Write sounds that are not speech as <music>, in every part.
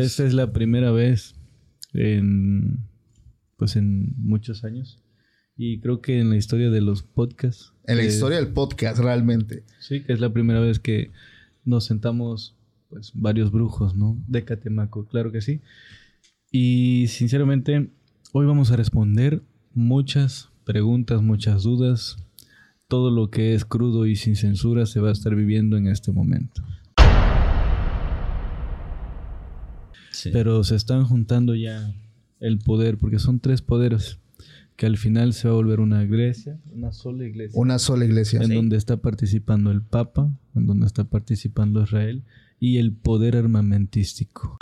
Esta es la primera vez en, pues en muchos años. Y creo que en la historia de los podcasts. En la eh, historia del podcast, realmente. Sí, que es la primera vez que nos sentamos, pues, varios brujos, ¿no? De Catemaco, claro que sí. Y sinceramente, hoy vamos a responder muchas preguntas, muchas dudas. Todo lo que es crudo y sin censura se va a estar viviendo en este momento. Sí. Pero se están juntando ya el poder, porque son tres poderes, que al final se va a volver una iglesia, una sola iglesia, Una sola iglesia. en Sí. donde está participando el Papa, en donde está participando Israel, y el poder armamentístico.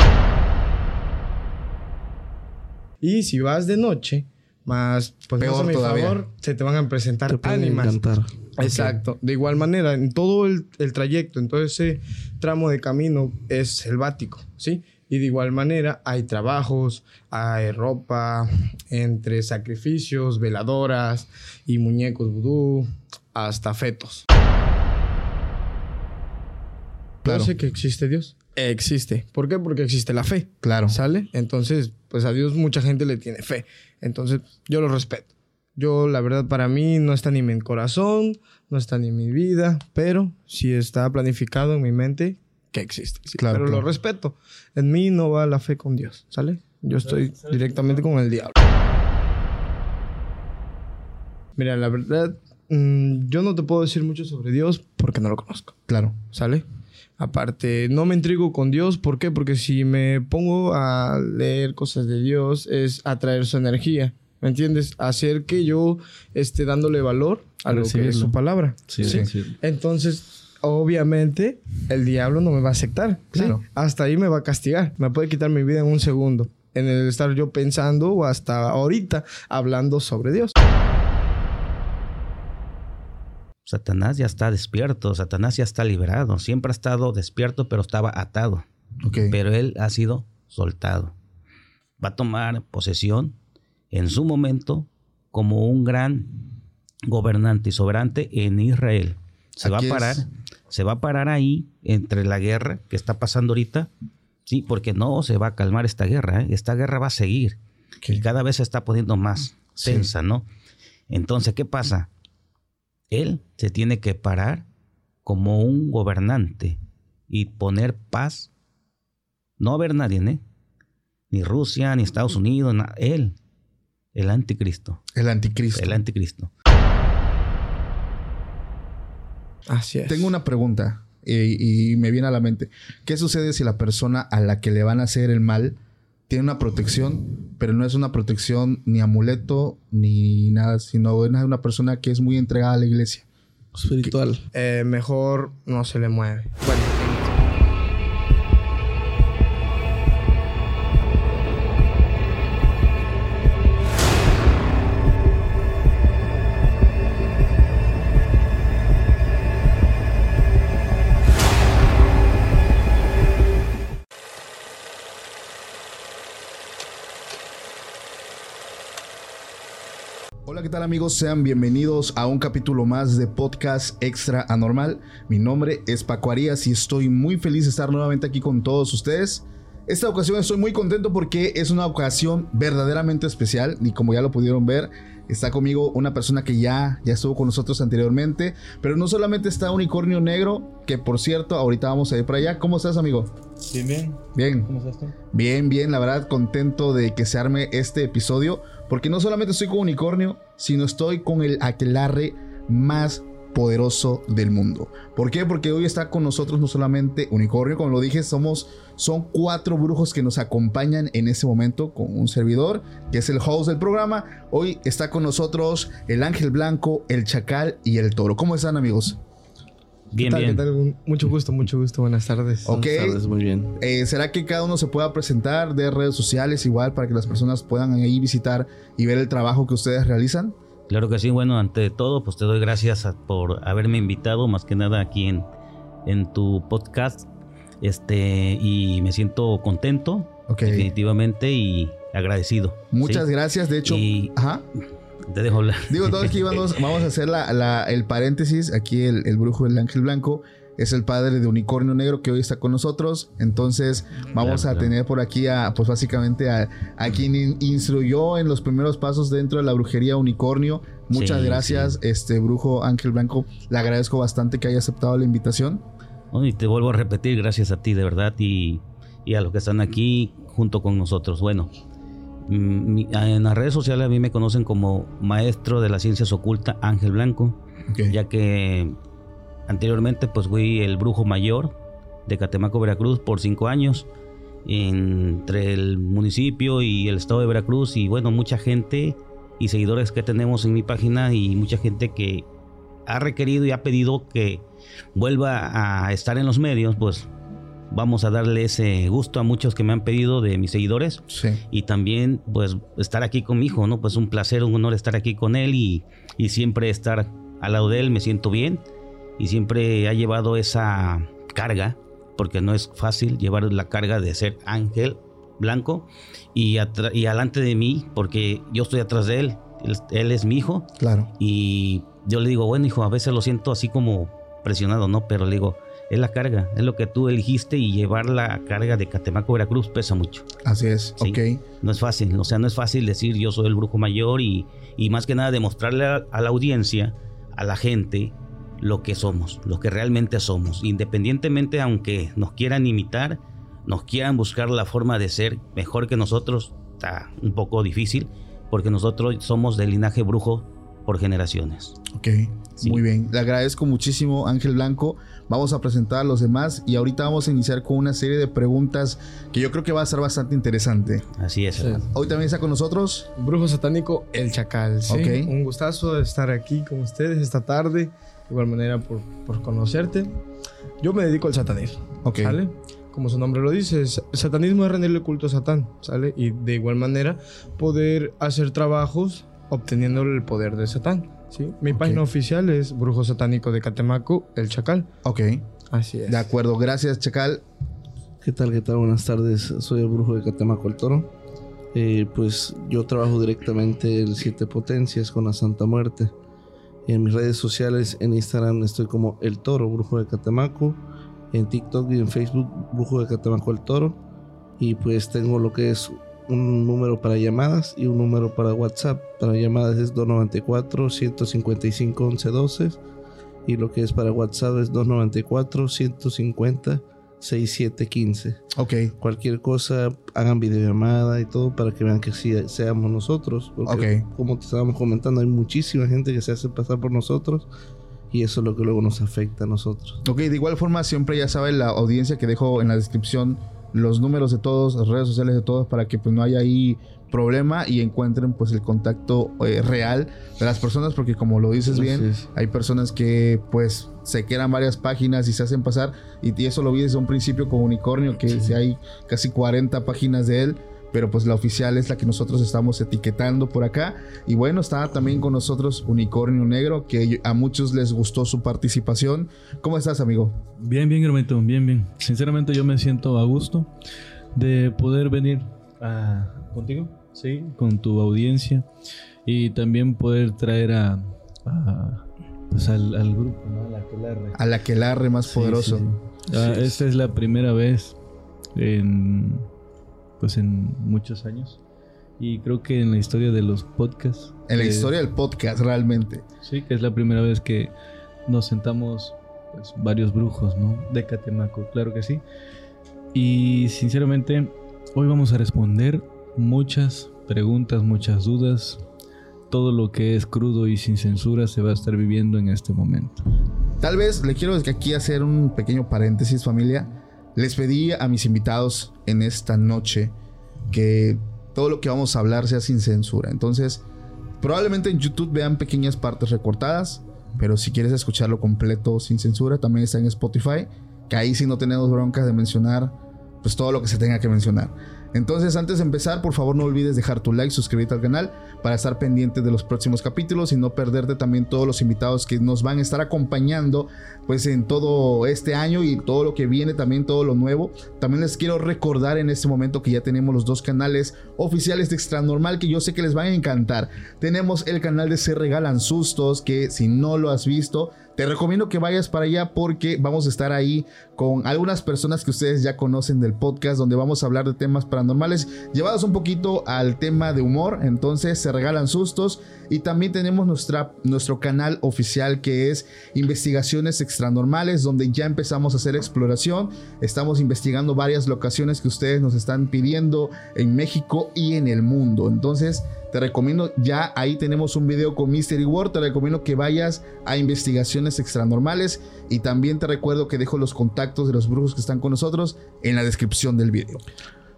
Y si vas de noche, más pues más Peor a mi todavía. favor, se te van a presentar Te ánimas. encantar. Exacto. De igual manera, en todo el, el trayecto, en todo ese tramo de camino es selvático, ¿sí? Y de igual manera hay trabajos, hay ropa, entre sacrificios, veladoras y muñecos vudú, hasta fetos. Claro. Sé que existe Dios. Existe. ¿Por qué? Porque existe la fe. Claro. ¿Sale? Entonces, pues a Dios mucha gente le tiene fe. Entonces, yo lo respeto. Yo, la verdad, para mí no está ni en mi corazón, no está ni en mi vida, pero sí está planificado en mi mente que existe. sí. Claro, pero claro. lo respeto. En mí no va la fe con Dios, ¿sale? Yo estoy directamente con el diablo. Mira, la verdad, mm, yo no te puedo decir mucho sobre Dios porque no lo conozco. Claro. ¿Sale? Aparte, no me intrigo con Dios. ¿Por qué? Porque si me pongo a leer cosas de Dios, es atraer su energía. ¿Me entiendes? Hacer que yo esté dándole valor a lo que es su palabra. ¿sí? sí. Entonces, obviamente, el diablo no me va a aceptar. ¿sí? Claro. Hasta ahí me va a castigar. Me puede quitar mi vida en un segundo. En el estar yo pensando o hasta ahorita hablando sobre Dios. Satanás ya está despierto, Satanás ya está liberado. Siempre ha estado despierto, pero estaba atado. Pero él ha sido soltado. Va a tomar posesión en su momento como un gran gobernante y soberante en Israel. Se Aquí va a parar, se va a parar ahí entre la guerra que está pasando ahorita, sí, porque no se va a calmar esta guerra, ¿eh? esta guerra va a seguir y cada vez se está poniendo más Sí. tensa, ¿no? Entonces, ¿qué pasa? Él se tiene que parar como un gobernante y poner paz. No va a haber nadie, ¿eh? Ni Rusia, ni Estados Unidos, él, el anticristo, El anticristo. el anticristo. Así es. Tengo una pregunta y, y me viene a la mente. ¿Qué sucede si la persona a la que le van a hacer el mal tiene una protección, pero no es una protección ni amuleto ni nada, sino es una persona que es muy entregada a la iglesia? Espiritual. Eh, mejor no se le mueve. Bueno, ¿qué tal amigos? Sean bienvenidos a un capítulo más de Podcast Extra Anormal. Mi nombre es Paco Arias y estoy muy feliz de estar nuevamente aquí con todos ustedes. Esta ocasión estoy muy contento porque es una ocasión verdaderamente especial y como ya lo pudieron ver, está conmigo una persona que ya, ya estuvo con nosotros anteriormente, pero no solamente está Unicornio Negro, que por cierto, ahorita vamos a ir para allá. ¿Cómo estás, amigo? Bien, bien. Bien. ¿Cómo estás tú? Bien, bien, la verdad contento de que se arme este episodio, porque no solamente estoy con Unicornio, sino estoy con el aquelarre más poderoso del mundo. ¿Por qué? Porque hoy está con nosotros no solamente Unicornio, como lo dije, somos son cuatro brujos que nos acompañan en este momento con un servidor, que es el host del programa. Hoy está con nosotros el ángel blanco, el chacal y el toro. ¿Cómo están, amigos? Bien, ¿qué tal, bien. qué tal? Mucho gusto, mucho gusto. Buenas tardes. Ok. Buenas tardes, muy bien. Eh, ¿Será que cada uno se pueda presentar de redes sociales igual para que las personas puedan ahí visitar y ver el trabajo que ustedes realizan? Claro que sí, bueno, ante todo, pues te doy gracias a- por haberme invitado, más que nada aquí en, en tu podcast. Este, y me siento contento, definitivamente, y agradecido. Muchas ¿sí? gracias. De hecho, Y- ajá. Te dejo hablar. Digo, todos aquí vamos, vamos a hacer la- la- el paréntesis. Aquí el, el brujo del ángel blanco es el padre de Unicornio Negro que hoy está con nosotros. Entonces vamos Claro, a claro. tener por aquí a, pues básicamente a, a quien in- instruyó en los primeros pasos dentro de la brujería Unicornio. Muchas Sí, gracias, este brujo Ángel Blanco. Le agradezco bastante que haya aceptado la invitación. Y te vuelvo a repetir, gracias a ti de verdad y, y a los que están aquí junto con nosotros. Bueno, mm, en las redes sociales a mí me conocen como maestro de las ciencias ocultas Ángel Blanco, ya que anteriormente pues fui el brujo mayor de Catemaco, Veracruz por cinco años entre el municipio y el estado de Veracruz y bueno, mucha gente y seguidores que tenemos en mi página y mucha gente que ha requerido y ha pedido que vuelva a estar en los medios, pues vamos a darle ese gusto a muchos que me han pedido de mis seguidores Sí. y también pues estar aquí con mi hijo, ¿no? Pues un placer, un honor estar aquí con él y, y siempre estar al lado de él, me siento bien y siempre ha llevado esa carga, porque no es fácil llevar la carga de ser ángel blanco y, y alante de mí, porque yo estoy atrás de él, él, él es mi hijo Claro. y yo le digo, bueno, hijo, a veces lo siento así como presionado, ¿no? Pero le digo, es la carga, es lo que tú eligiste y llevar la carga de Catemaco, Veracruz pesa mucho. Así es. Sí. Ok. No es fácil, o sea, no es fácil decir yo soy el brujo mayor y, y más que nada demostrarle a, a la audiencia, a la gente, lo que somos, lo que realmente somos. Independientemente, aunque nos quieran imitar, nos quieran buscar la forma de ser mejor que nosotros, está un poco difícil, porque nosotros somos del linaje brujo por generaciones. Ok, Sí. muy bien. Le agradezco muchísimo, Ángel Blanco. Vamos a presentar a los demás y ahorita vamos a iniciar con una serie de preguntas que yo creo que va a ser bastante interesante. Así es. Sí. Hoy también está con nosotros. Brujo satánico, el chacal. ¿sí? Ok. Un gustazo de estar aquí con ustedes esta tarde. De igual manera, por, por conocerte. Yo me dedico al satanismo. Ok. ¿Sale? Como su nombre lo dice, satanismo es rendirle culto a Satán. ¿Sale? Y de igual manera, poder hacer trabajos obteniendo el poder de Satán. ¿Sí? Mi página oficial es Brujo Satánico de Catemaco, el chacal. Ok, Así es. de acuerdo. Gracias, Chacal. ¿Qué tal? ¿Qué tal? Buenas tardes. Soy el brujo de Catemaco el Toro. Eh, pues yo trabajo directamente en Siete Potencias con la Santa Muerte. En mis redes sociales, en Instagram estoy como El Toro, Brujo de Catemaco. En TikTok y en Facebook, Brujo de Catemaco el Toro. Y pues tengo lo que es un número para llamadas y un número para WhatsApp. Para llamadas es 294-155-1112. Y lo que es para WhatsApp es 294-150-6715. Ok, Cualquier cosa, hagan videollamada y todo para que vean que sí seamos nosotros. Porque, Ok. como te estábamos comentando, hay muchísima gente que se hace pasar por nosotros y eso es lo que luego nos afecta a nosotros. ok. De igual forma, siempre ya sabe la audiencia que dejo en la descripción los números de todos, las redes sociales de todos, para que pues no haya ahí problema y encuentren pues el contacto eh, real de las personas, porque como lo dices bien. Hay personas que pues se quedan varias páginas y se hacen pasar. Y, y eso lo vi desde un principio con Unicornio, que sí hay casi 40 páginas de él. Pero pues la oficial es la que nosotros estamos etiquetando por acá. Y bueno, está también con nosotros Unicornio Negro, que a muchos les gustó su participación. ¿Cómo estás, amigo? Bien, bien, hermanito, bien, bien. Sinceramente yo me siento a gusto de poder venir a- contigo, sí, con tu audiencia y también poder traer a, a, pues al, al grupo, ¿no? A la aquelarre. A la que larre más Sí, poderoso. sí, sí. Ah, esta es la primera vez en pues en muchos años y creo que en la historia de los podcasts En la eh, historia del podcast, realmente. Sí, que es la primera vez que nos sentamos pues, varios brujos, ¿no? De Catemaco, claro que sí. Y sinceramente, hoy vamos a responder muchas preguntas, muchas dudas. Todo lo que es crudo y sin censura se va a estar viviendo en este momento. Tal vez le quiero aquí hacer un pequeño paréntesis, familia. Les pedí a mis invitados en esta noche que todo lo que vamos a hablar sea sin censura. Entonces, probablemente en YouTube vean pequeñas partes recortadas, pero si quieres escucharlo completo sin censura, también está en Spotify, que ahí sí no tenemos broncas de mencionar pues todo lo que se tenga que mencionar. Entonces, antes de empezar, por favor no olvides dejar tu like, suscribirte al canal para estar pendiente de los próximos capítulos y no perderte también todos los invitados que nos van a estar acompañando pues en todo este año y todo lo que viene, también todo lo nuevo. También les quiero recordar en este momento que ya tenemos los dos canales oficiales de Extra Normal que yo sé que les van a encantar. Tenemos el canal de Se Regalan Sustos que si no lo has visto, te recomiendo que vayas para allá porque vamos a estar ahí con algunas personas que ustedes ya conocen del podcast donde vamos a hablar de temas paranormales llevados un poquito al tema de humor. Entonces se regalan sustos y también tenemos nuestra, nuestro canal oficial que es Investigaciones Extranormales donde ya empezamos a hacer exploración. Estamos investigando varias locaciones que ustedes nos están pidiendo en México y en el mundo. Entonces te recomiendo, ya ahí tenemos un video con Mystery World. Te recomiendo que vayas a investigaciones extranormales. Y también te recuerdo que dejo los contactos de los brujos que están con nosotros en la descripción del video.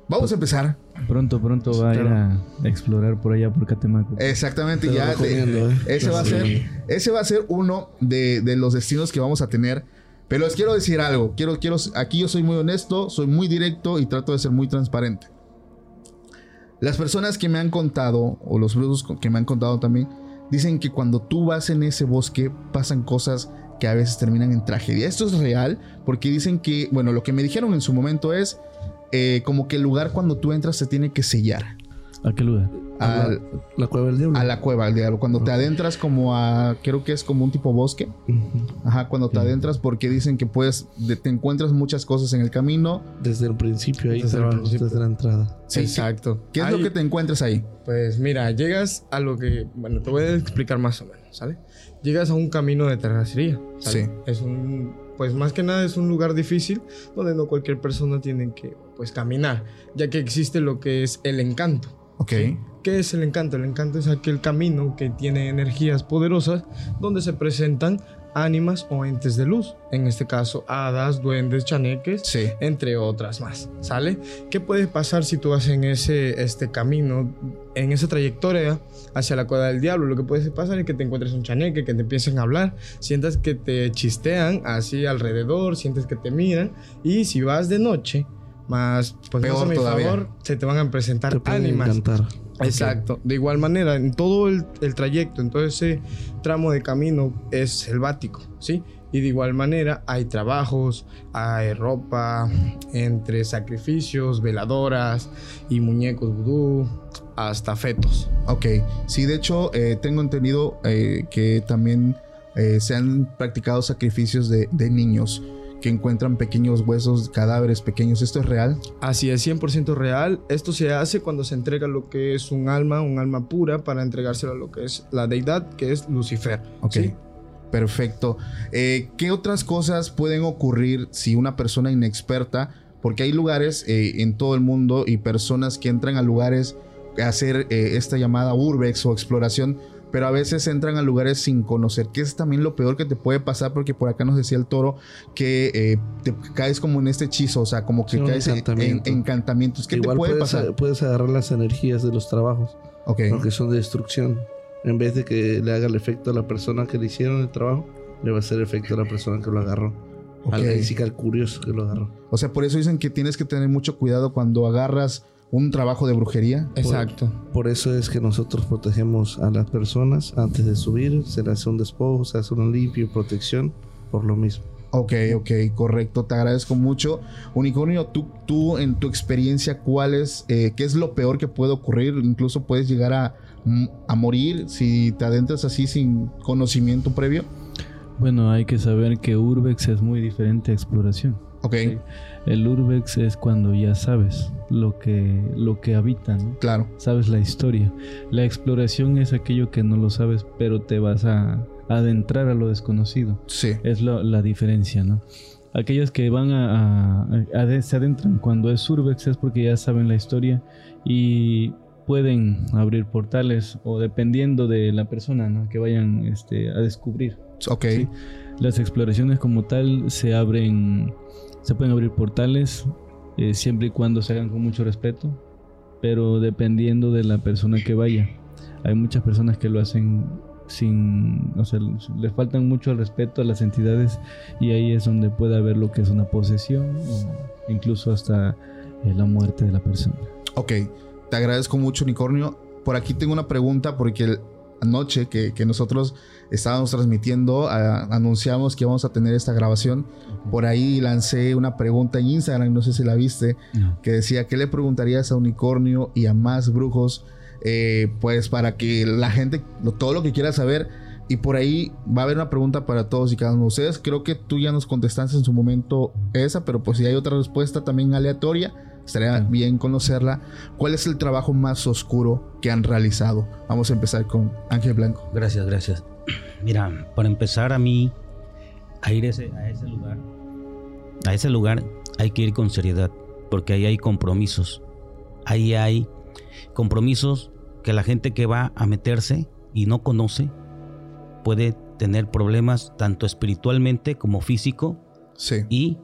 Vamos a empezar. Pronto, pronto va a ir a explorar por allá por Catemaco. Exactamente, Te ya. ¿eh? ese, va a ser, ese va a ser uno de, de los destinos que vamos a tener. Pero les quiero decir algo. Quiero, quiero, aquí yo soy muy honesto, soy muy directo y trato de ser muy transparente. Las personas que me han contado, o los brujos que me han contado también, dicen que cuando tú vas en ese bosque pasan cosas que a veces terminan en tragedia. Esto es real porque dicen que, bueno, lo que me dijeron en su momento es eh, como que el lugar cuando tú entras se tiene que sellar. ¿A qué lugar? Al- La cueva del diablo. a la cueva al diablo. Cuando te adentras como a, creo que es como un tipo bosque. Ajá, cuando te adentras porque dicen que puedes, de- te encuentras muchas cosas en el camino. Desde el principio, ahí Desde el principio. desde la entrada. Sí, Exacto. ¿Qué es lo que te encuentras ahí? Pues mira, llegas a lo que, bueno, te voy a explicar más o menos, ¿sale? Llegas a un camino de terracería, ¿sale? Sí. Es un, pues más que nada es un lugar difícil donde no cualquier persona tiene que, pues caminar, ya que existe lo que es el encanto. Ok. ¿Qué es el encanto? El encanto es aquel camino que tiene energías poderosas donde se presentan ánimas o entes de luz, en este caso hadas, duendes, chaneques, Sí. entre otras más, ¿sale? ¿Qué puede pasar si tú vas en ese este camino, en esa trayectoria hacia la cueva del diablo? Lo que puede pasar es que te encuentres un chaneque, que te empiecen a hablar, sientas que te chistean así alrededor, sientes que te miran y si vas de noche, más pues Peor mi todavía. favor, se te van a presentar Te ánimas. encantar. Exacto. De igual manera, en todo el, el trayecto, en todo ese tramo de camino es selvático, ¿sí? Y de igual manera hay trabajos, hay ropa, entre sacrificios, veladoras y muñecos vudú, hasta fetos. Ok. Sí, de hecho, eh, tengo entendido eh, que también eh, se han practicado sacrificios de, de niños que encuentran pequeños huesos, cadáveres pequeños. ¿Esto es real? Así es, 100% real. Esto se hace cuando se entrega lo que es un alma, un alma pura, para entregárselo a lo que es la deidad, que es Lucifer. Ok. ¿sí? Perfecto. Eh, ¿Qué otras cosas pueden ocurrir si una persona inexperta, porque hay lugares eh, en todo el mundo y personas que entran a lugares a hacer eh, esta llamada urbex o exploración, pero a veces entran a lugares sin conocer, que es también lo peor que te puede pasar, porque por acá nos decía el toro que eh, te caes como en este hechizo, o sea, como que Sí, caes en- encantamiento. en encantamientos. ¿Qué Igual te puede puedes, pasar? puedes agarrar las energías de los trabajos, porque son de destrucción. En vez de que le haga el efecto a la persona que le hicieron el trabajo, le va a hacer efecto a la persona que lo agarró. ok. Al, al curioso que lo agarró. O sea, por eso dicen que tienes que tener mucho cuidado cuando agarras un trabajo de brujería. Exacto. Por eso es que nosotros protegemos a las personas antes de subir. Se le hace un despojo, se hace una limpio, protección, por lo mismo. Ok, ok, correcto. Te agradezco mucho. Unicornio, tú, tú en tu experiencia, ¿cuál es, eh, qué es lo peor que puede ocurrir? Incluso puedes llegar a, mm, a morir si te adentras así sin conocimiento previo. Bueno, hay que saber que Urbex es muy diferente a exploración. Ok, Sí. El Urbex es cuando ya sabes lo que, lo que habita, ¿no? claro. Sabes la historia. La exploración es aquello que no lo sabes, pero te vas a adentrar a lo desconocido. Sí, Es lo- la diferencia, ¿no? Aquellos que van a, a- a- de- se adentran cuando es Urbex es porque ya saben la historia y pueden abrir portales o dependiendo de la persona ¿no? que vayan este, a descubrir. ok. Sí. Las exploraciones como tal se abren, se pueden abrir portales eh, siempre y cuando se hagan con mucho respeto, pero dependiendo de la persona que vaya. Hay muchas personas que lo hacen sin, o sea, le faltan mucho el respeto a las entidades y ahí es donde puede haber lo que es una posesión o incluso hasta eh, la muerte de la persona. Ok, te agradezco mucho, Unicornio. Por aquí tengo una pregunta porque anoche que, nosotros estábamos transmitiendo, anunciamos que íbamos a tener esta grabación. Por ahí lancé una pregunta en Instagram, no sé si la viste, que decía, ¿qué le preguntarías a Unicornio y a más brujos? Eh, pues para que la gente, todo lo que quiera saber, y por ahí va a haber una pregunta para todos y cada uno de ustedes. Creo que tú ya nos contestaste en su momento esa, pero pues si hay otra respuesta también aleatoria, estaría bien conocerla. ¿Cuál es el trabajo más oscuro que han realizado? Vamos a empezar con Ángel Blanco. Gracias, gracias. Mira, para empezar a mí, a ir ese, a ese lugar, a ese lugar hay que ir con seriedad, porque ahí hay compromisos. Ahí hay compromisos que la gente que va a meterse y no conoce puede tener problemas tanto espiritualmente como físico. Sí. Y,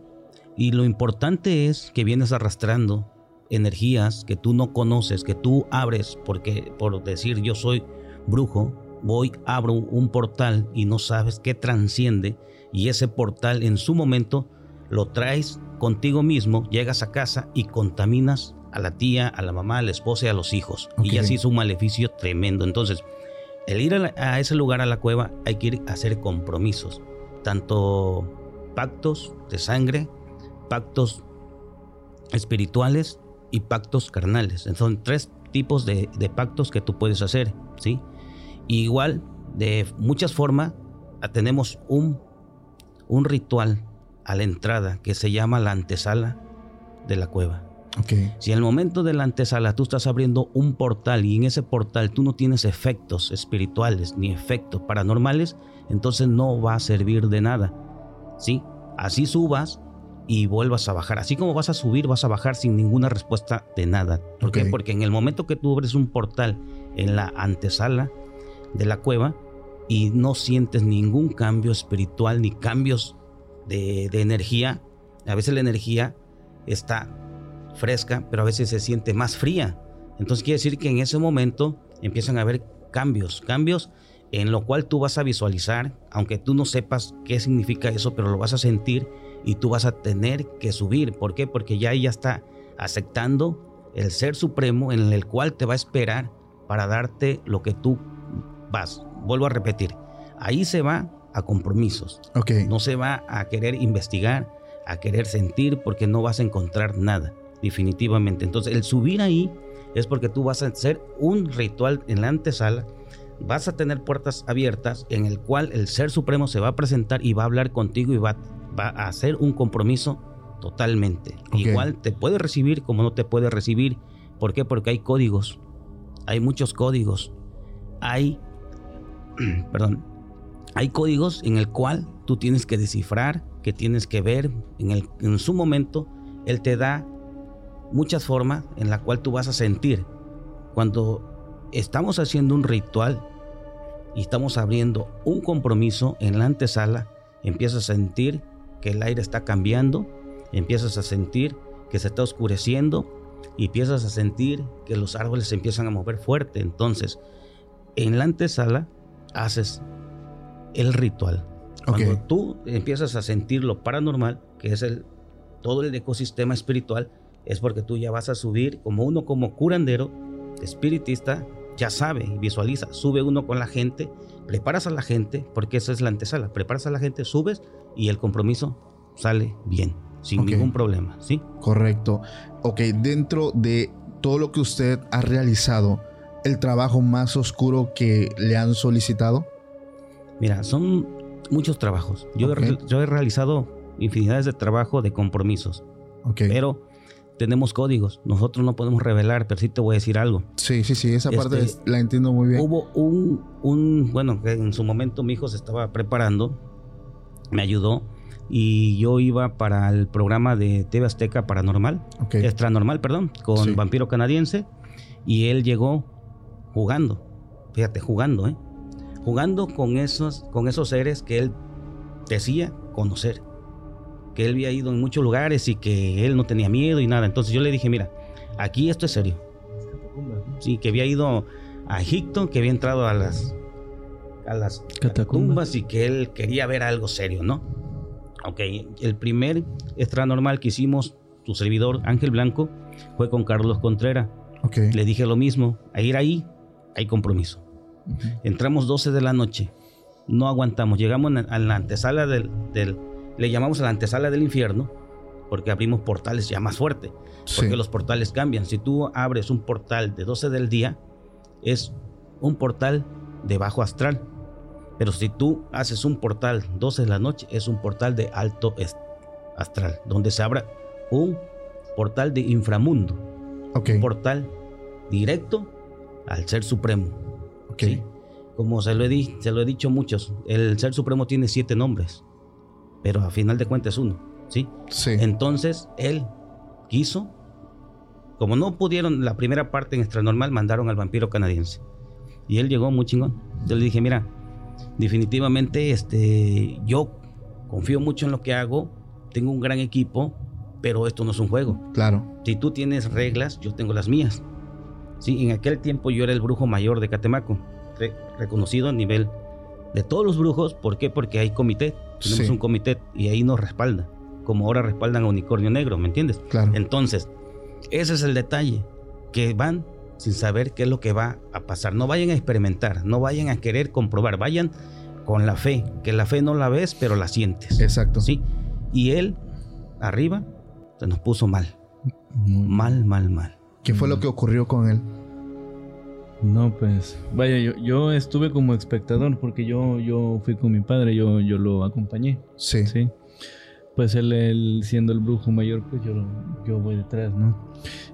y lo importante es que vienes arrastrando energías que tú no conoces, que tú abres, porque por decir yo soy brujo, voy, abro un portal y no sabes qué transciende, y ese portal en su momento lo traes contigo mismo, llegas a casa y contaminas a la tía, a la mamá, a la esposa y a los hijos. Y así es un maleficio tremendo. Entonces, el ir a, ese lugar, a la cueva, hay que ir a hacer compromisos, tanto pactos de sangre, pactos espirituales y pactos carnales. Son tres tipos de, pactos que tú puedes hacer, ¿sí? igual, de muchas formas, tenemos un, un ritual a la entrada que se llama la antesala de la cueva. Si el momento de la antesala tú estás abriendo un portal y en ese portal tú no tienes efectos espirituales ni efectos paranormales, entonces no va a servir de nada. ¿Sí? Así subas y vuelvas a bajar. Así como vas a subir, vas a bajar sin ninguna respuesta de nada. ¿Por qué? Porque en el momento que tú abres un portal en la antesala de la cueva y no sientes ningún cambio espiritual ni cambios de, de energía, a veces la energía está fresca, pero a veces se siente más fría. Entonces quiere decir que en ese momento empiezan a haber cambios, cambios en lo cual tú vas a visualizar, aunque tú no sepas qué significa eso, pero lo vas a sentir y tú vas a tener que subir. ¿Por qué? Porque ya ella está aceptando el ser supremo en el cual te va a esperar para darte lo que tú vas. Vuelvo a repetir, ahí se va a compromisos. Okay. No se va a querer investigar, a querer sentir, porque no vas a encontrar nada definitivamente. Entonces, el subir ahí es porque tú vas a hacer un ritual en la antesala, vas a tener puertas abiertas en el cual el Ser Supremo se va a presentar y va a hablar contigo y va, va a hacer un compromiso totalmente. Igual te puede recibir como no te puede recibir. ¿Por qué? Porque hay códigos. Hay muchos códigos. Hay, <clears throat> perdón, hay códigos en el cual tú tienes que descifrar, que tienes que ver. En, el, en su momento, Él te da muchas formas en la cual tú vas a sentir. Cuando estamos haciendo un ritual y estamos abriendo un compromiso en la antesala, empiezas a sentir que el aire está cambiando, empiezas a sentir que se está oscureciendo y empiezas a sentir que los árboles se empiezan a mover fuerte. Entonces, en la antesala haces el ritual. Cuando tú empiezas a sentir lo paranormal, que es el, todo el ecosistema espiritual, es porque tú ya vas a subir como uno como curandero, espiritista, ya sabe y visualiza, sube uno con la gente, preparas a la gente, porque esa es la antesala, preparas a la gente, subes y el compromiso sale bien, sin ningún problema, ¿sí? Correcto. Ok, dentro de todo lo que usted ha realizado, el trabajo más oscuro que le han solicitado? Mira, son muchos trabajos. Yo, he, yo he realizado infinidades de trabajo de compromisos. Okay. Pero tenemos códigos. Nosotros no podemos revelar, pero sí te voy a decir algo. Sí, sí, sí, esa parte este, la entiendo muy bien. Hubo un, un, bueno, en su momento mi hijo se estaba preparando, me ayudó y yo iba para el programa de TV Azteca Paranormal, Extra Normal, perdón, con Vampiro Canadiense y él llegó jugando, fíjate, jugando, ¿eh? Jugando con esos, con esos seres que él decía conocer que él había ido en muchos lugares y que él no tenía miedo y nada. Entonces yo le dije, mira, aquí esto es serio. Sí, que había ido a Egipto, que había entrado a las, a las catacumbas y que él quería ver algo serio, ¿no? Ok, el primer extra normal que hicimos, tu servidor Ángel Blanco, fue con Carlos Contreras. Ok. Le dije lo mismo, a ir ahí hay compromiso. Entramos 12 de la noche, no aguantamos, llegamos a la antesala del, del- le llamamos a la antesala del infierno, porque abrimos portales ya más fuerte, porque Sí. los portales cambian. Si tú abres un portal de 12 del día, es un portal de bajo astral. Pero si tú haces un portal 12 de la noche, es un portal de alto astral, donde se abra un portal de inframundo, Ok. un portal directo al Ser Supremo. ok. ¿sí? Como se lo, he se lo he dicho muchos, el Ser Supremo tiene siete nombres, pero a final de cuentas es uno. ¿sí? Sí. Entonces él quiso, como no pudieron la primera parte en extra normal, mandaron al vampiro canadiense. Y él llegó muy chingón. Yo le dije, mira, definitivamente este, yo confío mucho en lo que hago, tengo un gran equipo, pero esto no es un juego. Claro. Si tú tienes reglas, yo tengo las mías. Sí, en aquel tiempo yo era el brujo mayor de Catemaco, re- reconocido a nivel de todos los brujos. ¿Por qué? Porque hay comité. Tenemos Sí. un comité y ahí nos respalda. Como ahora respaldan a Unicornio Negro, ¿me entiendes? Claro. Entonces, ese es el detalle. Que van sin saber qué es lo que va a pasar. No vayan a experimentar, no vayan a querer comprobar, vayan con la fe, que la fe no la ves, pero la sientes. Exacto. ¿Sí? Y él, arriba, se nos puso mal. Muy- Mal, mal, mal. ¿Qué fue lo que ocurrió con él? No, pues, vaya, yo, yo estuve como espectador porque yo, yo fui con mi padre, yo, yo lo acompañé, Sí. ¿sí? Pues él, él siendo el brujo mayor, pues yo, yo voy detrás, ¿no?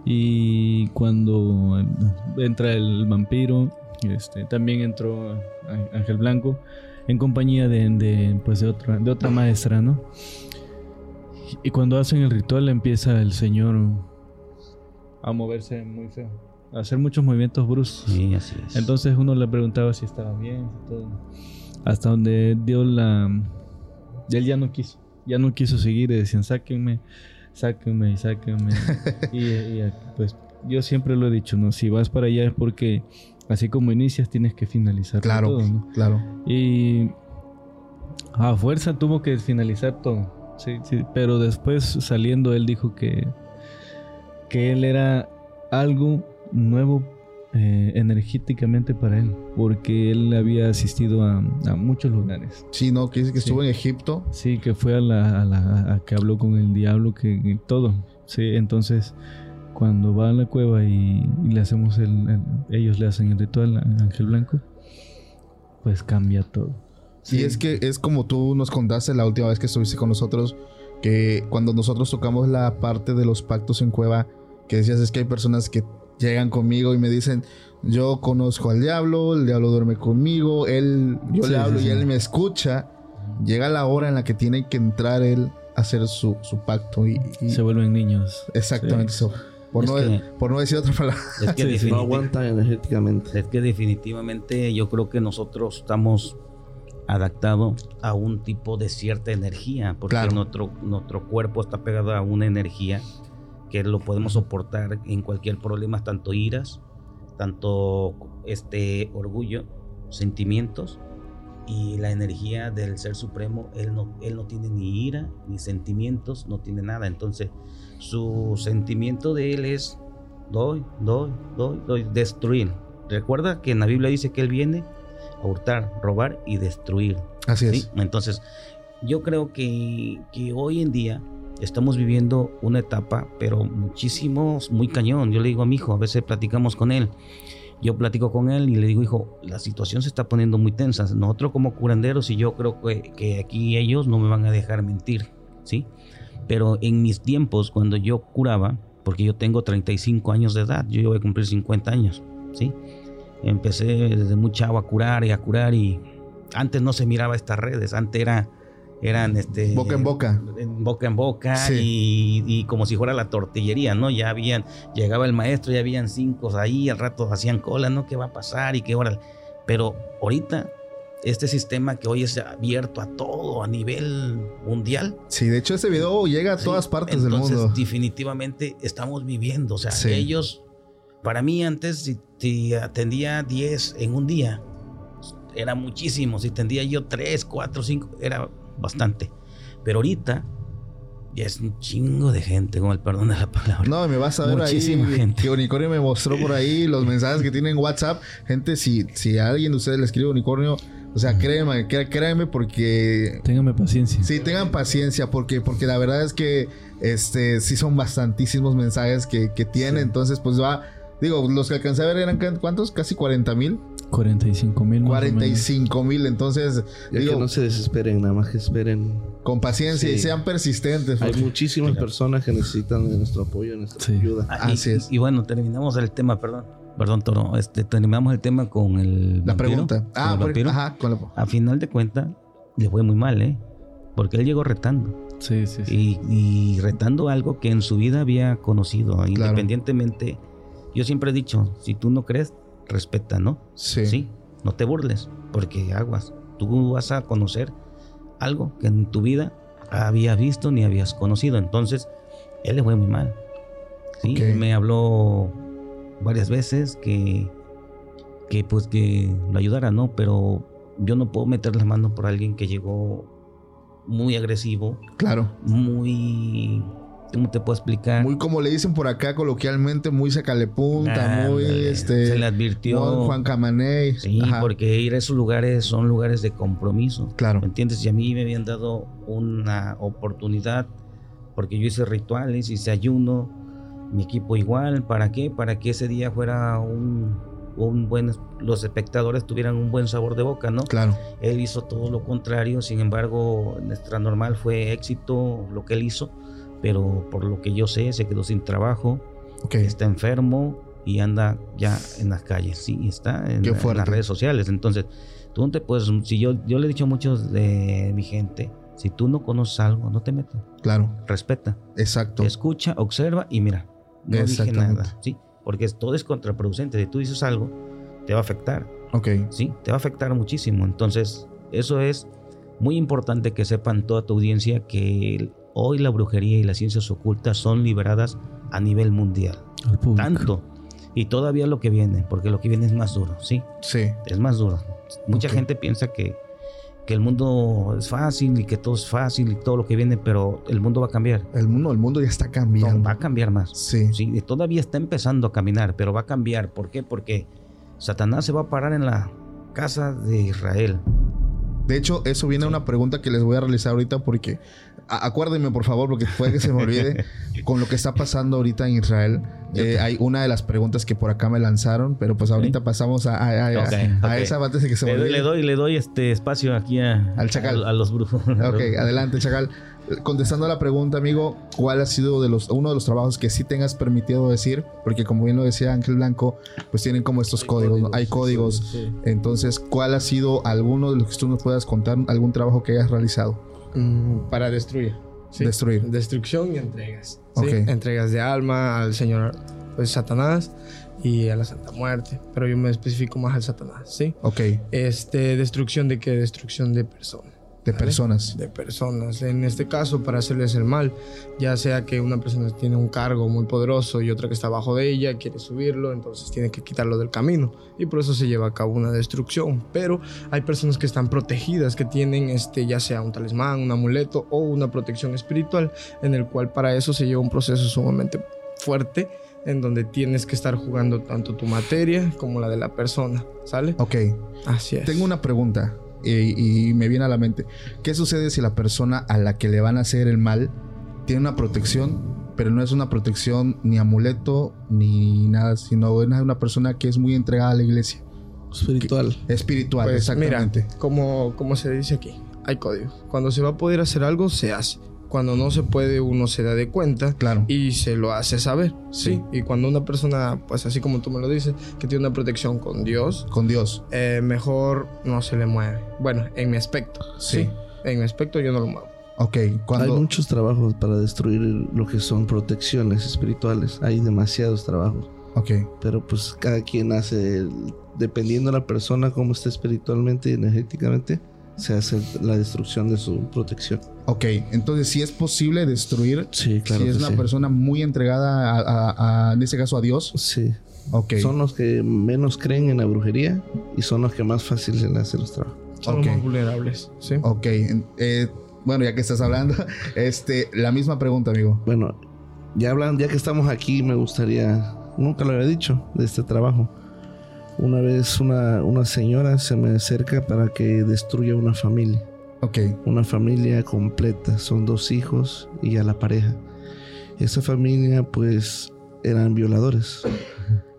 Y cuando entra el vampiro, este, también entró Ángel Blanco en compañía de, de, pues de, otra, de otra maestra, ¿no? Y cuando hacen el ritual empieza el señor a moverse muy feo, hacer muchos movimientos bruscos. Sí, así es. Entonces uno le preguntaba si estaba bien, si todo. Hasta donde dio la... Él ya no quiso, ya no quiso seguir, y decían, sáquenme, sáquenme <laughs> y sáquenme. y, y, pues yo siempre lo he dicho, ¿no? Si vas para allá es porque así como inicias tienes que finalizar Claro. todo, ¿no? Claro. Y a fuerza tuvo que finalizar todo. Sí, sí. Pero después saliendo él dijo que, que él era algo nuevo eh, energéticamente para él. Porque él había asistido a, a muchos lugares. Sí, no, que dice que Sí. estuvo en Egipto. Sí, que fue a la, a la- a que habló con el diablo, que, todo. Sí, entonces cuando va a la cueva y, y le hacemos el, el- ellos le hacen el ritual a Ángel Blanco, pues cambia todo. Y es que es como tú nos contaste la última vez que estuviste con nosotros, que cuando nosotros tocamos la parte de los pactos en cueva, que decías es que hay personas que llegan conmigo y me dicen, yo conozco al diablo, el diablo duerme conmigo, él, yo Sí, le hablo sí, y él me escucha. Llega la hora en la que tiene que entrar él a hacer su, su pacto y, y- Se vuelven niños. exactamente Sí. eso. Por Es no, que- por no decir otra palabra. Es que. <laughs> No definitiv- aguanta energéticamente. es que definitivamente yo creo que nosotros estamos adaptados a un tipo de cierta energía, porque Claro. nuestro, nuestro cuerpo está pegado a una energía que lo podemos soportar en cualquier problema, tanto iras, tanto este orgullo, sentimientos y la energía del ser supremo, él no, él no tiene ni ira, ni sentimientos, no tiene nada. Entonces, su sentimiento de él es doy, doy, doy, doy, destruir. Recuerda que en la Biblia dice que él viene a hurtar, robar y destruir. Así ¿sí? es. Entonces, yo creo que, que hoy en día estamos viviendo una etapa, pero muchísimos, muy cañón. Yo le digo a mi hijo, a veces platicamos con él. Yo platico con él y le digo, hijo, la situación se está poniendo muy tensa. Nosotros como curanderos, y yo creo que, que aquí ellos no me van a dejar mentir, ¿sí? Pero en mis tiempos, cuando yo curaba, porque yo tengo 35 años de edad, yo voy a cumplir 50 años, ¿sí? Empecé desde muy chavo a curar y a curar y antes no se miraba estas redes, antes era, eran este... Boca en boca. en boca en boca Sí. y, y como si fuera la tortillería, ¿no? Ya habían, llegaba el maestro, ya habían cinco ahí, al rato hacían cola, ¿no? ¿Qué va a pasar y qué hora? Pero ahorita, este sistema que hoy es abierto a todo, a nivel mundial. Sí, de hecho ese video llega a sí, todas partes del entonces, mundo. definitivamente estamos viviendo, o sea, Sí. ellos, para mí antes, si, si atendía 10 en un día, era muchísimo, si atendía yo 3, 4, 5, era bastante. Pero ahorita Ya es un chingo de gente, con el perdón de la palabra. No, me vas a ver Muchísima ahí. gente. Que Unicornio me mostró por ahí los mensajes que tiene en WhatsApp. Gente, si, si a alguien de ustedes le escribe Unicornio, o sea, créeme, cré- créeme porque Téngame paciencia. Sí, tengan paciencia porque, porque la verdad es que este sí son bastantísimos mensajes que, que tiene. Entonces, pues va. Digo, los que alcancé a ver eran ¿cuántos? Casi 40 mil. 45 mil. 45 mil. Entonces, Ya digo, que no se desesperen, nada más que esperen. con paciencia y Sí. sean persistentes. Hay muchísimas personas que necesitan de nuestro apoyo, nuestra Sí. ayuda. Ah, y- Así es. Y, bueno, terminamos el tema, perdón. Perdón, Toro. Este, terminamos el tema con el. La vampiro, pregunta. con Ah, el por- vampiro. ajá, con la- A final de cuentas, le fue muy mal, ¿eh? Porque él llegó retando. Sí, sí, sí. Y, y retando algo que en su vida había conocido. Independientemente. Yo siempre he dicho: si tú no crees, respeta, ¿no? Sí. Sí, no te burles, porque aguas. Tú vas a conocer algo que en tu vida habías visto ni habías conocido. Entonces, él le fue muy mal. Sí, me habló varias veces que, que pues que lo ayudara, ¿no? Pero yo no puedo meter la mano por alguien que llegó muy agresivo, Claro. muy... ¿Cómo te puedo explicar? Muy como le dicen por acá coloquialmente, muy sacale punta, muy este. Se le advirtió. Juan, Juan Camaney. Sí, Ajá, porque ir a esos lugares son lugares de compromiso. Claro. ¿Me entiendes? Y a mí me habían dado una oportunidad, porque yo hice rituales, hice ayuno, mi equipo igual. ¿Para qué? Para que ese día fuera un, un buen. Los espectadores tuvieran un buen sabor de boca, ¿no? Claro. Él hizo todo lo contrario, sin embargo, nuestra normal fue éxito lo que él hizo, pero por lo que yo sé, se quedó sin trabajo, Ok. está enfermo y anda ya en las calles, sí, está en, en las redes sociales. Entonces, tú no te puedes, si yo, yo le he dicho a muchos de mi gente, si tú no conoces algo, no te metas, Claro. respeta, Exacto. escucha, observa y mira, no dije nada, sí, porque todo es contraproducente. Si tú dices algo, te va a afectar. Ok. Sí, te va a afectar muchísimo. Entonces, eso es muy importante que sepan toda tu audiencia que hoy la brujería y las ciencias ocultas son liberadas a nivel mundial. Al público. Tanto. Y todavía lo que viene, porque lo que viene es más duro, ¿sí? Sí. Es más duro. Mucha gente piensa que, que el mundo es fácil y que todo es fácil y todo lo que viene, pero el mundo va a cambiar. El mundo, el mundo ya está cambiando. No, va a cambiar más. Sí. Sí, y todavía está empezando a caminar, pero va a cambiar. ¿Por qué? Porque Satanás se va a parar en la casa de Israel. De hecho, eso viene a una pregunta que les voy a realizar ahorita porque acuérdenme por favor porque puede que se me olvide <laughs> con lo que está pasando ahorita en Israel. eh, hay una de las preguntas que por acá me lanzaron, pero pues ahorita pasamos a, a- a- a- Ok, a ok. esa antes de que se me Le doy, olvide. le doy, le doy este espacio aquí a, Al chacal. a, los brujos. <laughs> Ok, adelante, Chacal. Contestando a la pregunta, amigo, ¿cuál ha sido de los, uno de los trabajos que sí tengas permitido decir? Porque como bien lo decía Ángel Blanco, pues tienen como estos códigos, ¿no? hay códigos. Sí. Entonces, ¿cuál ha sido alguno de los que tú nos puedas contar, algún trabajo que hayas realizado? Mm, para destruir. ¿sí? Destruir. Destrucción y entregas. Entregas de alma al Señor pues, Satanás y a la Santa Muerte. Pero yo me especifico más al Satanás, ¿sí? Ok, Este, destrucción de qué? Destrucción de personas. De ¿vale? personas. De personas. En este caso, para hacerles el mal, ya sea que una persona tiene un cargo muy poderoso y otra que está abajo de ella, quiere subirlo, entonces tiene que quitarlo del camino. Y por eso se lleva a cabo una destrucción. Pero hay personas que están protegidas, que tienen este, ya sea un talismán, un amuleto o una protección espiritual, en el cual para eso se lleva un proceso sumamente fuerte en donde tienes que estar jugando tanto tu materia como la de la persona, ¿sale? Ok, Así es. tengo una pregunta y, y me viene a la mente. ¿Qué sucede si la persona a la que le van a hacer el mal tiene una protección, pero no es una protección ni amuleto ni nada, sino es una persona que es muy entregada a la iglesia? Espiritual. Espiritual, Pues exactamente. mira, como, como se dice aquí, hay código. Cuando se va a poder hacer algo, se hace. Cuando no se puede, uno se da de cuenta Claro. y se lo hace saber. Sí. Sí. Y cuando una persona, pues así como tú me lo dices, que tiene una protección con Dios, Con Dios. eh, mejor no se le mueve. Bueno, en mi aspecto. Sí. Sí. En mi aspecto yo no lo muevo. Ok, Hay muchos trabajos para destruir lo que son protecciones espirituales. Hay demasiados trabajos. Ok, Pero pues cada quien hace, el- dependiendo de la persona, cómo está espiritualmente y energéticamente, se hace la destrucción de su protección. ok. Entonces, si es posible destruir, Sí, claro. si es que una sí. persona muy entregada a, a- a- en este caso, a Dios. Sí. Ok. Son los que menos creen en la brujería y son los que más fácil se les hace los trabajos. Son Ok. los más vulnerables. Sí. Ok, eh, bueno, ya que estás hablando, <laughs> este, la misma pregunta, amigo. Bueno, ya hablan, ya que estamos aquí, me gustaría, nunca lo había dicho, de este trabajo. Una vez una, una señora se me acerca para que destruya una familia. Ok, Una familia completa, son dos hijos y a la pareja. Esa familia pues eran violadores.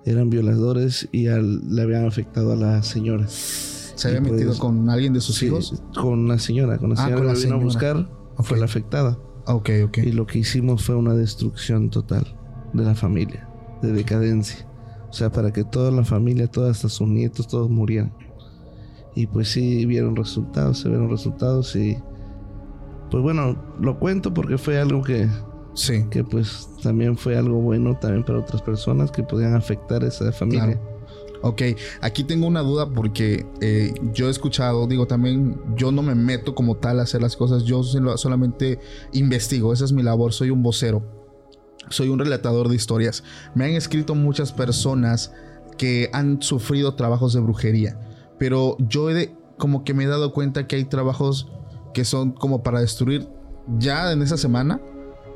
Eran violadores y al- le habían afectado a la señora. ¿se había Y pues, metido con alguien de sus Sí, hijos? Con la señora, con la Ah, señora con que la vino a señora. buscar, fue Ok. la afectada. Ok, ok. Y lo que hicimos fue una destrucción total de la familia, de decadencia. O sea, para que toda la familia, todos hasta sus nietos, todos murieran. Y pues sí, vieron resultados, se vieron resultados y... Pues bueno, lo cuento porque fue algo que, Sí, que pues también fue algo bueno también para otras personas que podían afectar a esa familia. Claro. ok. Aquí tengo una duda porque eh, yo he escuchado, digo también, yo no me meto como tal a hacer las cosas, yo solamente investigo, esa es mi labor, soy un vocero, soy un relatador de historias. Me han escrito muchas personas que han sufrido trabajos de brujería, pero yo he de- como que me he dado cuenta que hay trabajos que son como para destruir ya en esa semana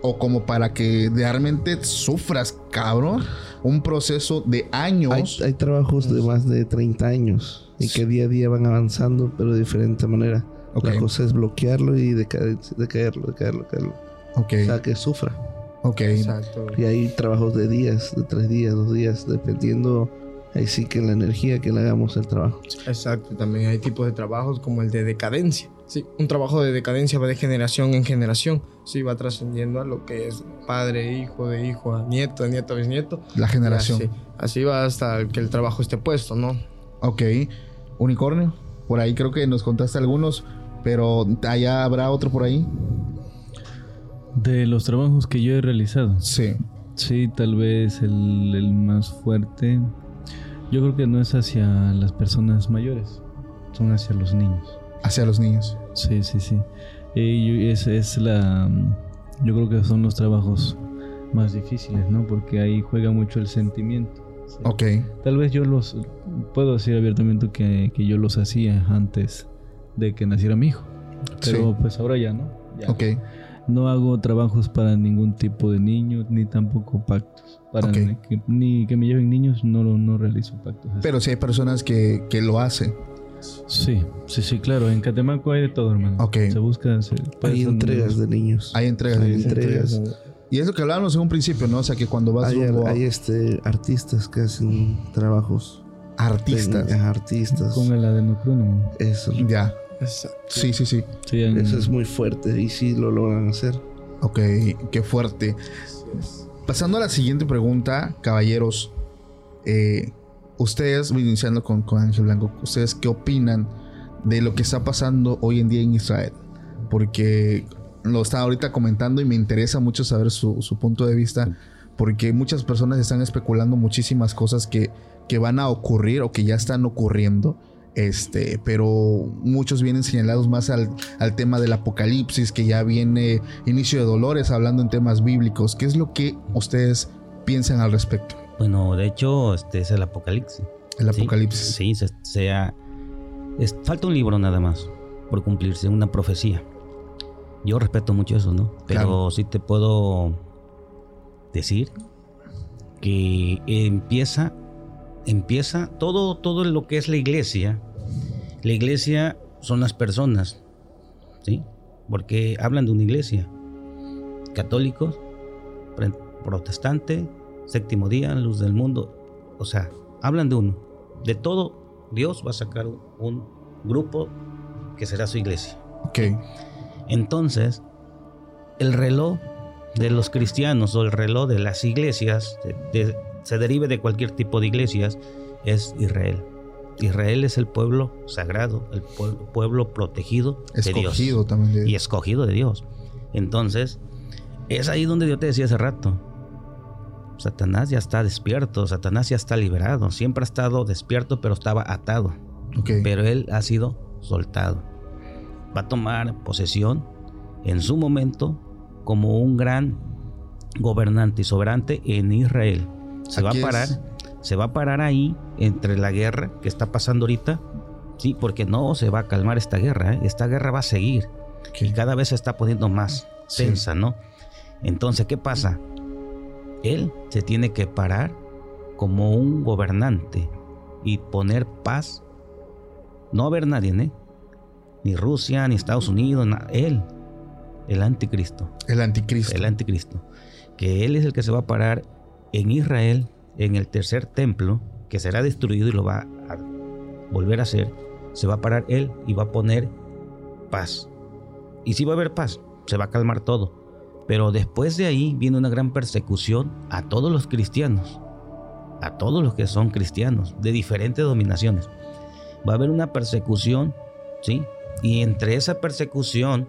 o como para que realmente sufras, cabrón, un proceso de años. hay trabajos de más de 30 años y que día a día van avanzando, pero de diferente manera. La cosa es bloquearlo y decaer- decaerlo, decaerlo, decaerlo. Ok, O sea, que sufra. Ok. Exacto. Y hay trabajos de días, de tres días, dos días, dependiendo ahí sí que la energía que le hagamos el trabajo. Exacto, también hay tipos de trabajos como el de decadencia. Sí, un trabajo de decadencia va de generación en generación. Sí, va trascendiendo a lo que es padre, hijo, de hijo, a nieto, de nieto, a bisnieto. La generación. Así, así va hasta que el trabajo esté puesto, ¿no? Ok. Unicornio. Por ahí creo que nos contaste algunos, pero allá habrá otro por ahí. De los trabajos que yo he realizado, Sí. sí, tal vez el, el más fuerte, yo creo que no es hacia las personas mayores, son hacia los niños. Hacia los niños. Sí, sí, sí. Y es, es la. Yo creo que son los trabajos más difíciles, ¿no? Porque ahí juega mucho el sentimiento. Sí. Ok. Tal vez yo los. Puedo decir abiertamente que, que yo los hacía antes de que naciera mi hijo. Pero Sí. pues ahora ya no. Ya. Ok. No hago trabajos para ningún tipo de niño, ni tampoco pactos. Para que, ni que me lleven niños, no, lo- no realizo pactos. así. Pero sí hay personas que, que lo hacen. Sí, sí, sí, claro. En Catemaco hay de todo, hermano. Ok. Se busca. Se, Hay entregas de niños. Hay entregas de Hay niños. entregas. Y es lo que hablábamos en un principio, ¿no? O sea, que cuando vas Hay, rumbo a hay, este, artistas que hacen trabajos. artistas. Artistas. Con el adenocrono. Eso, Ya. Exacto. Sí, sí, sí. Sí, en- eso es muy fuerte y sí lo logran hacer. Ok, qué fuerte. Pasando a la siguiente pregunta, caballeros. eh, ustedes, voy iniciando con, con Ángel Blanco, ¿ustedes qué opinan de lo que está pasando hoy en día en Israel? Porque lo estaba ahorita comentando y me interesa mucho saber su, su punto de vista, porque muchas personas están especulando muchísimas cosas que, que van a ocurrir o que ya están ocurriendo. Este, pero muchos vienen señalados más al, al tema del apocalipsis, que ya viene inicio de dolores, hablando en temas bíblicos. ¿Qué es lo que ustedes piensan al respecto? Bueno, de hecho, este es el Apocalipsis. El Sí, apocalipsis. Sí, se, es- falta un libro nada más por cumplirse, una profecía. Yo respeto mucho eso, ¿no? Pero Claro. sí te puedo decir que empieza, empieza todo, todo lo que es la iglesia. La iglesia son las personas, ¿sí? Porque hablan de una iglesia. Católicos, protestante, séptimo día, luz del mundo. O sea, hablan de uno. De todo, Dios va a sacar un grupo que será su iglesia. Ok, Entonces, el reloj de los cristianos o el reloj de las iglesias, de- de- se derive de cualquier tipo de iglesias, es Israel. Israel es el pueblo sagrado, el pue- pueblo protegido de Dios escogido también. de- y escogido de Dios. Entonces, es ahí donde yo te decía hace rato. Satanás ya está despierto, Satanás ya está liberado, siempre ha estado despierto, pero estaba atado. Ok, Pero él ha sido soltado. Va a tomar posesión en su momento como un gran gobernante y soberante en Israel. Se va a es- parar, se va a parar ahí entre la guerra que está pasando ahorita, sí, porque no se va a calmar esta guerra, ¿eh? esta guerra va a seguir. Ok. Y cada vez se está poniendo más Sí. tensa, ¿no? Entonces, ¿qué pasa? Él se tiene que parar como un gobernante y poner paz. No va a haber nadie, ¿eh? Ni Rusia, ni Estados Unidos, él, el anticristo, El anticristo. el anticristo. Que él es el que se va a parar en Israel, en el tercer templo, que será destruido y lo va a volver a hacer. Se va a parar él y va a poner paz. Y si va a haber paz, se va a calmar todo. Pero después de ahí viene una gran persecución a todos los cristianos, a todos los que son cristianos, de diferentes dominaciones. Va a haber una persecución, ¿sí? Y entre esa persecución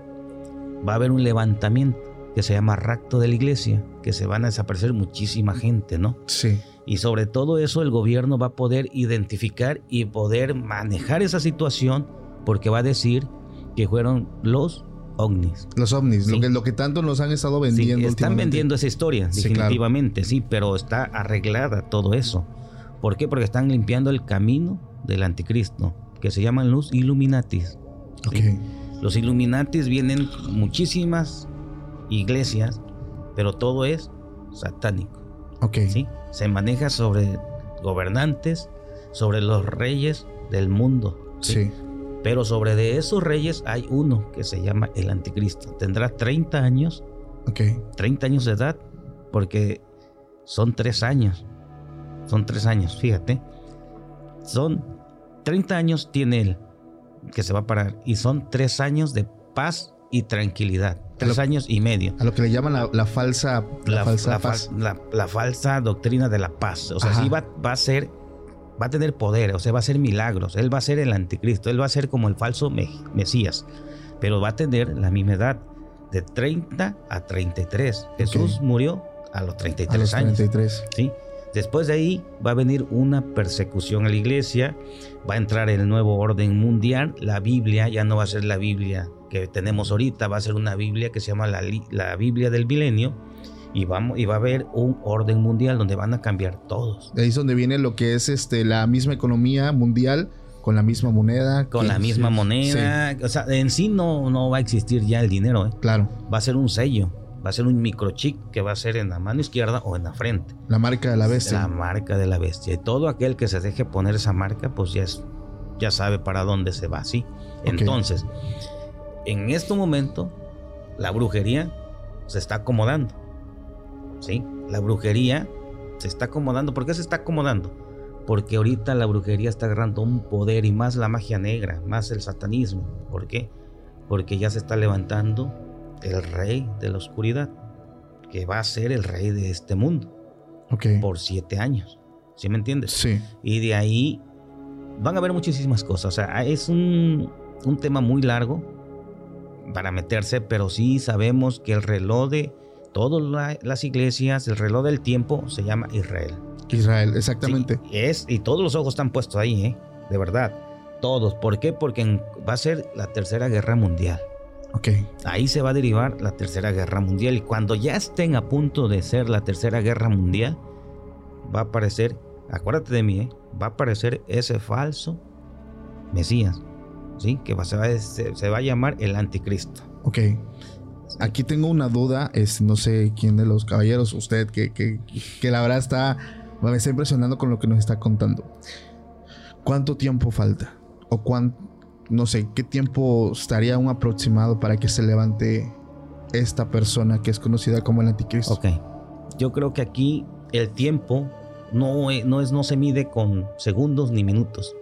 va a haber un levantamiento que se llama rapto de la iglesia, que se van a desaparecer muchísima gente, ¿no? Sí. Y sobre todo eso el gobierno va a poder identificar y poder manejar esa situación porque va a decir que fueron los ovnis. Los ovnis, lo, que, lo que tanto nos han estado Sí, vendiendo están vendiendo esa historia, Sí, claro. definitivamente, sí, pero está arreglada todo eso. ¿Por qué? Porque están limpiando el camino del anticristo, que se llaman los Illuminatis. Los Illuminatis vienen muchísimas iglesias, pero todo es satánico. Ok. ¿sí? Se maneja sobre gobernantes, sobre los reyes del mundo. Sí. Pero sobre de esos reyes hay uno que se llama el anticristo. Tendrá 30 años, Ok. 30 años de edad, porque son tres años. Son tres años, fíjate. Son 30 años tiene él que se va a parar. Y son tres años de paz y tranquilidad. Tres Lo- años y medio. A lo que le llaman la, la falsa, la, la, falsa la paz. falsa doctrina de la paz. O sea, Ajá. sí va, va a ser, va a tener poder, o sea, va a hacer milagros. Él va a ser el anticristo, él va a ser como el falso me- Mesías, pero va a tener la misma edad, de 30 a 33. Jesús murió a los 33 a los años. 33. ¿sí? Después de ahí va a venir una persecución a la iglesia, va a entrar el nuevo orden mundial, la Biblia ya no va a ser la Biblia que tenemos ahorita, va a ser una Biblia que se llama la, la Biblia del milenio y, vamos, y va a haber un orden mundial donde van a cambiar todos. De ahí es donde viene lo que es este la misma economía mundial con la misma moneda. Con que- la misma sí, moneda, o sea, en sí no, no va a existir ya el dinero, ¿eh? sí, claro. va a ser un sello, va a ser un microchip que va a ser en la mano izquierda o en la frente. La marca de la bestia. La marca de la bestia. Y todo aquel que se deje poner esa marca, pues ya, es, ya sabe para dónde se va, ¿sí? Entonces, en este momento, la brujería se está acomodando, ¿sí? La brujería se está acomodando. ¿Por qué se está acomodando? Porque ahorita la brujería está agarrando un poder y más la magia negra, más el satanismo. ¿Por qué? Porque ya se está levantando el rey de la oscuridad, que va a ser el rey de este mundo Ok. por siete años. ¿Sí me entiendes? Sí. Y de ahí van a haber muchísimas cosas. O sea, es un, un tema muy largo para meterse, pero sí sabemos que el reloj de todas la- las iglesias, el reloj del tiempo se llama Israel. Israel, Sí, exactamente. es, y todos los ojos están puestos ahí, ¿eh? De verdad. Todos. ¿Por qué? Porque en- va a ser la tercera guerra mundial. Ok. Ahí se va a derivar la tercera guerra mundial. Y cuando ya estén a punto de ser la tercera guerra mundial, va a aparecer, acuérdate de mí, ¿eh? va a aparecer ese falso Mesías, ¿sí? Que se, va, a- se- se va a llamar el anticristo. Ok. Aquí tengo una duda, es, no sé quién de los caballeros, usted, que, que, que la verdad está, me está impresionando con lo que nos está contando. ¿Cuánto tiempo falta? O cuán, no sé, qué tiempo estaría un aproximado para que se levante esta persona que es conocida como el anticristo? Ok. Yo creo que aquí el tiempo no no es, no se mide con segundos ni minutos.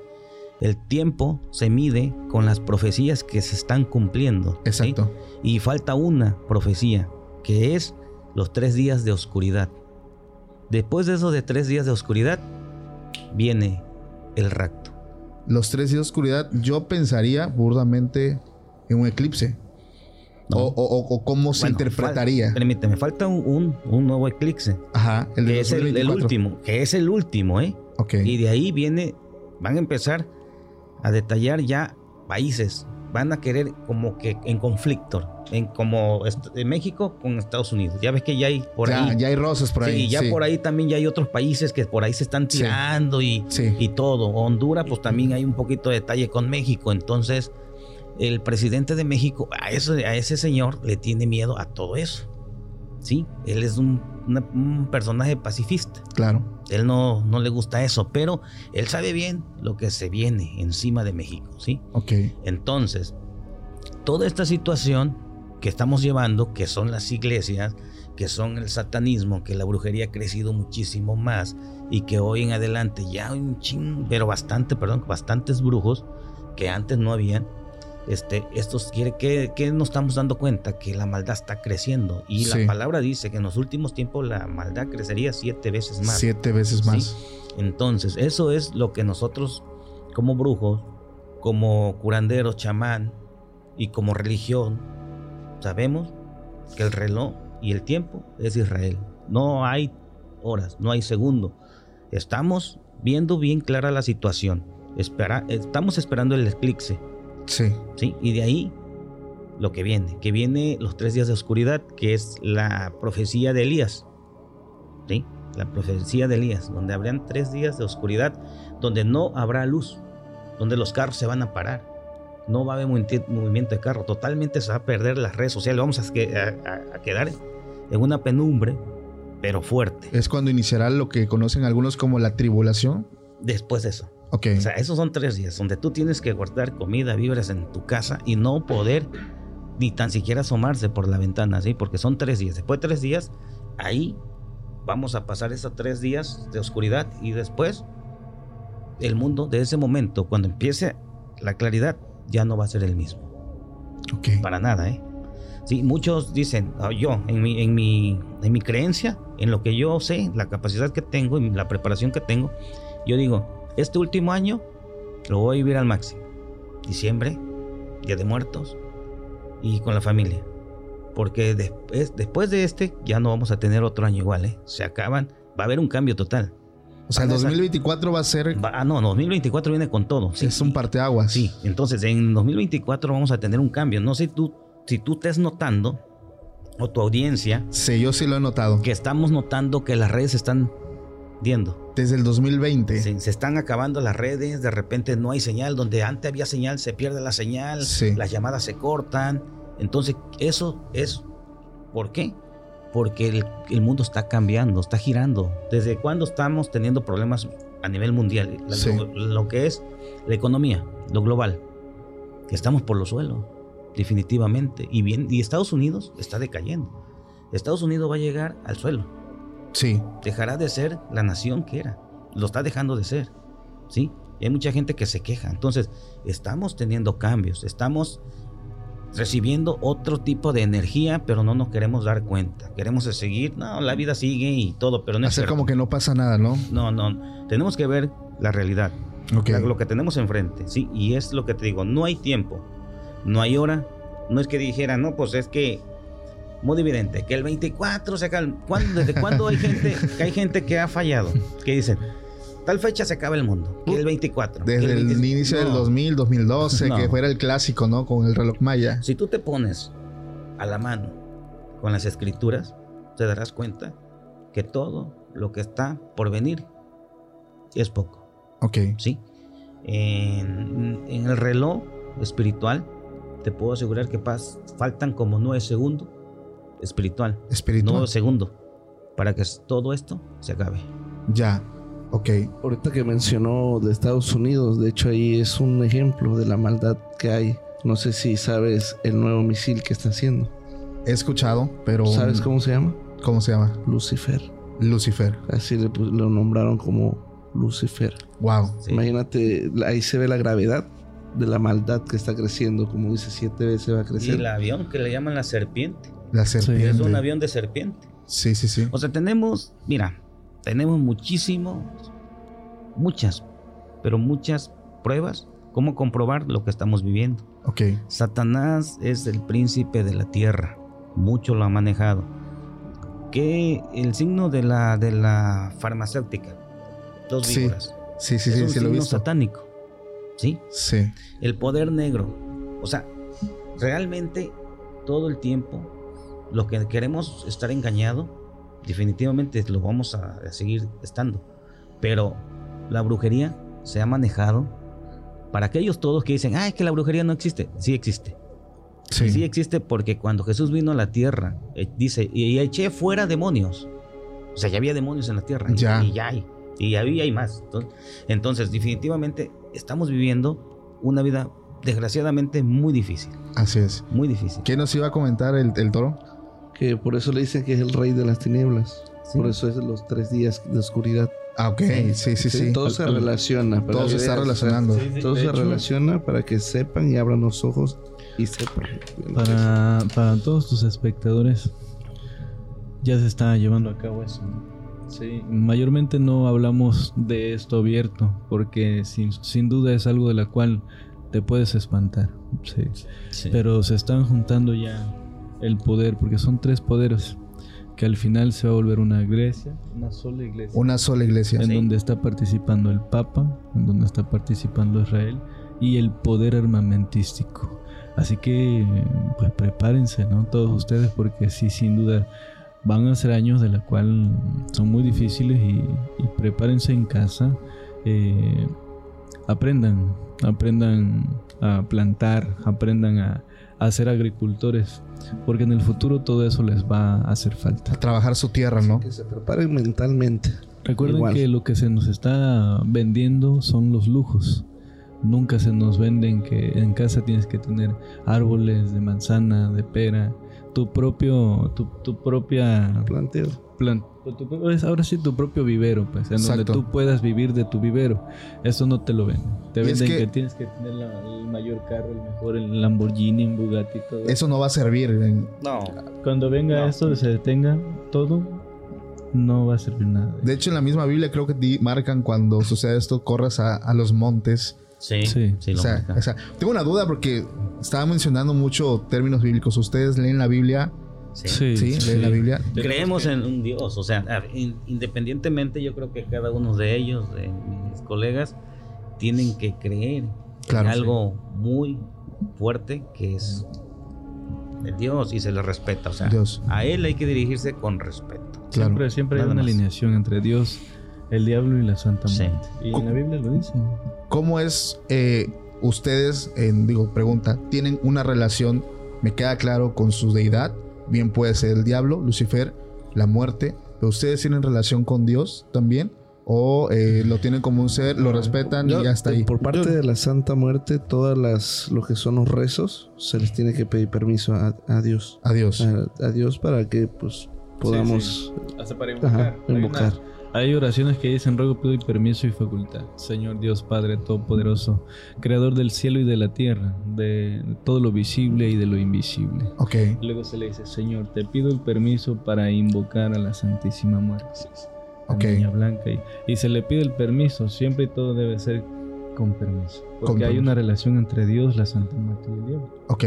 El tiempo se mide con las profecías que se están cumpliendo. ¿sí? Exacto. Y falta una profecía, que es los tres días de oscuridad. Después de esos de tres días de oscuridad, viene el rapto. Los tres días de oscuridad, yo pensaría burdamente en un eclipse. ¿no? O, o- o- o cómo se Bueno, interpretaría. fal- permíteme, falta un, un- un nuevo eclipse, Ajá, el de que es el, el 2024. último, que es el último, ¿eh? Ok. Y de ahí viene, van a empezar a detallar ya países, van a querer como que en conflicto, en como en México con Estados Unidos. Ya ves que ya hay por ya, ahí ya hay roces por ahí. Sí, ya sí. por ahí también ya hay otros países que por ahí se están Sí. tirando y, y todo. Honduras, pues también hay un poquito de detalle con México. Entonces, el presidente de México, a, eso, a ese señor le tiene miedo a todo eso. ¿Sí? Él es un, una- un personaje pacifista. Claro. Él no, no le gusta eso, pero él sabe bien lo que se viene encima de México, ¿sí? Ok. Entonces, toda esta situación que estamos llevando, que son las iglesias, que son el satanismo, que la brujería ha crecido muchísimo más y que hoy en adelante ya hay un ching, pero bastante, perdón, bastantes brujos que antes no habían. Este, estos quiere que, que nos estamos dando cuenta que la maldad está creciendo y Sí. la palabra dice que en los últimos tiempos la maldad crecería siete veces más. Siete veces Sí. más. Entonces, eso es lo que nosotros, como brujos, como curandero, chamán y como religión, sabemos que el reloj y el tiempo es Israel. No hay horas, no hay segundo. Estamos viendo bien clara la situación. Espera, estamos esperando el eclipse, Sí. ¿sí? Y de ahí lo que viene, que viene los tres días de oscuridad, que es la profecía de Elías, ¿sí? La profecía de Elías, donde habrían tres días de oscuridad, donde no habrá luz, donde los carros se van a parar, no va a haber movi- movimiento de carro, totalmente se va a perder las redes sociales, vamos a, que- a quedar en una penumbre, pero fuerte, Es cuando iniciará lo que conocen algunos como la tribulación. después de eso. Ok. O sea, esos son tres días donde tú tienes que guardar comida, víveres en tu casa y no poder ni tan siquiera asomarse por la ventana, ¿sí? Porque son tres días. Después de tres días, ahí vamos a pasar esos tres días de oscuridad y después el mundo de ese momento, cuando empiece la claridad, ya no va a ser el mismo. ok. Para nada, ¿eh? Sí, muchos dicen, ah, yo, en mi, en, mi, en mi creencia, en lo que yo sé, la capacidad que tengo y la preparación que tengo, yo digo, este último año lo voy a vivir al máximo. Diciembre, Día de Muertos y con la familia. Porque después, después de este ya no vamos a tener otro año igual, ¿eh? Se acaban, va a haber un cambio total. O sea, el Van a sa- 2024 va a ser. Ah, no, 2024 viene con todo. sí. es un parteaguas. Sí, entonces en 2024 vamos a tener un cambio. No sé tú, si tú estés notando, o tu audiencia, Sí, yo sí lo he notado. que estamos notando que las redes están viendo. Desde el 2020. Se, se están acabando las redes, de repente no hay señal, donde antes había señal, se pierde la señal, Sí. las llamadas se cortan. Entonces, eso es, ¿por qué? Porque el, el mundo está cambiando, está girando. ¿Desde cuándo estamos teniendo problemas a nivel mundial? La- Sí. lo, lo que es la economía, lo global. Estamos por los suelos, definitivamente. Y, bien, y Estados Unidos está decayendo. Estados Unidos va a llegar al suelo Sí. dejará de ser la nación que era. Lo está dejando de ser. ¿Sí? Y hay mucha gente que se queja. Entonces, estamos teniendo cambios. Estamos recibiendo otro tipo de energía, pero no nos queremos dar cuenta. Queremos seguir. No, la vida sigue y todo, pero no es Hacer como que no pasa nada, ¿no? No, no. Tenemos que ver la realidad. Lo que tenemos enfrente. ¿sí? Y es lo que te digo. No hay tiempo. No hay hora. No es que dijera, no, pues es que muy evidente, que el 24 se acaba. ¿Cuándo- ¿Desde cuándo hay gente, que hay gente que ha fallado? Que dicen, tal fecha se acaba el mundo, que el 24. que Desde el 20. inicio del No. 2000, 2012, No. que fuera el clásico, ¿no? Con el reloj maya. Si tú te pones a la mano con las escrituras, te darás cuenta que todo lo que está por venir es poco. Ok. ¿sí? En, en el reloj espiritual, te puedo asegurar que pas- faltan como nueve segundos espiritual, Espiritual. nueve segundos, para que todo esto se acabe. Ya. Ok. Ahorita que mencionó de Estados Unidos, de hecho ahí es un ejemplo de la maldad que hay. No sé si sabes el nuevo misil que está haciendo. He escuchado, pero. ¿Sabes cómo se llama? ¿Cómo se llama? Lucifer. Lucifer. Así le lo nombraron como Lucifer. Wow. Sí. Imagínate, ahí se ve la gravedad de la maldad que está creciendo. Como dice, siete veces va a Y crecer. el avión que le llaman la serpiente, La serpiente. es un avión de serpiente. Sí, sí, sí. O sea, tenemos, mira, tenemos muchísimo, muchas, pero muchas pruebas, cómo comprobar lo que estamos viviendo. Ok. Satanás es el príncipe de la tierra. Mucho lo ha manejado. Que el signo de la, de la farmacéutica, dos Sí, víboras, Sí, sí, es sí, un sí, lo he signo visto. satánico. ¿Sí? Sí. El poder negro. O sea, realmente todo el tiempo, lo que queremos estar engañado, definitivamente lo vamos a, a seguir estando. Pero la brujería se ha manejado Para aquellos todos que dicen, ah, es que la brujería no existe, sí existe. Sí. Sí existe porque cuando Jesús vino a la tierra, eh, dice, y eché fuera demonios. O sea, ya había demonios en la tierra. y- Ya. Y, ya hay. Y ya había hay más. Entonces, entonces, definitivamente, estamos viviendo una vida, desgraciadamente, muy difícil. Así es. Muy difícil. ¿Qué nos iba a comentar el, el toro? Que por eso le dicen que es el rey de las tinieblas. Sí. Por eso es los tres días de oscuridad. Ah, ok. Sí, sí, sí. Todo se relaciona. para Todo se está relacionando. Todo se relaciona para que sepan y abran los ojos y sepan. Para, para todos tus espectadores, ya se está llevando a cabo eso. ¿no? Sí, mayormente no hablamos de esto abierto, porque sin, sin duda es algo de la cual te puedes espantar. Sí. Sí. Pero se están juntando ya el poder, porque son tres poderes, que al final se va a volver una iglesia, una sola iglesia. Una sola iglesia. en Sí. donde está participando el Papa, en donde está participando Israel y el poder armamentístico. Así que, pues prepárense, ¿no? Todos ustedes, porque sí, sin duda, van a ser años de la cual son muy difíciles y, y prepárense en casa. eh, aprendan, aprendan a plantar, aprendan a, a ser agricultores, porque en el futuro todo eso les va a hacer falta. A trabajar su tierra, ¿no? Que se preparen mentalmente. Recuerden Igual. que lo que se nos está vendiendo son los lujos. Nunca se nos venden que en casa tienes que tener árboles de manzana, de pera, tu propio, tu, tu propia Planteo. plan, tu- es ahora sí tu propio vivero, pues, en Exacto. donde tú puedas vivir de tu vivero. Eso no te lo venden. Te Y es venden que- que... tienes que tener la- el mayor carro, el mejor, el Lamborghini, el Bugatti, todo. Eso no va a servir. en- No. Cuando venga No. esto, se detenga todo, no va a servir nada. De hecho, en la misma Biblia creo que di- marcan cuando sucede esto, corras a, a los montes. Sí, Sí. sí, lo o, sea, o sea, tengo una duda porque estaba mencionando mucho términos bíblicos. ¿Ustedes leen la Biblia? Sí. Sí, Sí, sí. leen la Biblia. Creemos en un Dios, o sea, independientemente yo creo que cada uno de ellos, de mis colegas, tienen que creer Claro, en algo muy fuerte que es el Dios y se le respeta, o sea, Dios. a él hay que dirigirse con respeto. Claro. Siempre, siempre hay una más. alineación entre Dios, el diablo y la Santa Sí. Muerte. Y en la Biblia lo dice. ¿Cómo es eh, ustedes, en, digo, pregunta, tienen una relación, me queda claro, con su deidad? Bien puede ser el diablo, Lucifer, la muerte, pero ustedes tienen relación con Dios también? ¿O eh, lo tienen como un ser, lo respetan Yo- y ya está ahí? Por parte de la Santa Muerte, todas las lo que son los rezos, se les tiene que pedir permiso a, a Dios. A, a Dios para que pues podamos Hasta para ajá, invocar. Hay oraciones que dicen ruego, pido y permiso y facultad. Señor Dios Padre Todopoderoso, Creador del cielo y de la tierra, de todo lo visible y de lo invisible. Ok. Luego se le dice, Señor, te pido el permiso para invocar a la Santísima Muerte. la Ok. Niña Blanca. Y, y se le pide el permiso, siempre y todo debe ser con permiso. Porque Con hay permiso. una relación entre Dios, la Santa Muerte y el diablo. Ok.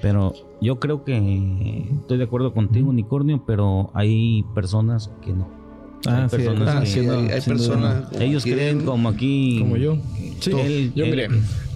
Pero yo creo que estoy de acuerdo contigo, Unicornio, pero hay personas que no. Ah, Hay sí, personas Ah, que- hay, hay personas. Ellos quieren- creen como aquí. Como yo. Sí, Él- yo él- mire,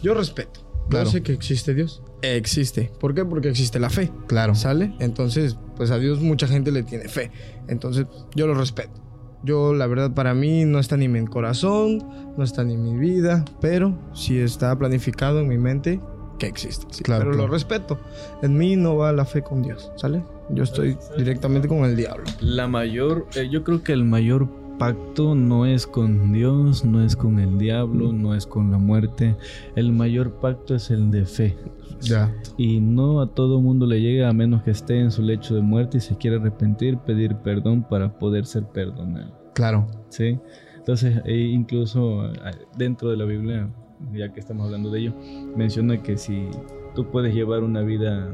yo respeto. Claro. Yo sé que existe Dios. Existe. ¿Por qué? Porque existe la fe. Claro. ¿Sale? Entonces, pues a Dios mucha gente le tiene fe. Entonces, yo lo respeto. Yo, la verdad, para mí no está ni en mi corazón, no está ni en mi vida, pero sí está planificado en mi mente que existe. sí. Claro, pero claro. lo respeto. En mí no va la fe con Dios, ¿sale? Yo estoy directamente con el diablo. La mayor, eh, yo creo que el mayor pacto no es con Dios, no es con el diablo, no es con la muerte. El mayor pacto es el de fe. Ya. Y no a todo mundo le llega a menos que esté en su lecho de muerte y se quiera arrepentir, pedir perdón para poder ser perdonado. Claro. ¿Sí? Entonces, e incluso eh, dentro de la Biblia, ya que estamos hablando de ello, menciona que si tú puedes llevar una vida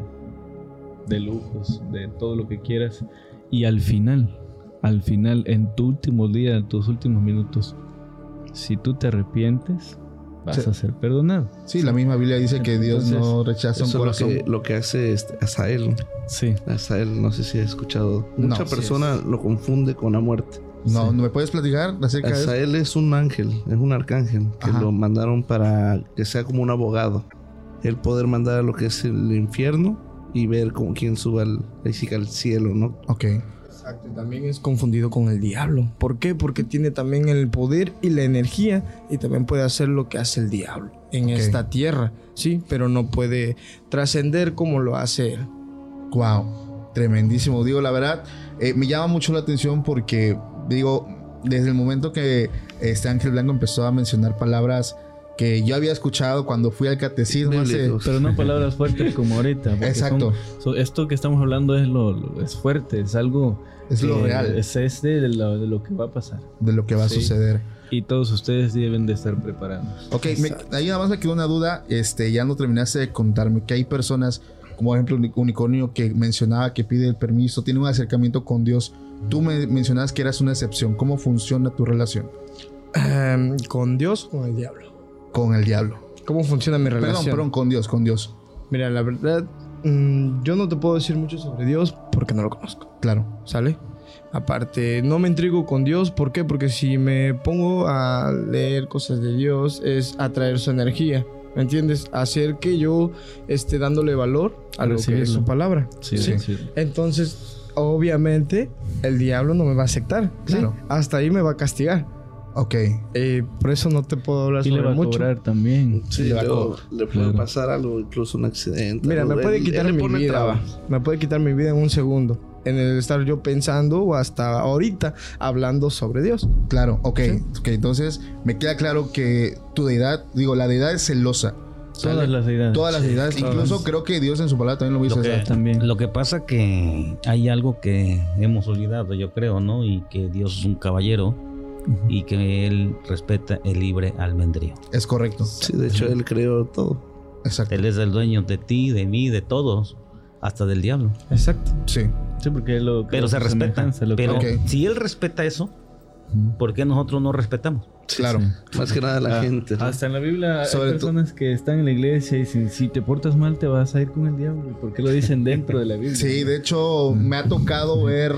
de lujos, de todo lo que quieras, y al final, al final, en tu último día, en tus últimos minutos, si tú te arrepientes, vas a ser perdonado. Sí, la misma Biblia dice que Dios no rechaza un es lo corazón. que, lo que hace este, Asael. Sí. Asael, no sé si has escuchado. No, Mucha sí persona lo confunde con la muerte. No, ¿no me puedes platicar acerca de eso? Asael es un ángel, es un arcángel que Ajá. lo mandaron para que sea como un abogado. El poder mandar a lo que es el infierno y ver con quién suba al, al cielo, ¿no? Ok. Exacto, y también es confundido con el diablo. ¿Por qué? Porque tiene también el poder y la energía y también puede hacer lo que hace el diablo. en esta tierra, ¿sí? Pero no puede trascender como lo hace él. Wow, tremendísimo. Digo, la verdad, eh, me llama mucho la atención porque, digo, desde el momento que este Ángel Blanco empezó a mencionar palabras que yo había escuchado cuando fui al catecismo hace... Pero no palabras fuertes como ahorita. Exacto. son- so- esto que estamos hablando es lo, lo- es fuerte, es algo Es lo real Es, es de, lo, de lo que va a pasar. de lo que va a suceder. Y todos ustedes deben de estar preparados. Ok, me- ahí nada más me quedó una duda. Este, ya no terminaste de contarme que hay personas, como por ejemplo Uni- Unicornio, que mencionaba que pide el permiso, tiene un acercamiento con Dios. Tú me mencionabas que eras una excepción. ¿Cómo funciona tu relación Em, ¿Con Dios o con el diablo? Con el diablo? ¿Cómo funciona mi relación? Perdón, perdón, con Dios, con Dios. Mira, la verdad, mm, yo no te puedo decir mucho sobre Dios porque no lo conozco. Claro. ¿Sale? Aparte, no me intrigo con Dios. ¿Por qué? Porque si me pongo a leer cosas de Dios es atraer su energía. ¿Me entiendes? Hacer que yo esté dándole valor a lo que es su palabra. Sí, Sí. sí. Entonces, obviamente, el diablo no me va a aceptar. ¿sí? Claro. Hasta ahí me va a castigar. Ok. Eh, por eso no te puedo hablar Y le sobre va a mucho. cobrar también. Sí, Le va a luego le puede Claro. pasar algo, incluso un accidente. Mira, me puede Él- quitar él mi vida. Me puede quitar mi vida en un segundo. En el estar yo pensando o hasta ahorita hablando sobre Dios. Claro, ok. Sí. Ok, entonces me queda claro que tu deidad, digo, la deidad es celosa. Todas las ideas. Todas las deidades, todas. incluso creo que Dios en su palabra también lo hizo. Lo que, César. también. lo que pasa que hay algo que hemos olvidado, yo creo, ¿no? Y que Dios es un caballero y que Él respeta el libre albedrío. Es correcto. Sí, de hecho, él creó todo. Exacto. Él es el dueño de ti, de mí, de todos, hasta del diablo. Exacto. Sí. Sí, porque él lo Pero se a su respeta. semejanza, lo Pero creó. Ok. si Él respeta eso, ¿por qué nosotros no respetamos? Claro. Más que nada la Ah, gente. ¿no? Hasta en la Biblia Sobre hay personas que están en la iglesia y dicen, si te portas mal te vas a ir con el diablo. ¿Y ¿Por qué lo dicen dentro de la Biblia? Sí, de hecho, me ha tocado ver,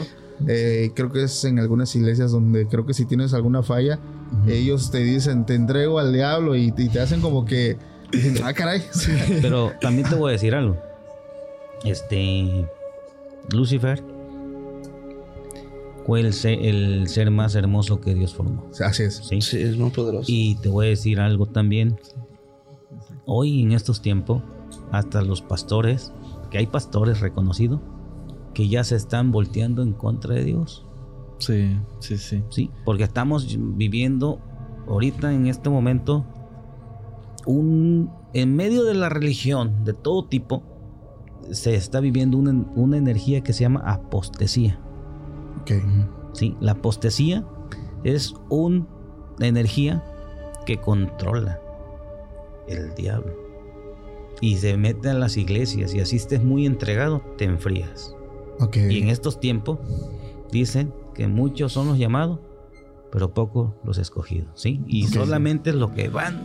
eh, creo que es en algunas iglesias donde creo que si tienes alguna falla, ellos te dicen, te entrego al diablo y, y te hacen como que, dicen, ah, caray. <laughs> Pero también te voy a decir algo. Este. Lucifer fue el ser, el ser más hermoso que Dios formó. Así es. ¿sí? Sí, es muy poderoso. Y te voy a decir algo también. Hoy en estos tiempos, hasta los pastores, que hay pastores reconocidos, que ya se están volteando en contra de Dios. Sí, sí, sí. Sí, porque estamos viviendo ahorita en este momento un en medio de la religión de todo tipo se está viviendo una, una energía que se llama apostasía. Ok. Sí, la apostasía es una energía que controla el diablo y se mete en las iglesias y así estés muy entregado, te enfrías. Y en estos tiempos dicen que muchos son los llamados, pero pocos los escogidos, ¿sí? Y solamente los que van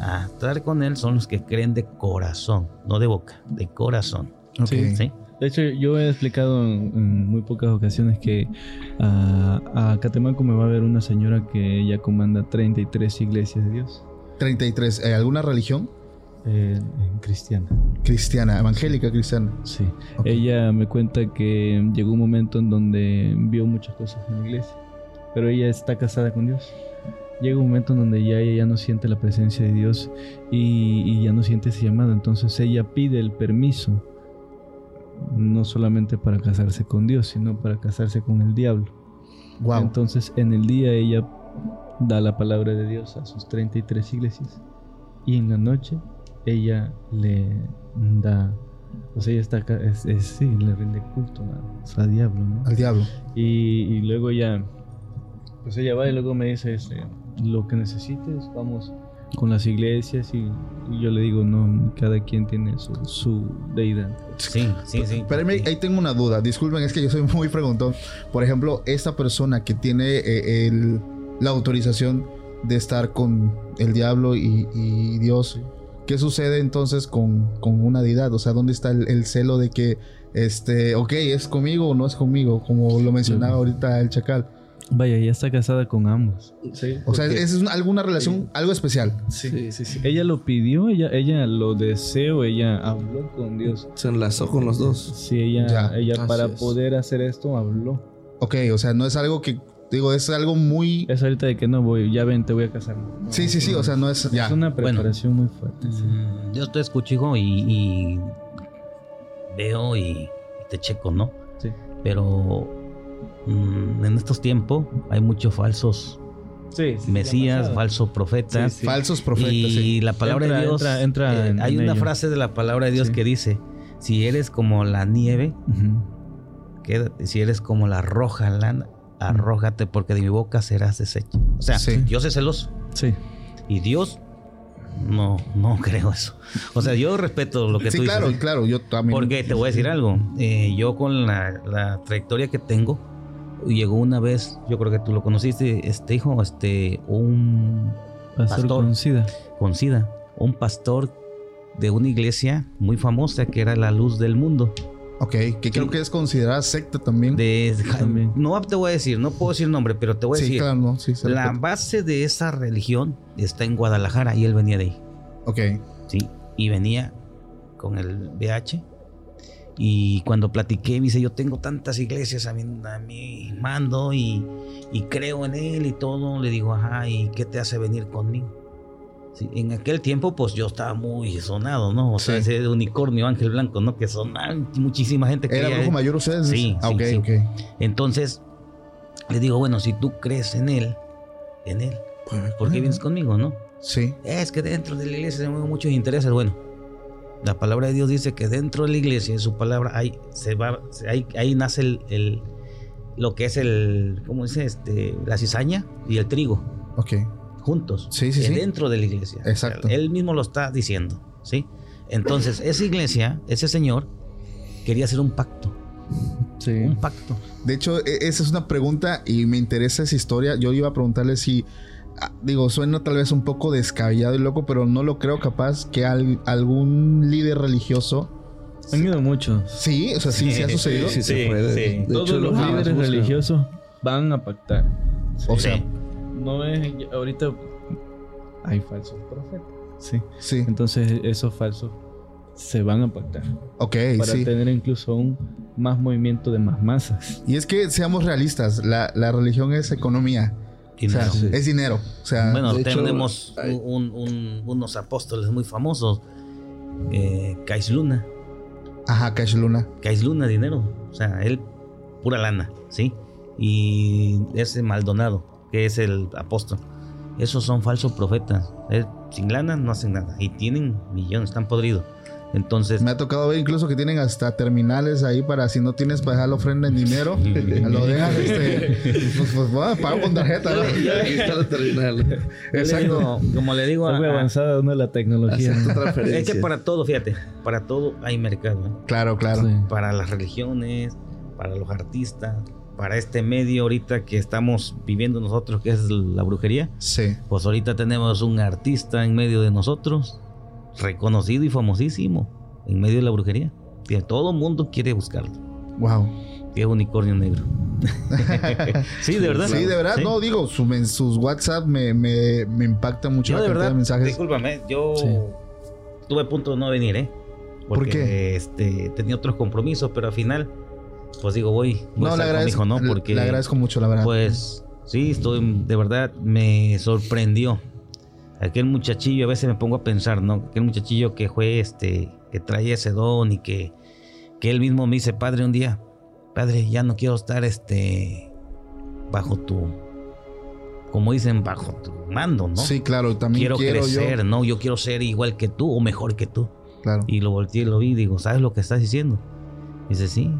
a estar con él son los que creen de corazón, no de boca, de corazón, Ok. Sí. De hecho, yo he explicado en, en muy pocas ocasiones que ah, a Catemaco me va a ver una señora que ella comanda 33 iglesias de Dios, 33. eh, ¿Alguna religión? Eh, cristiana. Cristiana, evangélica cristiana. Sí. Ok. Ella me cuenta que llegó un momento en donde vio muchas cosas en la iglesia, pero ella está casada con Dios. Llega un momento en donde ya ella ya no siente la presencia de Dios y, y ya no siente ese llamado. Entonces ella pide el permiso, no solamente para casarse con Dios, sino para casarse con el diablo. Wow. Entonces en el día ella da la palabra de Dios a sus 33 iglesias y en la noche ella le da, pues ella está, ca- es, es- sí, le rinde culto a, a diablo, ¿no? Al diablo. Y, y luego ya, pues ella va y luego me dice, este, lo que necesites, vamos con las iglesias y, y yo le digo, no, cada quien tiene su, su deidad. Sí, sí, sí. Espérenme, ahí tengo una duda. Disculpen, es que yo soy muy preguntón. Por ejemplo, esta persona que tiene eh, el- la autorización de estar con el diablo y, y Dios, ¿qué sucede entonces con, con una deidad? O sea, ¿dónde está el, el celo de que, este, ok, es conmigo o no es conmigo? Como lo mencionaba ahorita el chacal. Vaya, ella está casada con ambos. Sí, O sea, es una- alguna relación, algo especial. Sí, sí, sí. Ella lo pidió, ella, ella lo deseó, ella habló con Dios. Se enlazó con los dos. Sí, ella, Ya, ella así para es. poder hacer esto habló. Ok, o sea, no es algo que Digo, es algo muy... Es ahorita de que no voy, ya ven, te voy a casar. No, Sí, sí, sí, o sea, no es... Ya. Es una preparación muy fuerte. sí. Mm, Yo te escucho, hijo, y, y veo y te checo, ¿no? Sí. Pero mm, en estos tiempos hay muchos falsos Sí, sí, mesías, demasiado. falsos profetas. Sí, sí. Falsos profetas, y sí. la palabra Entra- de Dios. entra- entra eh, en- hay en una ello. frase de la palabra de Dios Sí. que dice: Si eres como la nieve, quédate. Si eres como la roja lana, arrójate, porque de mi boca serás deshecho. O sea, Sí. Dios es celoso. Sí. Y Dios, no, no <laughs> creo eso. O sea, yo respeto lo que Sí, tú dices. claro, ¿eh? claro. Yo también... Porque te voy a decir algo. eh, yo con la, la trayectoria que tengo, llegó una vez, yo creo que tú lo conociste, este hijo, este, un Pastor, Pastor. con SIDA. con SIDA, un pastor de una iglesia muy famosa que era la luz del mundo. Ok, que creo que es considerada secta también. De, También. no te voy a decir, no puedo decir el nombre, pero te voy a sí, decir. claro, no, sí. se La base de esa religión está en Guadalajara y él venía de ahí. Ok, Sí, y venía con el VH. Y cuando platiqué, me dice, yo tengo tantas iglesias a mi, a mi mando y, y creo en él y todo. Le digo, ajá, ¿y qué te hace venir conmigo? Sí, en aquel tiempo, pues yo estaba muy sonado, ¿no? O sea, ese unicornio ángel blanco, ¿no? Que sonaba, muchísima gente ¿Era brujo mayor ustedes? Sí, Ah, sí, ok, sí. ok. Entonces, le digo, bueno, si tú crees en él, en él, ¿por qué vienes conmigo, no? Sí, Es que dentro de la iglesia se mueven muchos intereses. Bueno, la palabra de Dios dice que dentro de la iglesia, en su palabra, ahí, se va, ahí, ahí nace el, el- lo que es el, ¿cómo dice? Este, la cizaña y el trigo, ok. Juntos. Sí, sí, sí. Dentro de la iglesia. Exacto. Él mismo lo está diciendo, ¿sí? Entonces, esa iglesia, ese señor, quería hacer un pacto. Sí. Un pacto. De hecho, e- esa es una pregunta y me interesa esa historia. Yo iba a preguntarle si, ah, digo, suena tal vez un poco descabellado y loco, pero no lo creo capaz que al- algún líder religioso... Han ido muchos. Sí, o sea, sí, sí ha sucedido. Sí, Sí, se puede. sí. De Todos hecho, los lo- líderes religiosos van a pactar. O sea, Sí. No es ahorita hay falsos profetas. Sí. sí, Entonces esos falsos se van a pactar ok, para sí. tener incluso un más movimiento de más masas. Y es que seamos realistas, la, la religión es economía. O sea, Dinero. Sí. es dinero. O sea, Bueno, hecho, tenemos hay- un- un- unos apóstoles muy famosos. Eh, Cais Luna. ajá, Cash Luna. Cais Luna, dinero. O sea, él, pura lana, ¿sí? Y ese Maldonado, que es el apóstol. Esos son falsos profetas. Él, sin lana no hacen nada. Y tienen millones, están podridos. Entonces, Me ha tocado ver incluso que tienen hasta terminales ahí para si no tienes para dejar la ofrenda en dinero, <laughs> lo dejas este. Pues, pues bueno, pago con tarjeta. ¿no? Aquí está la terminal. <laughs> Exacto. digo, como le digo muy avanzada una de la tecnología. Es que para todo, fíjate, para todo hay mercado. ¿eh? Claro, claro. Sí. para las religiones, para los artistas, para este medio ahorita que estamos viviendo nosotros, que es la brujería. Sí. Pues ahorita tenemos un artista en medio de nosotros, reconocido y famosísimo, en medio de la brujería. Que todo el mundo quiere buscarlo. Wow. Que es unicornio negro. <laughs> sí, de verdad. Sí, de verdad, Sí. no, digo, su sus WhatsApp me, me, me impacta mucho Yo la de cantidad verdad, de mensajes. discúlpame, yo Sí. tuve punto de no venir, ¿eh? ¿Por Porque, qué? Este, tenía otros compromisos, pero al final, pues digo, voy, voy No, le agradezco, ¿no? Porque le agradezco mucho, la verdad. Pues sí, estoy, de verdad me sorprendió. Aquel muchachillo, a veces me pongo a pensar, ¿no? Aquel muchachillo que fue este, que traía ese don y que, que él mismo me dice, padre, un día, padre, ya no quiero estar este, bajo tu, como dicen, bajo tu mando, ¿no? Sí, claro, también quiero, quiero, crecer, yo. ¿no? Yo quiero ser igual que tú o mejor que tú. Claro. Y lo volteé y lo vi y digo, ¿sabes lo que estás diciendo? Dice, sí.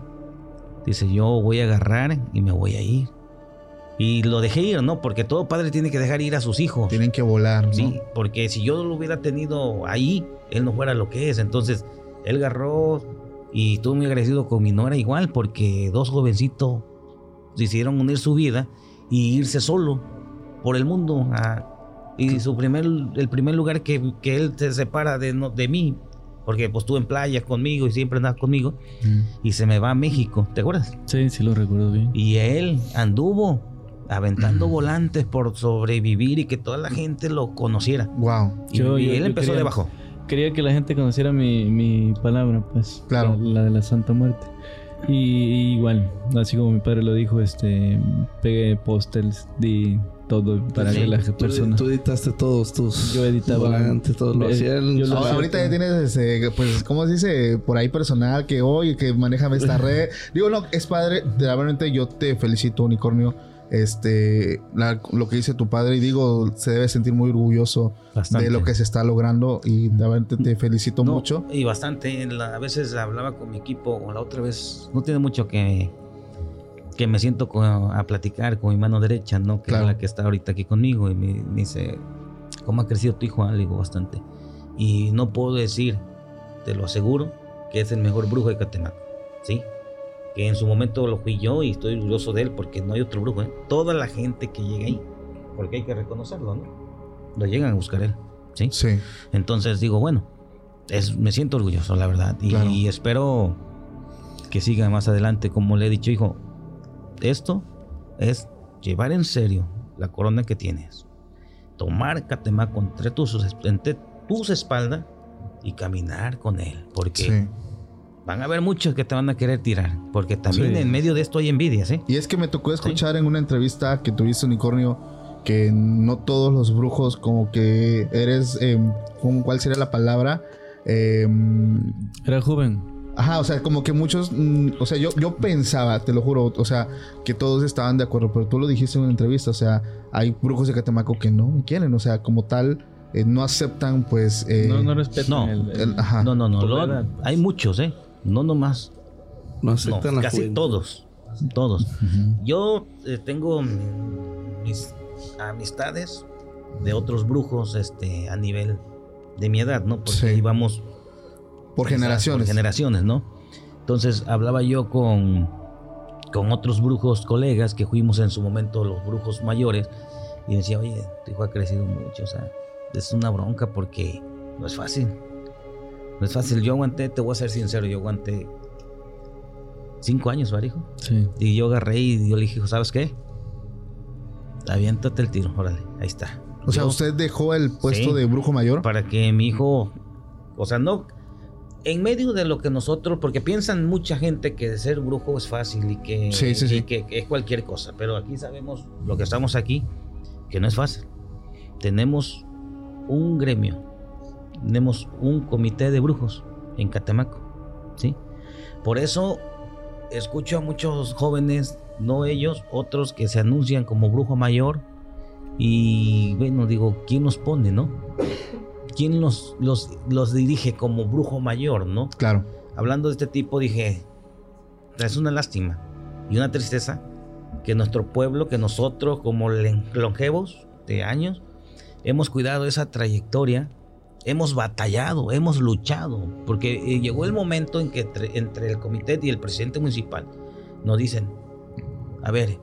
Dice, yo voy a agarrar y me voy a ir. Y lo dejé ir, ¿no? Porque todo padre tiene que dejar ir a sus hijos. Tienen que volar, ¿no? Sí, porque si yo lo hubiera tenido ahí, él no fuera lo que es. Entonces, él agarró y estuvo muy agradecido con mi nuera igual, porque dos jovencitos decidieron unir su vida y irse solo por el mundo. a- y su primer, el primer lugar que, que él se separa de, no- de mí, porque pues estuvo en playa conmigo y siempre andaba conmigo, Mm. y se me va a México, ¿te acuerdas? Sí, sí lo recuerdo bien. Y él anduvo aventando volantes por sobrevivir y que toda la gente lo conociera. Wow. Y, Yo- y yo- él yo empezó debajo. Quería que la gente conociera mi, mi palabra, pues. Claro. La, la de la Santa Muerte. Y, igual, así como mi padre lo dijo, este, pegué pósters, di todo para Sí. que las Tú, personas... tú editaste todos tus. Yo editaba. volantes, todo lo hacía lo ahorita ya tienes, ese, pues, ¿cómo se dice? Por ahí personal que, oye, que maneja esta <laughs> red. Digo, no, es padre. Realmente yo te felicito, Unicornio. Este, la- lo que dice tu padre, y digo, se debe sentir muy orgulloso Bastante. de lo que se está logrando. Y realmente te felicito No, mucho. Y bastante. La- a veces hablaba con mi equipo, o la otra vez, no tiene mucho que, que me siento con- a platicar con mi mano derecha, ¿no? Que Claro. es la que está ahorita aquí conmigo. Y me, me dice, ¿cómo ha crecido tu hijo? Ah, le digo, bastante. Y no puedo decir, te lo aseguro, que es el mejor brujo de Catemaco. ¿Sí? Que en su momento lo fui yo y estoy orgulloso de él porque no hay otro brujo. ¿eh? Toda la gente que llega ahí, porque hay que reconocerlo, ¿no? Lo llegan a buscar él. ¿Sí? Sí. Entonces digo, bueno, es, me siento orgulloso, la verdad. Y, Claro. y espero que siga más adelante. Como le he dicho, hijo, esto es llevar en serio la corona que tienes. Tomar Catemaco entre tus, entre tus espaldas y caminar con él. Porque Sí. Van a haber muchos que te van a querer tirar. Porque también Sí. en medio de esto hay envidias, ¿eh? Y es que me tocó escuchar en una entrevista que tuviste, Unicornio, que no todos los brujos, como que eres, ¿cómo- ¿cuál sería la palabra? Em, Era joven. Ajá, o sea, como que muchos, mm, o sea, yo, yo pensaba, te lo juro, o sea, que todos estaban de acuerdo, pero tú lo dijiste en una entrevista, o sea, hay brujos de Catemaco que no quieren, o sea, como tal, eh, no aceptan, pues, eh, no, no respetan no, el, el- el- ajá. No, no, no. lo- hay muchos, ¿eh? No nomás. No No, aceptan la casi todos. Todos. Yo eh, tengo mis amistades de otros brujos este, a nivel de mi edad, ¿no? Porque Sí. íbamos por generaciones. por generaciones, ¿no? Entonces hablaba yo con, con otros brujos colegas que fuimos en su momento los brujos mayores y decía, oye, tu hijo ha crecido mucho, o sea, es una bronca porque no es fácil. No es fácil. Yo aguanté, te voy a ser sincero, yo aguanté cinco años, ¿verdad, hijo? Sí. Y yo agarré y yo le dije, ¿sabes qué? Aviéntate el tiro, órale, ahí está. o sea, usted dejó el puesto Sí. de brujo mayor. para que mi hijo, o sea, no, en medio de lo que nosotros, porque piensan mucha gente que ser brujo es fácil y que, Sí, sí, y sí. que es cualquier cosa, pero aquí sabemos, lo que estamos aquí, que no es fácil. Tenemos un gremio, tenemos un comité de brujos en Catemaco, ¿sí? Por eso escucho a muchos jóvenes, no ellos, otros que se anuncian como brujo mayor y bueno, digo, ¿quién nos pone, no? ¿Quién los, los, los dirige como brujo mayor, no? Claro. Hablando de este tipo, dije, es una lástima y una tristeza que nuestro pueblo, que nosotros como longevos de años, hemos cuidado esa trayectoria, hemos batallado, hemos luchado, porque eh, llegó el momento en que entre, entre el comité y el presidente municipal nos dicen, a ver,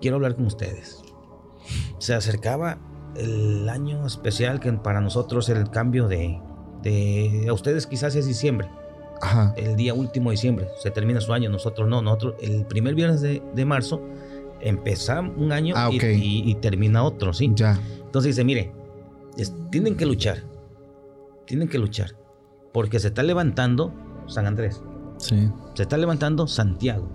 quiero hablar con ustedes. Se acercaba el año especial que para nosotros el cambio de, de a ustedes quizás es diciembre, Ajá. el día último de diciembre, se termina su año, nosotros no, nosotros el primer viernes de, de marzo empezamos un año Ah, y- ok. y, y termina otro, ¿sí? Ya. Entonces dice, mire, es- tienen que luchar, tienen que luchar, porque se está levantando San Andrés, Sí. se está levantando Santiago,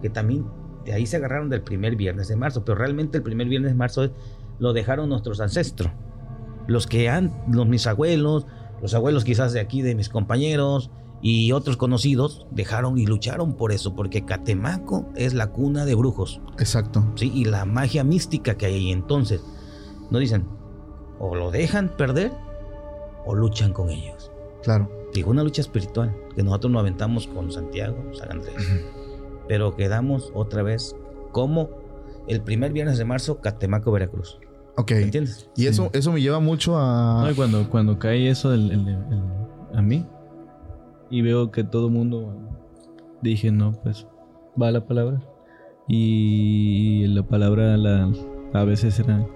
que también de ahí se agarraron del primer viernes de marzo, pero realmente el primer viernes de marzo lo dejaron nuestros ancestros, los que han, los mis abuelos, los abuelos quizás de aquí de mis compañeros y otros conocidos dejaron y lucharon por eso, porque Catemaco es la cuna de brujos, Exacto. ¿sí? Y la magia mística que hay ahí. Entonces, no dicen, o lo dejan perder o luchan con ellos. Claro. Digo, una lucha espiritual, que nosotros nos aventamos con Santiago, San Andrés. Pero quedamos otra vez como el primer viernes de marzo, Catemaco, Veracruz. Ok. ¿Me entiendes? Y eso, eso me lleva mucho a. No, y cuando, cuando cae eso el- el- el- a mí y veo que todo el mundo dije, no, pues va la palabra. Y la palabra la, a veces eran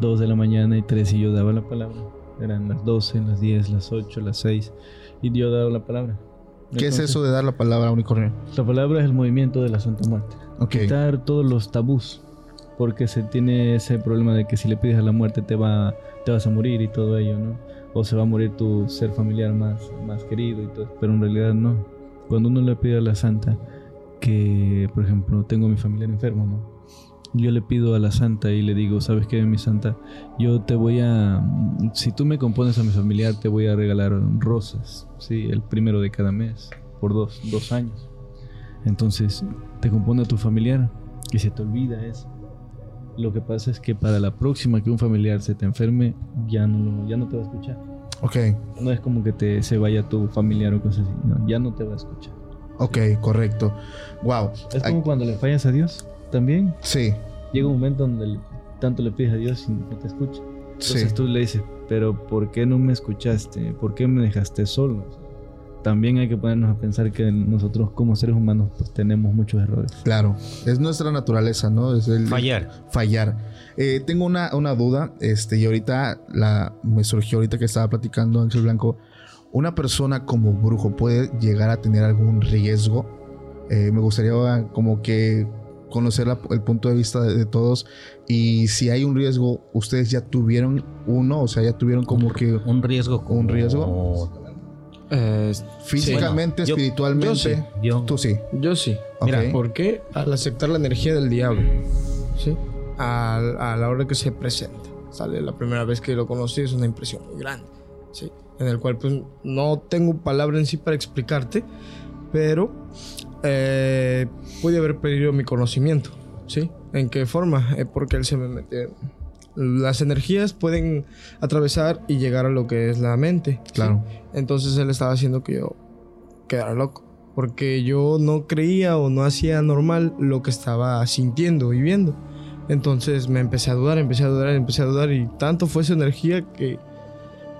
2 de la mañana y 3 y yo daba la palabra. Eran las 12, las 10, las 8, las 6 y yo daba la palabra. ¿Qué es Entonces, eso de dar la palabra a unicornio? La palabra es el movimiento de la Santa Muerte Ok. quitar todos los tabús porque se tiene ese problema de que si le pides a la muerte te va te vas a morir y todo ello no o se va a morir tu ser familiar más más querido y todo pero en realidad no cuando uno le pide a la santa que, por ejemplo, tengo a mi familiar enfermo, ¿no? Yo le pido a la santa y le digo, ¿sabes qué, mi santa? Yo te voy a... Si tú me compones a mi familiar, te voy a regalar rosas, ¿sí? El primero de cada mes, por dos, dos años. Entonces, te compone a tu familiar y se te olvida eso. Lo que pasa es que para la próxima que un familiar se te enferme, ya no, ya no te va a escuchar. Ok, No es como que te, se vaya tu familiar o cosas así. no, ya no te va a escuchar. ok, correcto. Wow. Es como cuando le fallas a Dios también. Sí, Llega un momento donde tanto le pides a Dios y no te escucha. Entonces sí. tú le dices, pero ¿por qué no me escuchaste? ¿Por qué me dejaste solo? O sea, También hay que ponernos a pensar que nosotros como seres humanos pues, tenemos muchos errores. Claro, es nuestra naturaleza, ¿no? Es el Fallar. fallar. Eh, tengo una, una duda, este, y ahorita la, me surgió ahorita que estaba platicando Ángel Blanco. ¿Una persona como brujo puede llegar a tener algún riesgo? Eh, me gustaría como que conocer la- el punto de vista de, de todos. Y si hay un riesgo, ¿ustedes ya tuvieron uno? O sea, ya tuvieron como que Un riesgo. como- ¿Un riesgo? Eh, físicamente, Bueno, yo- espiritualmente. yo sí. Yo, Tú sí. yo sí. Mira, Ok. ¿Por qué? Al aceptar la energía del diablo. ¿Sí? Al- a la hora que se presenta. Sale la primera vez que lo conocí, es una impresión muy grande. ¿Sí? En el cual, pues, no tengo palabra en sí para explicarte, pero eh, pude haber perdido mi conocimiento. ¿Sí? ¿En qué forma? Eh, porque él se me mete. Las energías pueden atravesar y llegar a lo que es la mente. ¿sí? Claro. Entonces él estaba haciendo que yo quedara loco. Porque yo no creía o no hacía normal lo que estaba sintiendo y viendo. Entonces me empecé a dudar, empecé a dudar, empecé a dudar. Y tanto fue esa energía que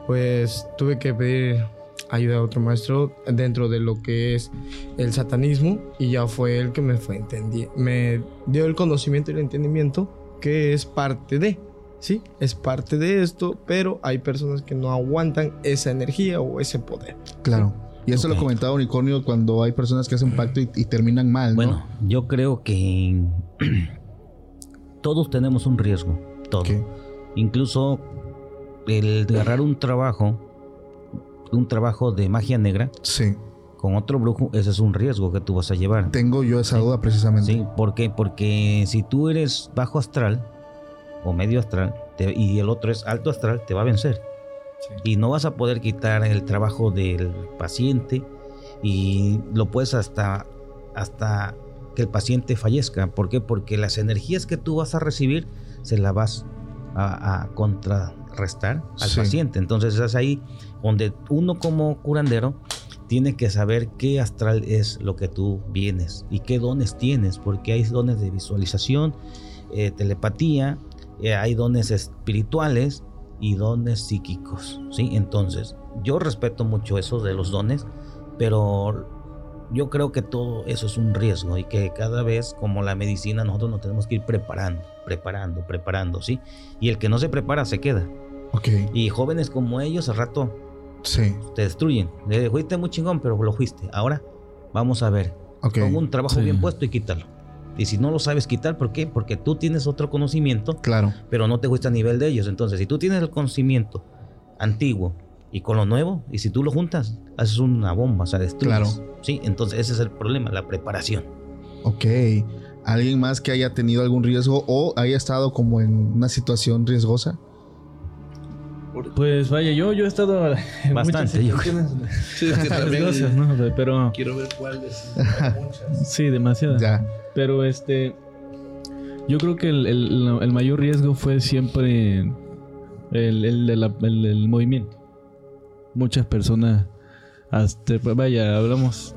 pues tuve que pedir ayuda a otro maestro dentro de lo que es el satanismo. Y ya fue él que me fue entendi me dio el conocimiento y el entendimiento que es parte de. Sí, es parte de esto, pero hay personas que no aguantan esa energía o ese poder. Claro. Y eso lo comentaba Unicornio cuando hay personas que hacen pacto y, y terminan mal, ¿no? Bueno, yo creo que <clears throat> todos tenemos un riesgo. Todos. Ok. Incluso el de agarrar un trabajo, un trabajo de magia negra Sí. con otro brujo, ese es un riesgo que tú vas a llevar. Tengo yo esa duda precisamente. Sí, ¿por qué? Porque si tú eres bajo astral o medio astral te- y el otro es alto astral, te va a vencer. Y no vas a poder quitar el trabajo del paciente y lo puedes hasta, hasta que el paciente fallezca. ¿Por qué? Porque las energías que tú vas a recibir se las vas a, a contrarrestar al Sí. paciente. Entonces es ahí donde uno como curandero tiene que saber qué astral es lo que tú vienes y qué dones tienes, porque hay dones de visualización, eh, telepatía, eh, hay dones espirituales y dones psíquicos, ¿sí? Entonces, yo respeto mucho eso de los dones, pero yo creo que todo eso es un riesgo y que cada vez, como la medicina, nosotros nos tenemos que ir preparando, preparando, preparando, ¿sí? Y el que no se prepara se queda. Y jóvenes como ellos, al rato Sí. te destruyen. Le fuiste muy chingón, pero lo fuiste. Ahora, vamos a ver. Ok. Pon un trabajo Sí. bien puesto y quítalo. Y si no lo sabes quitar, ¿por qué? Porque tú tienes otro conocimiento, Claro. pero no te fuiste a nivel de ellos. Entonces, si tú tienes el conocimiento antiguo y con lo nuevo, y si tú lo juntas, haces una bomba, o sea, destruyes. Claro. Sí, entonces ese es el problema, la preparación. Ok. ¿Alguien más que haya tenido algún riesgo o haya estado como en una situación riesgosa? Pues vaya, yo, yo he estado en Bastante, yo muchas situaciones Sí, es que <laughs> también riesgosas, ¿no? Pero quiero ver cuáles. <laughs> Muchas. sí, demasiadas. Ya. Pero este, yo creo que el, el- el mayor riesgo fue siempre el, el movimiento. Muchas personas, hasta, vaya, hablamos,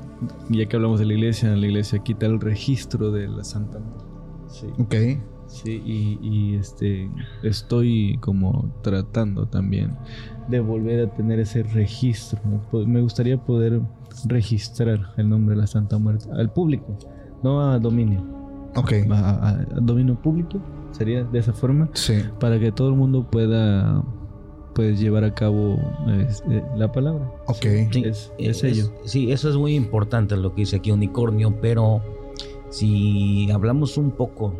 ya que hablamos de la iglesia, la iglesia quita el registro de la Santa Muerte. Sí. Ok. Sí, y, y, este estoy como tratando también de volver a tener ese registro. Me gustaría poder registrar el nombre de la Santa Muerte al público, no a dominio, Ok. a, a- a dominio público sería de esa forma Sí. para que todo el mundo pueda pues llevar a cabo este, la palabra. Ok. Sí, Es- eh, es ello. sí, eso es muy importante lo que dice aquí Unicornio, pero si hablamos un poco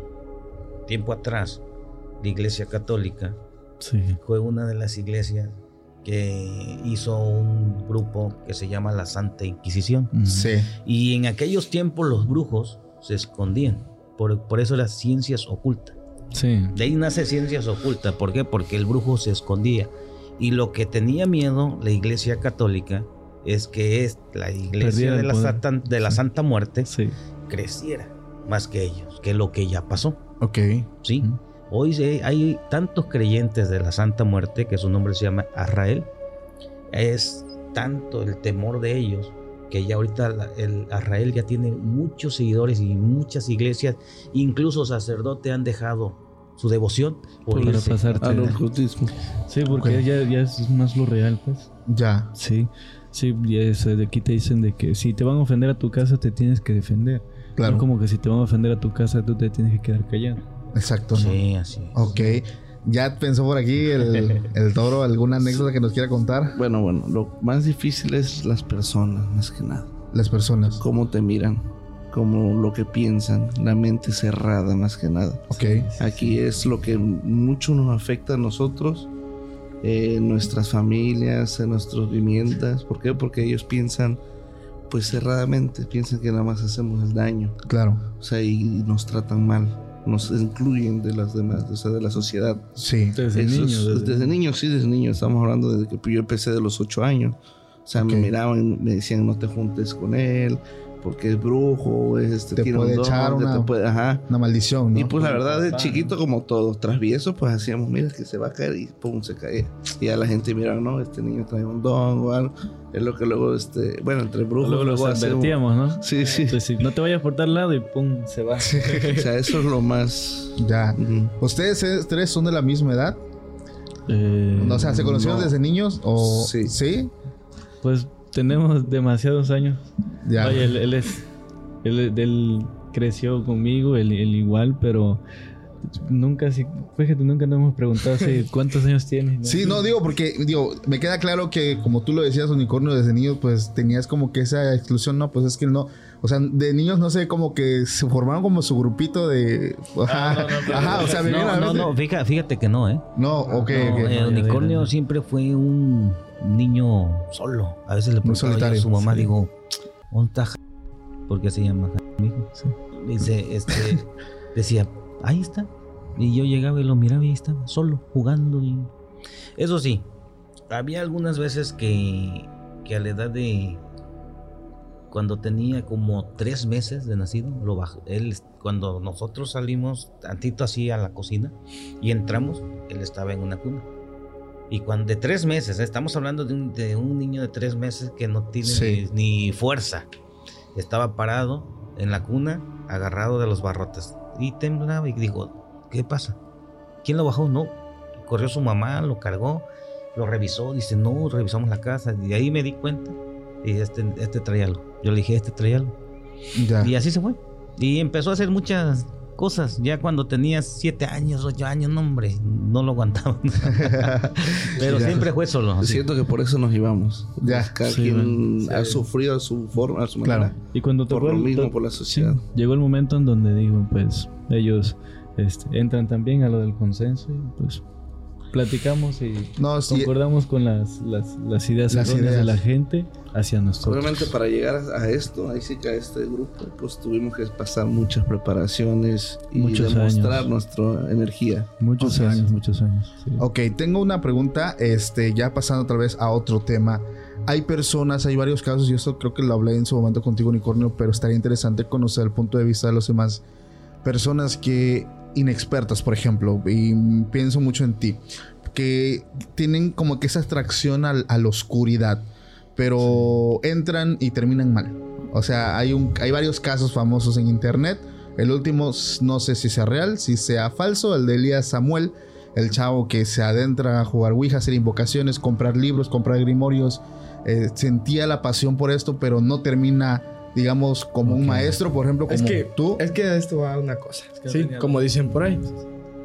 tiempo atrás, la Iglesia Católica Sí. fue una de las iglesias que hizo un grupo que se llama la Santa Inquisición. Sí. Y en aquellos tiempos los brujos se escondían. Por, por eso las ciencias ocultas. Sí. De ahí nace ciencias ocultas. ¿Por qué? Porque el brujo se escondía. Y lo que tenía miedo la iglesia católica es que es la iglesia de la. Santa, de la Sí. Santa Muerte Sí. creciera más que ellos, que lo que ya pasó. Ok. ¿sí? Ujú. Hoy hay tantos creyentes de la Santa Muerte que su nombre se llama Azrael. Es tanto el temor de ellos que ya ahorita el Azrael ya tiene muchos seguidores y muchas iglesias, incluso sacerdotes han dejado su devoción por Para irse. pasarte. Al ocultismo. Sí, porque Ok. ya, ya es más lo real, pues. Ya. Sí. Sí, ya es, de aquí te dicen de que si te van a ofender a tu casa, te tienes que defender. Claro. No como que si te van a ofender a tu casa, tú te tienes que quedar callado. Exacto. ¿no? Sí, así es. Ok. ¿Ya pensó por aquí el, <laughs> el toro alguna anécdota que nos quiera contar? Bueno, bueno, lo más difícil es las personas, más que nada. Las personas. Cómo te miran, cómo lo que piensan, la mente cerrada, más que nada. Ok. Aquí es lo que mucho nos afecta a nosotros, eh, en nuestras familias, en nuestras viviendas. ¿Por qué? Porque ellos piensan, pues cerradamente, piensan que nada más hacemos el daño. Claro. O sea, y, y nos tratan mal, nos excluyen de las demás, o sea, de la sociedad. Sí. Desde Eso niño. es- desde- desde, niño, sí, desde niño. Estamos hablando desde que yo empecé de los ocho años. O sea, me miraban, me decían no te juntes con él, porque es brujo, es este, Te tiene un puede don, echar una- te puede- ajá. Una maldición, ¿no? Y pues la verdad, de chiquito como todos, traviesos, pues hacíamos, mira que se va a caer y pum, se caía. Y ya la gente miraba, no, este niño trae un don o algo. Es lo que luego, este, bueno, entre brujos. Luego los hacemos- advertíamos, ¿no? Sí, sí. Entonces, si no te vayas por tal lado y pum, se va. O sea, eso es lo más. Ya. ¿Ustedes eh, tres son de la misma edad? Eh, O sea, ¿se conocieron no. desde niños? ¿O Sí. ¿Sí? Pues tenemos demasiados años. Ya. Oye, él, él es. Él, él creció conmigo, él, él igual, pero nunca, sí, fíjate, nunca nos hemos preguntado si, <laughs> cuántos años tienes. ¿no? Sí, no digo porque digo, me queda claro que como tú lo decías, unicornio desde niño, pues tenías como que esa exclusión, no, pues es que no, o sea, de niños no sé, como que se formaron como su grupito de, ajá, Ah, no, no, pero- ajá, o sea, me No, no, fíjate, fíjate que no, ¿eh? no, ok, No, ok. el ya, unicornio siempre fue un niño solo. A veces le preguntaba a su mamá, sí. digo, ¿dónde está Ja-?" ¿Por qué se llama Ja-?" mi hijo? Dice, este, decía, ahí está. Y yo llegaba y lo miraba y ahí estaba, solo, jugando. Y... Eso sí, había algunas veces que, que a la edad de... Cuando tenía como tres meses de nacido, lo bajó. Él, cuando nosotros salimos tantito así a la cocina y entramos, él estaba en una cuna. Y cuando de tres meses, ¿eh? estamos hablando de un, de un niño de tres meses que no tiene Sí. ni, ni fuerza. Estaba parado en la cuna, agarrado de los barrotes. Y temblaba y dijo, ¿qué pasa? ¿Quién lo bajó? No. Corrió su mamá, lo cargó, lo revisó. Dice, no, revisamos la casa. Y ahí me di cuenta. Y este, este traía algo. Yo le dije, este traía algo. Ya. Y así se fue. Y empezó a hacer muchas cosas. Ya cuando tenía siete años, ocho años, no, hombre, no lo aguantaba. <laughs> Pero Ya. siempre fue solo. así. Siento que por eso nos llevamos. Ya. Cada Sí, quien ha sufrido a su forma, a su Claro. manera. Y cuando Por tocó lo el- mismo, por la sí, sociedad. llegó el momento en donde digo, pues ellos este, entran también a lo del consenso y pues platicamos y No, sí, concordamos con las, las, las ideas Las de la gente hacia nosotros. Obviamente para llegar a esto, ahí sí que a este grupo, pues tuvimos que pasar muchas preparaciones y Muchos demostrar años. nuestra energía. Muchos años, muchos años. sí. Ok, tengo una pregunta, este, ya pasando tal vez a otro tema. Hay personas, hay varios casos, y esto creo que lo hablé en su momento contigo, Unicornio, pero estaría interesante conocer el punto de vista de los demás. Personas que, inexpertas, por ejemplo, y pienso mucho en ti, que tienen como que esa atracción al- a la oscuridad, pero entran y terminan mal. O sea, hay, un, hay varios casos famosos en internet. El último, no sé si sea real, si sea falso, el de Elías Samuel, el chavo que se adentra a jugar Ouija, hacer invocaciones, comprar libros, comprar grimorios. eh, sentía la pasión por esto, pero no termina, digamos, como un Ok. maestro, por ejemplo, como Es que, tú. es que a esto va una cosa. que sí, como dicen por ahí.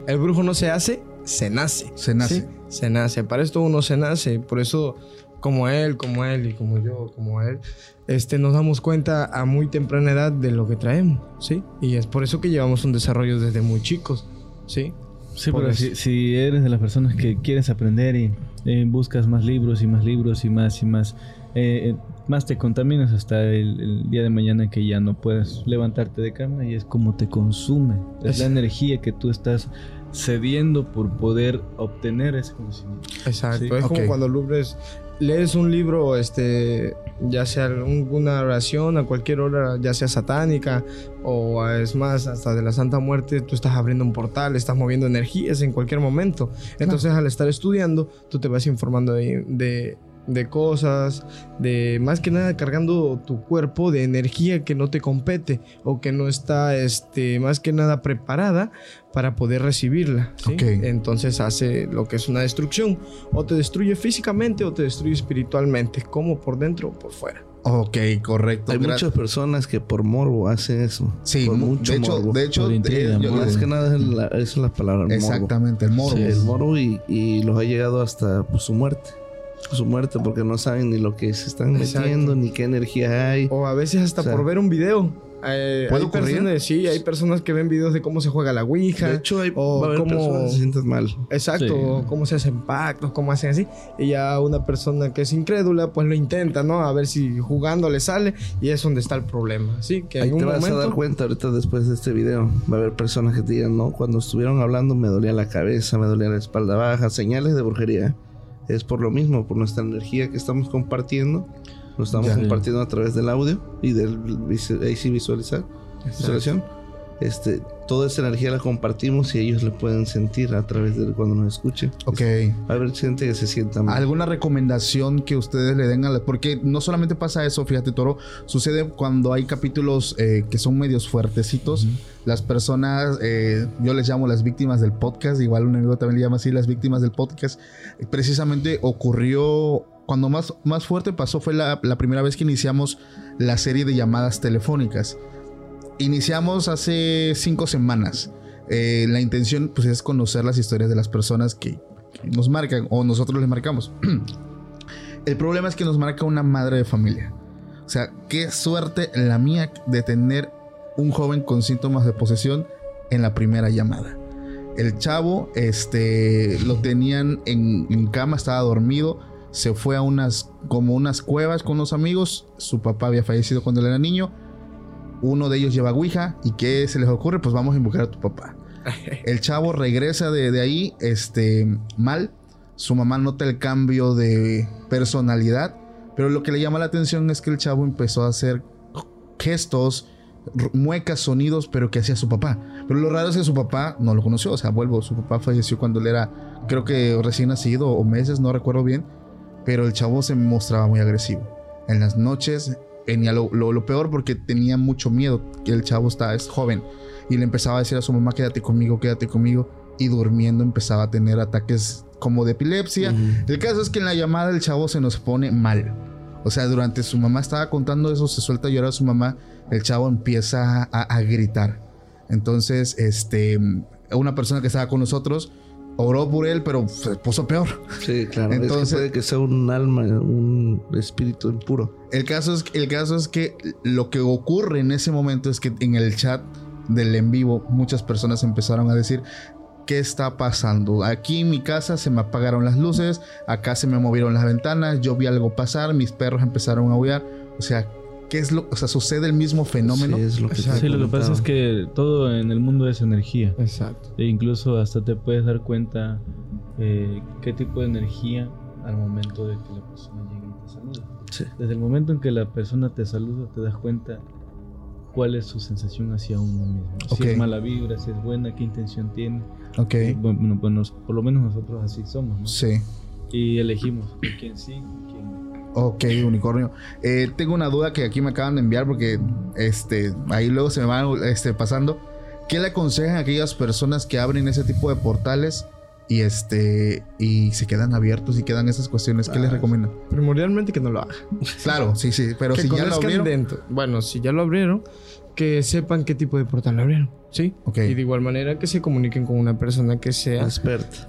El brujo no se hace, se nace. Se nace. Sí, se nace. Para esto uno se nace. Por eso, como él, como él y como yo, como él, este, nos damos cuenta a muy temprana edad de lo que traemos, ¿sí? Y es por eso que llevamos un desarrollo desde muy chicos, ¿sí? Sí, pero Pones- si, si eres de las personas que quieres aprender y eh, buscas más libros y más libros y más y más, eh, eh, más te contaminas hasta el, el día de mañana que ya no puedes levantarte de cama y es como te consume. Es, Es- la energía que tú estás cediendo por poder obtener ese conocimiento. Exacto. Sí, es como cuando lees, lees un libro, este, ya sea un- una oración a cualquier hora, ya sea satánica o es más, hasta de la Santa Muerte, tú estás abriendo un portal, estás moviendo energías en cualquier momento. Entonces, al estar estudiando, tú te vas informando de, de, de cosas, de más que nada cargando tu cuerpo de energía que no te compete o que no está, este, más que nada preparada para poder recibirla. ¿sí? Entonces hace lo que es una destrucción. O te destruye físicamente o te destruye espiritualmente, como por dentro o por fuera. Ok, correcto. Hay muchas personas que por morbo hacen eso. Sí, por mucho de hecho, morbo. de hecho, eh, yo- morbo. Más que nada es la, esa es la palabra, el morbo. exactamente, el morbo. Sí, el morbo y, y los ha llegado hasta pues, su muerte. Su muerte porque no saben ni lo que se están Exacto. metiendo, ni qué energía hay. O a veces hasta O sea, por ver un video. Eh, ¿puede hay ocurrir? personas, sí, hay personas que ven videos de cómo se juega la Ouija. De hecho, hay, o va a haber cómo- personas que se sienten mal. Exacto, Sí. cómo se hacen pactos, cómo hacen así. Y ya una persona que es incrédula, pues lo intenta, ¿no? A ver si jugando le sale. Y es donde está el problema. Así que Ahí en un te vas momento. a dar cuenta ahorita después de este video. Va a haber personas que te digan, no, cuando estuvieron hablando me dolía la cabeza, me dolía la espalda baja, señales de brujería. Es por lo mismo, por nuestra energía que estamos compartiendo. Lo estamos Ya. compartiendo a través del audio y del sí visualizar, visualización. Este, toda esa energía la compartimos y ellos la pueden sentir a través de cuando nos escuchen. Ok. Va a haber gente que se sienta mal. ¿Alguna recomendación que ustedes le den a la... Porque no solamente pasa eso, fíjate, Toro. Sucede cuando hay capítulos eh, que son medios fuertecitos. Las personas, eh, yo les llamo las víctimas del podcast. Igual un amigo también le llama así, las víctimas del podcast. Precisamente ocurrió... Cuando más, más fuerte pasó fue la, la primera vez que iniciamos la serie de llamadas telefónicas. Iniciamos hace cinco semanas. Eh, la intención pues es conocer las historias de las personas que, nos marcan o nosotros les marcamos. <clears throat> El problema es que nos marca una madre de familia. O sea, qué suerte la mía de tener un joven con síntomas de posesión en la primera llamada. El chavo, este, lo tenían en, en cama, estaba dormido, se fue a unas, como unas cuevas con los amigos. Su papá había fallecido cuando él era niño. Uno de ellos lleva Ouija y ¿qué se les ocurre? Pues vamos a invocar a tu papá. <laughs> El chavo regresa de, de ahí, este, mal. Su mamá nota el cambio de personalidad. Pero lo que le llama la atención es que el chavo empezó a hacer gestos, muecas, sonidos, pero que hacía su papá. Pero lo raro es que su papá no lo conoció. O sea, vuelvo, su papá falleció cuando él era, creo que recién nacido o meses, no recuerdo bien. Pero el chavo se mostraba muy agresivo. En las noches lo, lo- lo peor porque tenía mucho miedo. Que el chavo está, es joven. Y le empezaba a decir a su mamá, quédate conmigo, quédate conmigo. Y durmiendo empezaba a tener ataques como de epilepsia. El caso es que en la llamada el chavo se nos pone mal. O sea, durante su mamá estaba contando eso, se suelta a llorar a su mamá, el chavo empieza a, a gritar. Entonces, este, una persona que estaba con nosotros oró por él, pero se puso peor. Sí, claro. Entonces- es que puede que sea un alma, un espíritu impuro. El caso, es, el caso es que lo que ocurre en ese momento es que en el chat del en vivo muchas personas empezaron a decir, ¿qué está pasando? Aquí en mi casa se me apagaron las luces, acá se me movieron las ventanas, yo vi algo pasar, mis perros empezaron a aullar. O sea, ¿qué es lo? O sea, sucede el mismo fenómeno. Sí, es lo que. Sí, lo que pasa es que todo en el mundo es energía. Exacto. E incluso hasta te puedes dar cuenta eh, qué tipo de energía al momento de que la persona llegue y te saluda. Sí. Desde el momento en que la persona te saluda, te das cuenta cuál es su sensación hacia uno mismo. Ok. Si es mala vibra, si es buena, qué intención tiene. Ok. Bueno, nos- por lo menos nosotros así somos. ¿no? Sí. Y elegimos quién sí quién no. Ok, unicornio. Eh, tengo una duda que aquí me acaban de enviar porque este, ahí luego se me van este, pasando. ¿Qué le aconsejan a aquellas personas que abren ese tipo de portales y este y se quedan abiertos y quedan esas cuestiones? ¿Qué les Ah. recomiendan? Primordialmente que no lo haga. Claro, sí, sí, pero que si ya lo abrieron. dentro. Bueno, si ya lo abrieron, que sepan qué tipo de portal lo abrieron. ¿Sí? Ok. Y de igual manera que se comuniquen con una persona que sea Experta.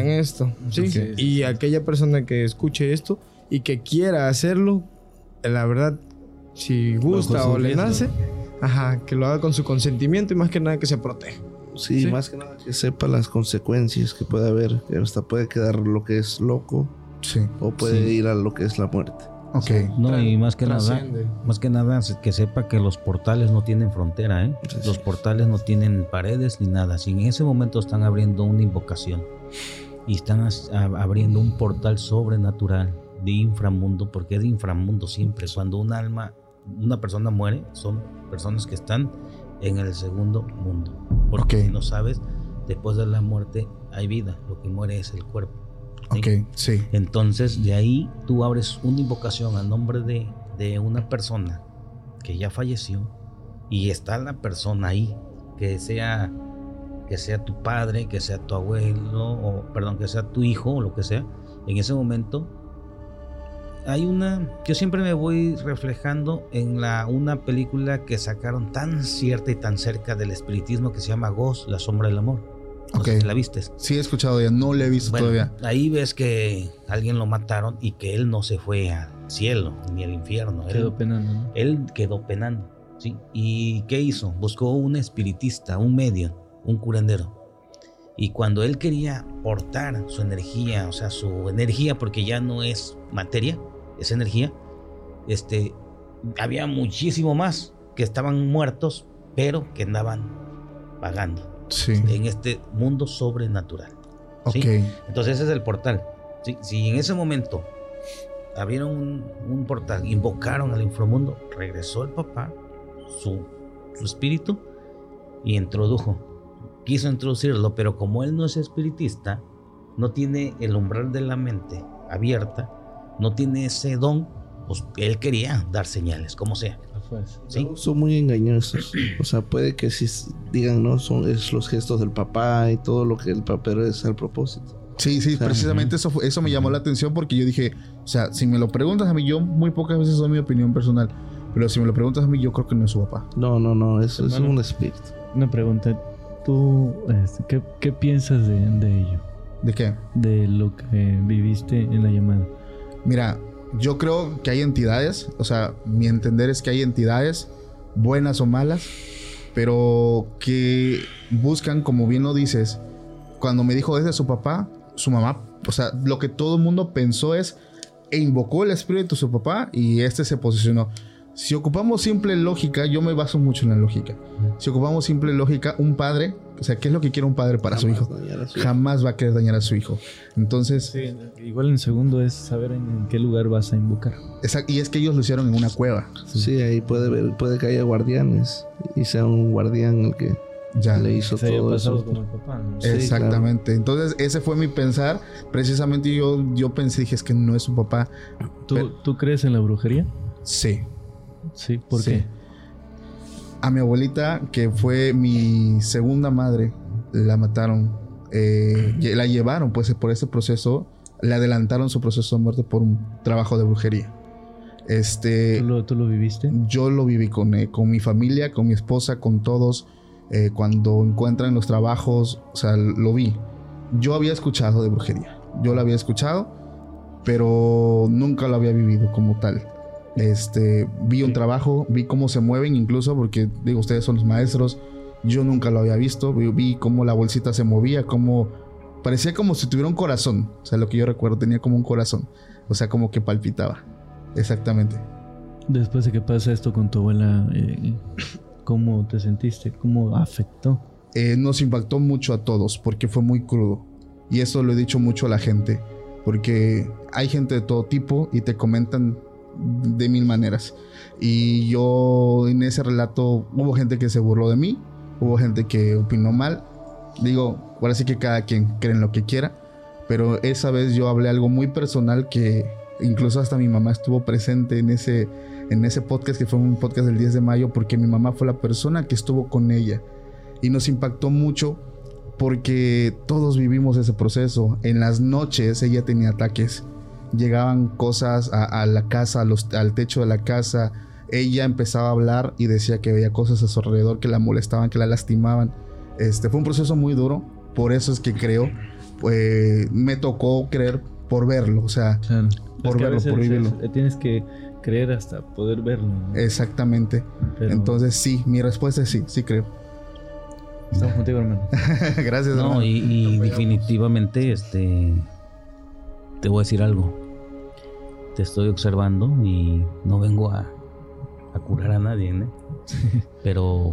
en esto. sí, y aquella persona que escuche esto y que quiera hacerlo, la verdad, si gusta o le nace, ajá, que lo haga con su consentimiento y más que nada que se proteja. Sí, Sí. más que nada que sepa las consecuencias que puede haber. Que hasta puede quedar lo que es loco Sí. o puede Sí. ir a lo que es la muerte. Ok. No, y más que nada, Trasciende. más que nada que sepa que los portales no tienen frontera, ¿eh? Sí, Los sí. portales no tienen paredes ni nada. Si en ese momento están abriendo una invocación y están abriendo un portal sobrenatural de inframundo, porque es de inframundo siempre. Cuando un alma, una persona muere, son personas que están en el segundo mundo. Porque Ok. si no sabes, después de la muerte hay vida. Lo que muere es el cuerpo. ¿sí? Ok, sí. Entonces, de ahí tú abres una invocación a nombre de, de una persona que ya falleció y está la persona ahí, que sea que sea tu padre, que sea tu abuelo, o perdón, que sea tu hijo o lo que sea. En ese momento hay una yo siempre me voy reflejando en la una película que sacaron tan cierta y tan cerca del espiritismo que se llama Ghost, la sombra del amor. No sé Ok. si la vistes. Sí, he escuchado ya. No le he visto Bueno, todavía. Ahí ves que alguien lo mataron y que él no se fue al cielo ni al infierno. Él, Quedó penando, ¿no? él quedó penando. ¿sí? ¿Y qué hizo? Buscó un espiritista, un medio, un curandero. Y cuando él quería portar su energía, o sea, su energía, porque ya no es materia, es energía, este, había muchísimo más que estaban muertos, pero que andaban vagando Sí. en este mundo sobrenatural. ¿sí? Entonces ese es el portal. ¿sí? Si en ese momento abrieron un, un portal, invocaron al inframundo, regresó el papá, su, su espíritu, y introdujo. Quiso introducirlo, pero como él no es espiritista, no tiene el umbral de la mente abierta, no tiene ese don, pues él quería dar señales, como sea. Son muy engañosos. O sea, puede que si digan, no, son es los gestos del papá y todo lo que el papel es al propósito. Sí, sí, sea, precisamente eso, fue- eso me llamó la atención porque yo dije, o sea, si me lo preguntas a mí, yo muy pocas veces doy mi opinión personal, pero si me lo preguntas a mí, yo creo que no es su papá. No, no, no, eso es un espíritu. Una pregunta. ¿Tú este, ¿qué, qué piensas de, de ello? ¿De qué? De lo que viviste en la llamada. Mira, yo creo que hay entidades, o sea, mi entender es que hay entidades, buenas o malas, pero que buscan, como bien lo dices, cuando me dijo desde su papá, su mamá, o sea, lo que todo el mundo pensó es, e invocó el espíritu de su papá y este se posicionó. Si ocupamos simple lógica, yo me baso mucho en la lógica. Si ocupamos simple lógica, un padre, o sea, ¿qué es lo que quiere un padre para su hijo? dañar a su hijo. Jamás va a querer dañar a su hijo. Entonces, Sí, igual en segundo es saber en, en qué lugar vas a invocar. y es que ellos lo hicieron en una cueva. Sí, ahí puede ver, puede que haya guardianes y sea un guardián el que Ya. le hizo Se todo eso. como el papá. ¿no? Sí, Exactamente. Entonces, ese fue mi pensar. Precisamente yo, yo pensé, dije, es que no es su papá. ¿Tú, Pero- ¿Tú crees en la brujería? Sí. Sí, ¿por Sí. qué? A mi abuelita, que fue mi segunda madre, la mataron. eh, la llevaron, pues, por ese proceso. Le adelantaron su proceso de muerte por un trabajo de brujería. Este. ¿Tú lo, tú lo viviste? Yo lo viví con, eh, con mi familia, con mi esposa, con todos. eh, cuando encuentran los trabajos, o sea, lo vi. Yo había escuchado de brujería. Yo lo había escuchado, pero nunca lo había vivido como tal. Este, vi un trabajo, vi cómo se mueven, incluso porque, digo, ustedes son los maestros. Yo nunca lo había visto. Vi, vi cómo la bolsita se movía, cómo. Parecía como si tuviera un corazón. O sea, lo que yo recuerdo, tenía como un corazón. O sea, como que palpitaba. Exactamente. Después de que pasa esto con tu abuela, eh, ¿cómo te sentiste? ¿Cómo afectó? eh, nos impactó mucho a todos porque fue muy crudo. Y eso lo he dicho mucho a la gente, porque hay gente de todo tipo y te comentan de mil maneras. Y yo en ese relato hubo gente que se burló de mí, hubo gente que opinó mal. Digo, ahora sí que cada quien cree lo que quiera, pero esa vez yo hablé algo muy personal que incluso hasta mi mamá estuvo presente en ese, en ese podcast que fue un podcast del 10 de mayo porque mi mamá fue la persona que estuvo con ella y nos impactó mucho porque todos vivimos ese proceso. En las noches ella tenía ataques. Llegaban cosas a, a la casa, a los- al techo de la casa. Ella empezaba a hablar y decía que veía cosas a su alrededor que la molestaban, que la lastimaban. Este fue un proceso muy duro. Por eso es que creo, pues, me tocó creer por verlo. O sea, Claro. Por Es que a verlo, por vivirlo. es- tienes que creer hasta poder verlo. ¿no? exactamente. Pero- Entonces sí, mi respuesta es sí, sí creo. Estamos contigo, hermano. <laughs> Gracias, No, hermano. y, y definitivamente, este, te voy a decir algo. Te estoy observando y no vengo a, a curar a nadie, ¿eh? <laughs> Pero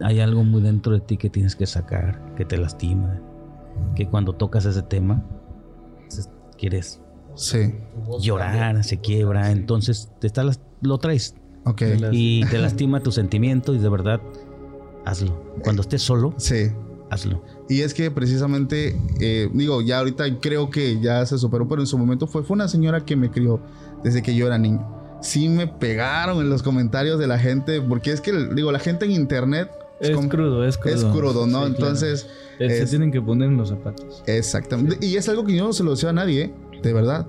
hay algo muy dentro de ti que tienes que sacar, que te lastima, que cuando tocas ese tema quieres Sí, llorar, se quiebra, entonces te está, las- lo traes ok. y te lastima tu sentimiento y de verdad hazlo. Cuando estés solo, Sí. Hazlo. Y es que precisamente, eh, digo, ya ahorita creo que ya se superó, pero en su momento fue, fue una señora que me crió desde que yo era niño. Sí me pegaron en los comentarios de la gente, porque es que, digo, la gente en internet Es como- crudo, es crudo. es crudo, ¿no? Sí, claro. Entonces, Eh, Se tienen que poner en los zapatos. exactamente. Y es algo que yo no se lo deseo a nadie, ¿eh? De verdad.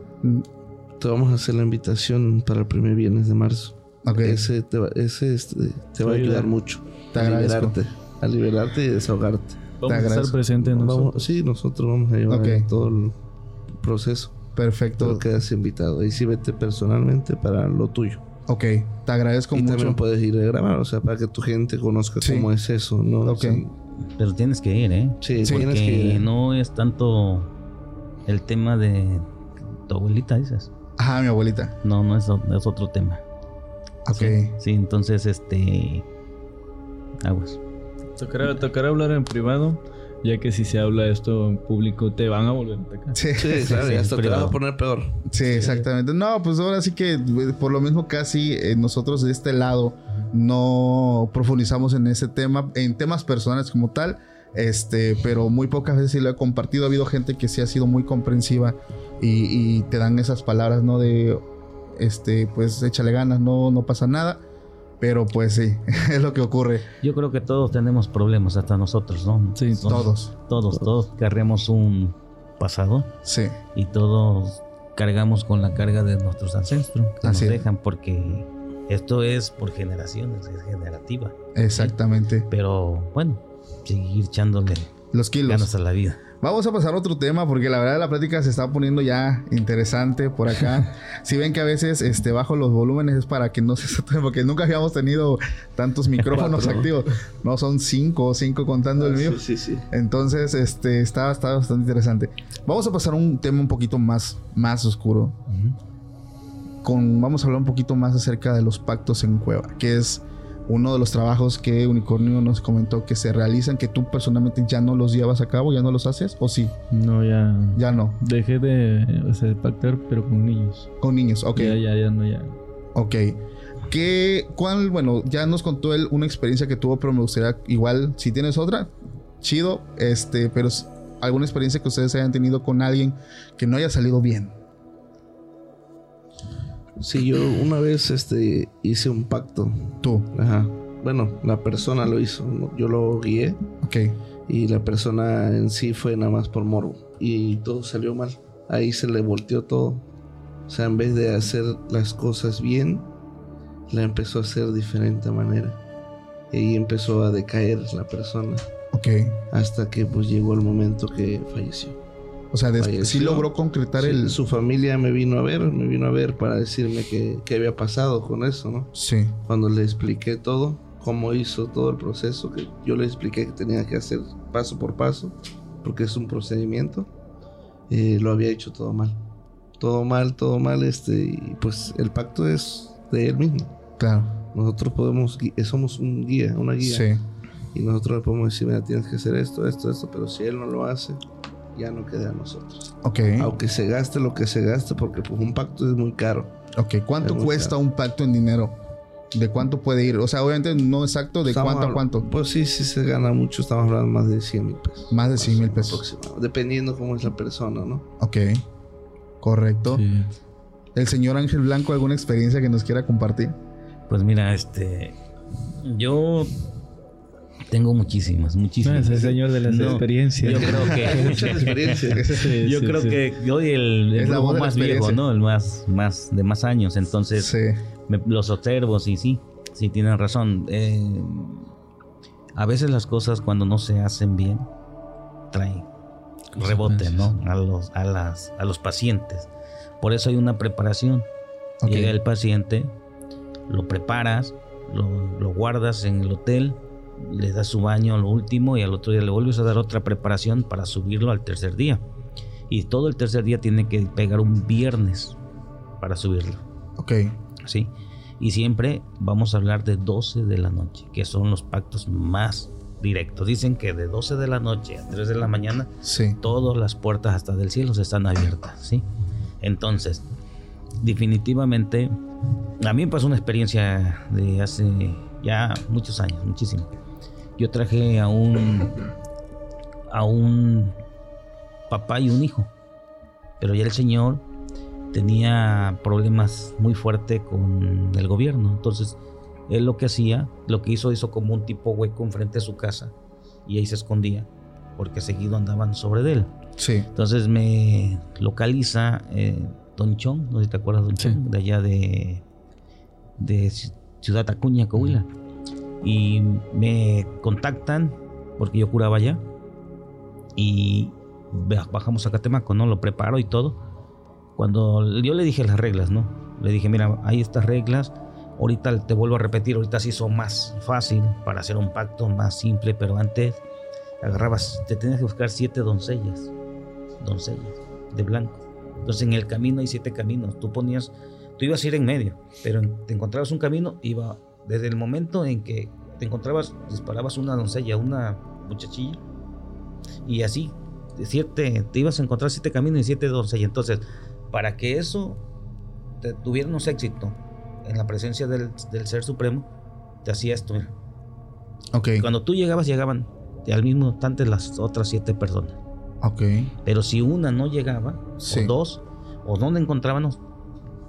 Te vamos a hacer la invitación para el primer viernes de marzo. Ok. Ese, te va, ese este, te va a ayuda. ayudar mucho. Te a agradezco. liberarte. A liberarte y desahogarte. Vamos a estar presentes nosotros. Vamos, sí, nosotros vamos a llevar todo el proceso. Perfecto. Pero quedas invitado. Y sí vete personalmente para lo tuyo. Ok. Te agradezco y mucho. también puedes ir a grabar, o sea, para que tu gente conozca Sí. cómo es eso, ¿no? O Ok. sea, Pero tienes que ir, ¿eh? sí, Sí, tienes que ir. no es tanto el tema de tu abuelita, dices. Ajá, mi abuelita. No, no es, o- es otro tema. Ok. Sí, sí, entonces, este. Aguas. Tocará, tocará hablar en privado, ya que si se habla esto en público te van a volver a atacar. Sí. Sí, claro, sí, y hasta te vas a poner peor. Sí, exactamente. No, pues ahora sí que eh, por lo mismo casi eh, nosotros de este lado no profundizamos en ese tema, en temas personales como tal, este, pero muy pocas veces sí lo he compartido. Ha habido gente que sí ha sido muy comprensiva y, y te dan esas palabras, ¿no? De, este, pues échale ganas, no, no pasa nada. Pero pues sí, <laughs> es lo que ocurre. Yo creo que todos tenemos problemas, hasta nosotros, ¿no? Sí, Son- Todos. Todos, todos cargamos un pasado Sí, y todos cargamos con la carga de nuestros ancestros que Así nos es. dejan porque esto es por generaciones, es generativa. exactamente. Pero bueno, seguir echándole Los kilos. ganas a la vida. Vamos a pasar a otro tema porque la verdad la plática se está poniendo ya interesante por acá. <laughs> si ven que a veces este bajo los volúmenes es para que no se saturen porque nunca habíamos tenido tantos micrófonos activos. No son cinco, cinco contando el mío. Sí, sí, sí. Entonces, este está, está bastante interesante. Vamos a pasar a un tema un poquito más, más oscuro. Con, vamos a hablar un poquito más acerca de los pactos en cueva, que es uno de los trabajos que Unicornio nos comentó que se realizan, que tú personalmente ya no los llevas a cabo, ya no los haces, o sí, No, ya. ya no. Dejé de, o sea, de pactar, pero con niños. Con niños, ok. Ya, ya, ya, no, ya. Ok. ¿Qué, cuál, bueno, ya nos contó él una experiencia que tuvo, pero me gustaría, igual, si tienes otra, chido, este, pero alguna experiencia que ustedes hayan tenido con alguien que no haya salido bien. Sí, yo una vez este, hice un pacto. Tú, Ajá. Bueno, la persona lo hizo. Yo lo guié ok. y la persona en sí fue nada más por morbo. Y todo salió mal. Ahí se le volteó todo. O sea, en vez de hacer las cosas bien, la empezó a hacer de diferente manera. Y empezó a decaer la persona. Ok. Hasta que pues llegó el momento que falleció. O sea, des- Falleció. sí logró concretar Sí, el... Su familia me vino a ver, me vino a ver para decirme que, que había pasado con eso, ¿no? Sí. Cuando le expliqué todo, cómo hizo todo el proceso, que yo le expliqué que tenía que hacer paso por paso, porque es un procedimiento, eh, lo había hecho todo mal. Todo mal, todo mal, este, y pues el pacto es de él mismo. Claro. Nosotros podemos, gui- somos un guía, una guía. Sí. Y nosotros le podemos decir, mira, tienes que hacer esto, esto, esto, pero si él no lo hace, ya no queda a nosotros. Ok. Aunque se gaste lo que se gaste, porque pues un pacto es muy caro. Ok. ¿Cuánto cuesta caro. un pacto en dinero? ¿De cuánto puede ir? O sea, obviamente no exacto, ¿de Estamos cuánto a cuánto? Pues sí, sí se gana mucho, estamos hablando más de 100 mil pesos. Más de 100 mil pesos. Aproximado, dependiendo cómo es la persona, ¿no? Ok. Correcto. Sí. El señor Ángel Blanco, ¿alguna experiencia que nos quiera compartir? Pues mira, este. Yo tengo muchísimas, No, muchísimas. es el señor de las No, experiencias. Yo creo que. <laughs> Muchas experiencias. <laughs> Sí, yo sí, creo sí. que hoy el, el Es la brujo voz de la más viejo. ¿no? El más, más de más años. Entonces Sí. me- los observo, sí, sí, sí tienen razón. Eh, a veces las cosas cuando no se hacen bien traen rebote, ¿no? A los, a las, a los pacientes. Por eso hay una preparación. Llega el paciente, lo preparas, lo, lo guardas en el hotel le das su baño lo último y al otro día le vuelves a dar otra preparación para subirlo al tercer día. Y todo el tercer día tiene que pegar un viernes para subirlo. Ok. ¿sí? Y siempre vamos a hablar de 12 de la noche, que son los pactos más directos. Dicen que de 12 de la noche a 3 de la mañana, Sí. todas las puertas hasta del cielo están abiertas, ¿sí? Entonces, definitivamente, a mí me pasó una experiencia de hace ya muchos años, muchísimo. Yo traje a un, a un papá y un hijo, pero ya el señor tenía problemas muy fuertes con el gobierno. Entonces, él lo que hacía, lo que hizo, hizo como un tipo hueco enfrente de su casa y ahí se escondía, porque seguido andaban sobre de él. Sí. Entonces me localiza eh, Don Chong, no sé si te acuerdas, Don Sí. Chong, de allá de, de Ci- Ciudad Acuña, Coahuila. Y me contactan, porque yo curaba allá, y ba- bajamos a Catemaco, ¿no? Lo preparo y todo. Cuando yo le dije las reglas, ¿no? Le dije, mira, hay estas reglas, ahorita te vuelvo a repetir, ahorita se hizo más fácil para hacer un pacto más simple, pero antes agarrabas, te tenías que buscar siete doncellas, doncellas de blanco. Entonces en el camino hay siete caminos, tú ponías, tú ibas a ir en medio, pero te encontrabas un camino, iba desde el momento en que te encontrabas, disparabas una doncella, una muchachilla, y así, siete, te ibas a encontrar siete caminos y siete doncellas. Entonces, para que eso te, tuviéramos éxito en la presencia del, del Ser Supremo, te hacía esto, mira. Ok. Cuando tú llegabas, llegaban al mismo instante las otras siete personas. Ok. Pero si una no llegaba, Sí. o dos, o donde encontrábamos,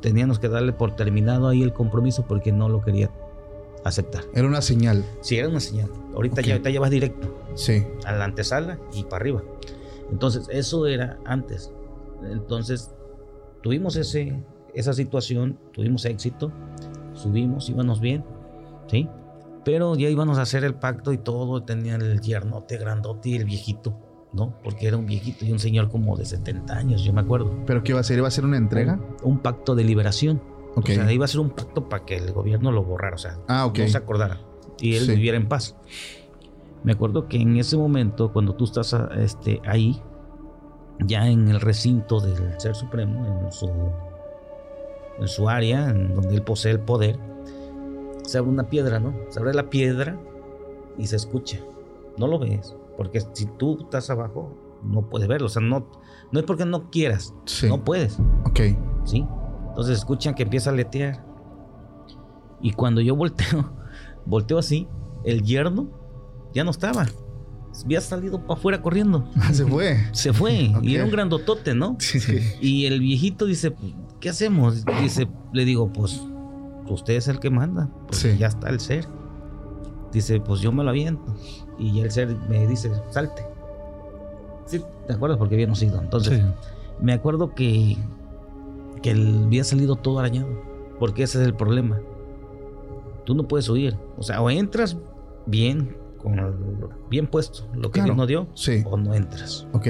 teníamos que darle por terminado ahí el compromiso porque no lo quería aceptar. Era una señal. Si era una señal, ahorita Ok. ya te llevas directo Sí. a la antesala y para arriba. Entonces, eso era antes. Entonces, tuvimos ese, esa situación, tuvimos éxito, subimos, íbamos bien, ¿sí? Pero ya íbamos a hacer el pacto y todo, tenía el yernote grandote y el viejito, ¿no? Porque era un viejito y un señor como de 70 años, yo me acuerdo. ¿Pero qué iba a ser? ¿Iba a ser una entrega? Un, un pacto de liberación. Ok. O sea, iba a ser un pacto para que el gobierno lo borrara, o sea, Ah, ok. no se acordara y él Sí. viviera en paz. Me acuerdo que en ese momento, cuando tú estás ah, este, ahí, ya en el recinto del Ser Supremo, en su, en su área, en donde él posee el poder, se abre una piedra, ¿no? Se abre la piedra y se escucha. No lo ves, porque si tú estás abajo, no puedes verlo. O sea, no, no es porque no quieras, Sí. no puedes. Ok. ¿sí? Entonces escuchan que empieza a letear. Y cuando yo volteo, <laughs> volteo así, el yerno ya no estaba. Había salido para afuera corriendo. Ah, se fue. <laughs> Se fue. Y era un grandotote, ¿no? Sí. Y el viejito dice, ¿qué hacemos? Dice, le digo, pues usted es el que manda. Pues Sí. ya está el ser. Dice, pues yo me lo aviento. Y el ser me dice, salte. Sí, ¿te acuerdas? Porque habíamos ido. Entonces, Sí. me acuerdo que, que él había salido todo arañado. Porque ese es el problema. Tú no puedes huir. O sea, o entras bien, con el- bien puesto, lo que Claro. Dios nos dio, Sí. o no entras. Ok.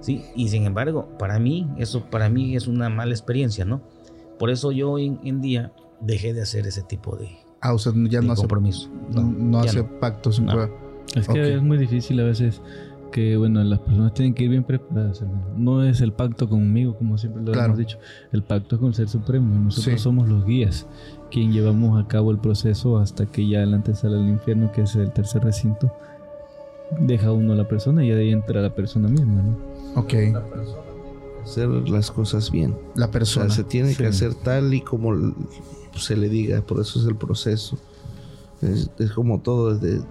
Sí, y sin embargo, para mí, eso para mí es una mala experiencia, ¿no? Por eso yo hoy en día dejé de hacer ese tipo de, Ah, usted ya de no hace, compromiso. no, no ya hace no. pactos. No. prueba. Es que Ok. es muy difícil a veces que, bueno, las personas tienen que ir bien preparadas. hermano. No es el pacto conmigo, como siempre lo Claro. hemos dicho. El pacto es con el Ser Supremo. Nosotros Sí. somos los guías, quien llevamos a cabo el proceso hasta que ya adelante sale el infierno, que es el tercer recinto. Deja uno a la persona y ahí entra la persona misma, ¿no? Ok. Hacer las cosas bien. La O persona. sea, se tiene Sí. que hacer tal y como se le diga, por eso es el proceso. Es, es como todo, desde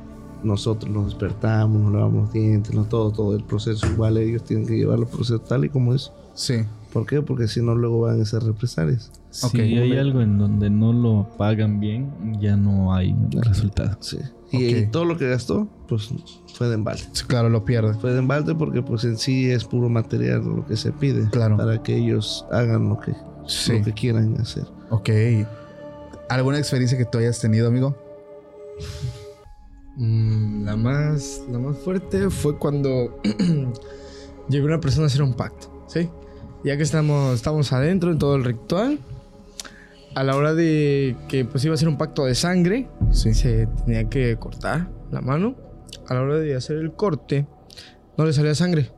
nosotros nos despertamos, nos lavamos los dientes, no todo, todo el proceso. Igual ellos tienen que llevar el proceso tal y como es. Sí. ¿Por qué? Porque si no, luego van a ser represalias. Si Ok. hay algo en donde no lo pagan bien, ya no hay resultado. Sí. Y, Ok. y todo lo que gastó, pues fue de embalde. Sí, Claro, lo pierde. Fue de embalde porque pues en sí es puro material lo que se pide. Claro. Para que ellos hagan lo que, Sí. lo que quieran hacer. Ok. ¿Alguna experiencia que tú hayas tenido, amigo? Mm, la, más, la más fuerte fue cuando <clears throat> llegó una persona a hacer un pacto, ¿sí? Ya que estamos, estamos adentro en todo el ritual, a la hora de que pues iba a ser un pacto de sangre, Sí. se tenía que cortar la mano, a la hora de hacer el corte, no le salía sangre.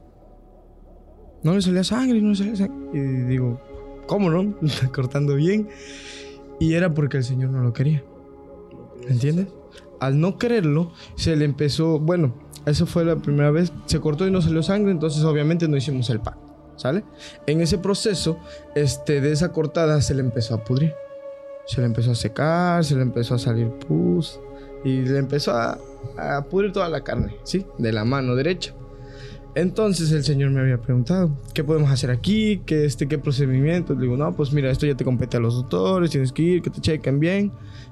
No le salía sangre, no le salía sangre. Y digo, ¿cómo no? Está <laughs> cortando bien. Y era porque el Señor no lo quería. ¿Entiendes? Al no quererlo, se le empezó, bueno, eso fue la primera vez, se cortó y no salió sangre, entonces obviamente no hicimos el pacto, ¿sale? En ese proceso, este, de esa cortada se le empezó a pudrir. Se le empezó a secar, se le empezó a salir pus y le empezó a, a pudrir toda la carne, ¿sí? De la mano derecha. Entonces el señor me había preguntado, ¿qué podemos hacer aquí? ¿Qué, este, qué procedimiento? Le digo, no, pues mira, esto ya te compete a los doctores, tienes que ir, que te chequen bien.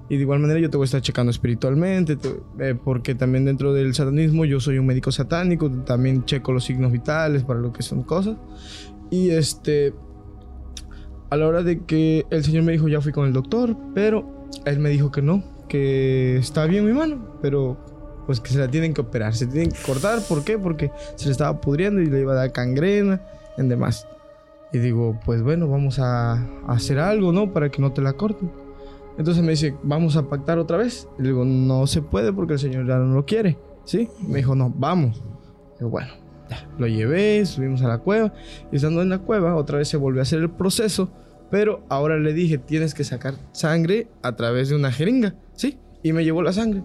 Y de igual manera yo te voy a estar checando espiritualmente, te- eh, porque también dentro del satanismo yo soy un médico satánico, también checo los signos vitales para lo que son cosas. Y este, a la hora de que el señor me dijo, ya fui con el doctor, pero él me dijo que no, que está bien mi mano, pero pues que se la tienen que operar, se tienen que cortar, ¿por qué? Porque se le estaba pudriendo y le iba a dar cangrena, en demás. Y digo, pues bueno, vamos a, hacer algo, ¿no? Para que no te la corten. Entonces me dice, vamos a pactar otra vez. Y le digo, no se puede porque el señor ya no lo quiere, ¿sí? Me dijo, no, vamos. Digo, bueno, ya. Lo llevé, subimos a la cueva. Y estando en la cueva, otra vez se volvió a hacer el proceso. Pero ahora le dije, tienes que sacar sangre a través de una jeringa, ¿sí? Y me llevó la sangre.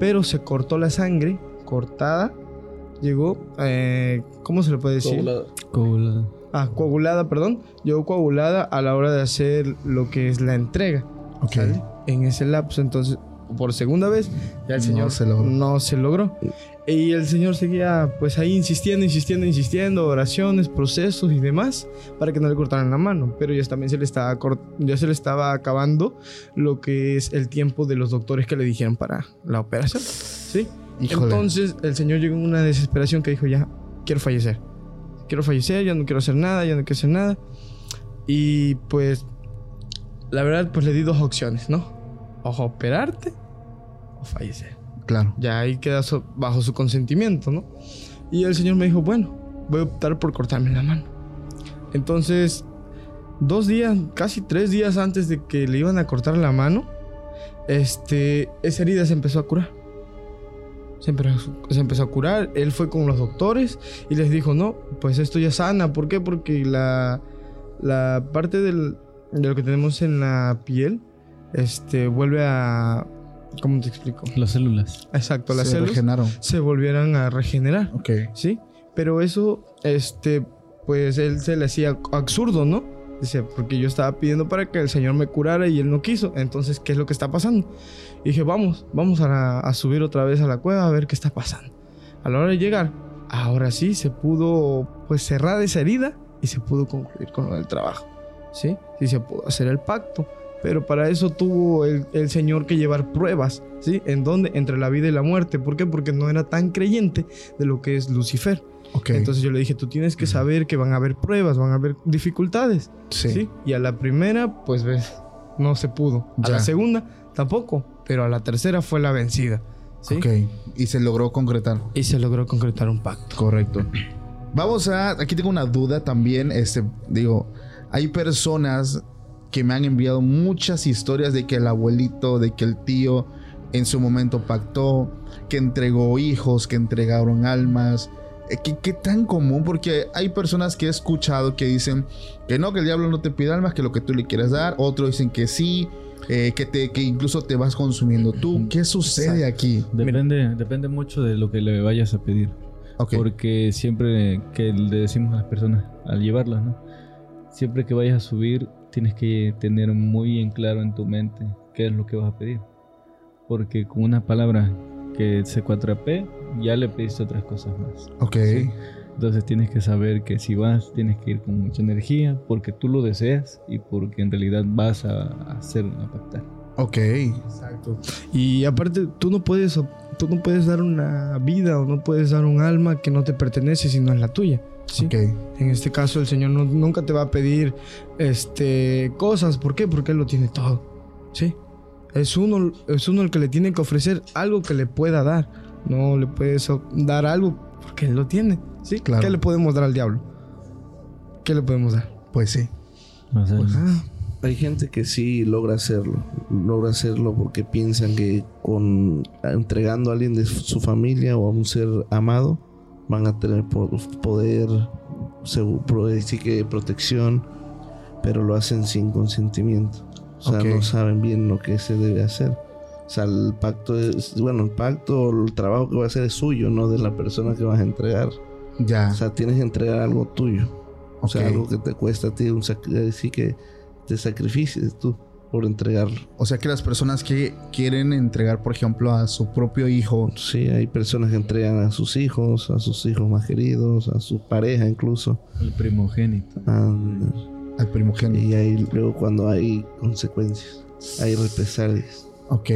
Pero se cortó la sangre, cortada. Llegó, eh, ¿cómo se le puede decir? Coagulada. Coagulada. Ah, coagulada, perdón. Llegó coagulada a la hora de hacer lo que es la entrega. Ok. ¿sale? En ese lapso, entonces, por segunda vez, ya el No señor se logró. no se logró. Y el señor seguía, pues ahí insistiendo, insistiendo, insistiendo, oraciones, procesos y demás, para que no le cortaran la mano. Pero ya también se le estaba, ya se le estaba acabando lo que es el tiempo de los doctores que le dijeron para la operación. ¿Sí? Híjole. Entonces el señor llegó en una desesperación que dijo, ya, quiero fallecer. Quiero fallecer, ya no quiero hacer nada, ya no quiero hacer nada. Y pues, la verdad, pues le di dos opciones, ¿no? O operarte o fallecer. Claro. Ya ahí queda so- bajo su consentimiento, ¿no? Y el señor me dijo, bueno, voy a optar por cortarme la mano. Entonces, dos días, casi tres días antes de que le iban a cortar la mano, este, esa herida se empezó a curar. Se empezó, se empezó a curar. Él fue con los doctores y les dijo, no, pues esto ya sana. ¿Por qué? Porque la, la parte del, de lo que tenemos en la piel, este, vuelve a... ¿Cómo te explico? Las células. Exacto, las Se células regeneraron. se volvieran a regenerar, Ok. ¿sí? Pero eso, este, pues él se le hacía absurdo, ¿no? Dice, porque yo estaba pidiendo para que el Señor me curara y él no quiso. Entonces, ¿qué es lo que está pasando? Y dije, vamos, vamos a, a subir otra vez a la cueva a ver qué está pasando. A la hora de llegar, ahora sí se pudo, pues, cerrar esa herida y se pudo concluir con lo del trabajo, ¿sí? Sí se pudo hacer el pacto. Pero para eso tuvo el, el Señor que llevar pruebas, ¿sí? ¿En dónde? Entre la vida y la muerte. ¿Por qué? Porque no era tan creyente de lo que es Lucifer. Ok. Entonces yo le dije, tú tienes que saber que van a haber pruebas, van a haber dificultades. sí. Sí. Y a la primera, pues ves, no se pudo. A Ya. la segunda, tampoco. Pero a la tercera fue la vencida. ¿sí? Ok. Y se logró concretar. Y se logró concretar un pacto. Correcto. Vamos a. Aquí tengo una duda también. Este, digo, hay personas que me han enviado muchas historias de que el abuelito, de que el tío en su momento pactó, que entregó hijos, que entregaron almas. Eh, ¿Qué, qué tan común? Porque hay personas que he escuchado que dicen que no, que el diablo no te pide almas, que lo que tú le quieras dar. Otros dicen que sí, eh, que, te, que incluso te vas consumiendo tú. ¿Qué sucede aquí? Depende, depende mucho de lo que le vayas a pedir. Porque siempre que le decimos a las personas al llevarlas, ¿no? Siempre que vayas a subir, tienes que tener muy en claro en tu mente qué es lo que vas a pedir. Porque con una palabra que se 4P, ya le pediste otras cosas más. Ok. Sí. Entonces tienes que saber que si vas, tienes que ir con mucha energía, porque tú lo deseas y porque en realidad vas a hacer, a pactar. Ok. Exacto. Y aparte, tú no puedes, tú no puedes dar una vida o no puedes dar un alma que no te pertenece, sino es la tuya. ¿Sí? Ok. En este caso, el Señor no- nunca te va a pedir este, cosas. ¿Por qué? Porque Él lo tiene todo. ¿Sí? Es uno, es uno el que le tiene que ofrecer algo que le pueda dar. No le puedes dar algo porque Él lo tiene. ¿Sí? Claro. ¿Qué le podemos dar al diablo? ¿Qué le podemos dar? Pues sí. Sea, Ah, Hay gente que sí logra hacerlo. logra hacerlo porque piensan que con entregando a alguien de su familia o a un ser amado van a tener po- poder, segu- pro- decir que protección, pero lo hacen sin consentimiento. O sea, no saben bien lo que se debe hacer. O sea, el pacto es, bueno, el pacto o el trabajo que va a hacer es suyo, no de la persona que vas a entregar. Ya. O sea, tienes que entregar algo tuyo. O sea, algo que te cuesta a ti, un decir que te sacrifices tú por entregarlo. O sea que las personas que quieren entregar, por ejemplo, a su propio hijo, Sí, hay personas que entregan a sus hijos, a sus hijos más queridos, a su pareja incluso. El primogénito. a- al primogénito. y ahí luego cuando hay consecuencias, hay represalias. Ok,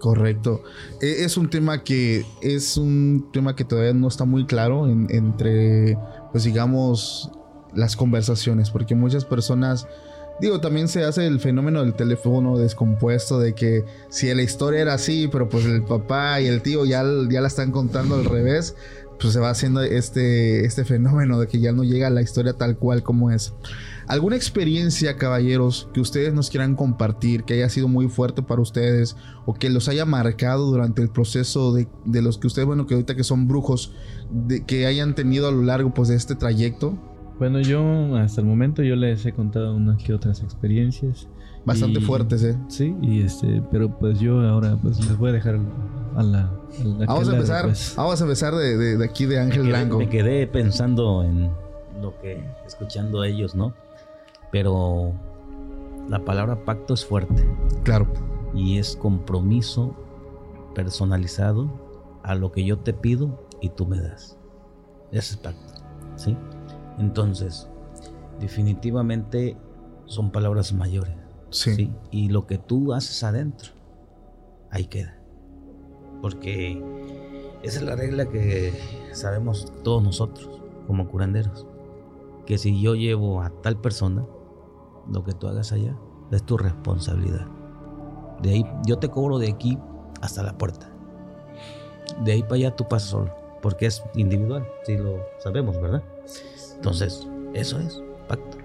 correcto. E- Es un tema que es un tema que todavía no está muy claro en- entre, pues digamos, las conversaciones, porque muchas personas, digo, también se hace el fenómeno del teléfono descompuesto de que si la historia era así, pero pues el papá y el tío ya, ya la están contando al revés, pues se va haciendo este, este fenómeno de que ya no llega la historia tal cual como es. ¿Alguna experiencia, caballeros, que ustedes nos quieran compartir, que haya sido muy fuerte para ustedes o que los haya marcado durante el proceso de, de los que ustedes, bueno, que ahorita que son brujos, de, que hayan tenido a lo largo pues, de este trayecto? Bueno, yo hasta el momento yo les he contado unas que otras experiencias. Bastante Y- fuertes, ¿eh? Sí, y este, pero pues yo ahora pues les voy a dejar a la... a la Vamos a empezar, pues. vamos a empezar de, de- de aquí de Ángel me quedé, Blanco. me quedé pensando en lo que escuchando a ellos, ¿no? Pero la palabra pacto es fuerte Claro, y es compromiso personalizado a lo que yo te pido y tú me das. Ese es pacto, ¿sí? Entonces, definitivamente son palabras mayores, sí. ¿sí? Y lo que tú haces adentro, ahí queda. Porque esa es la regla que sabemos todos nosotros como curanderos. Que si yo llevo a tal persona, lo que tú hagas allá es tu responsabilidad. De ahí, yo te cobro de aquí hasta la puerta. De ahí para allá tú pasas solo, porque es individual, si lo sabemos, ¿verdad? Entonces, eso es pacto,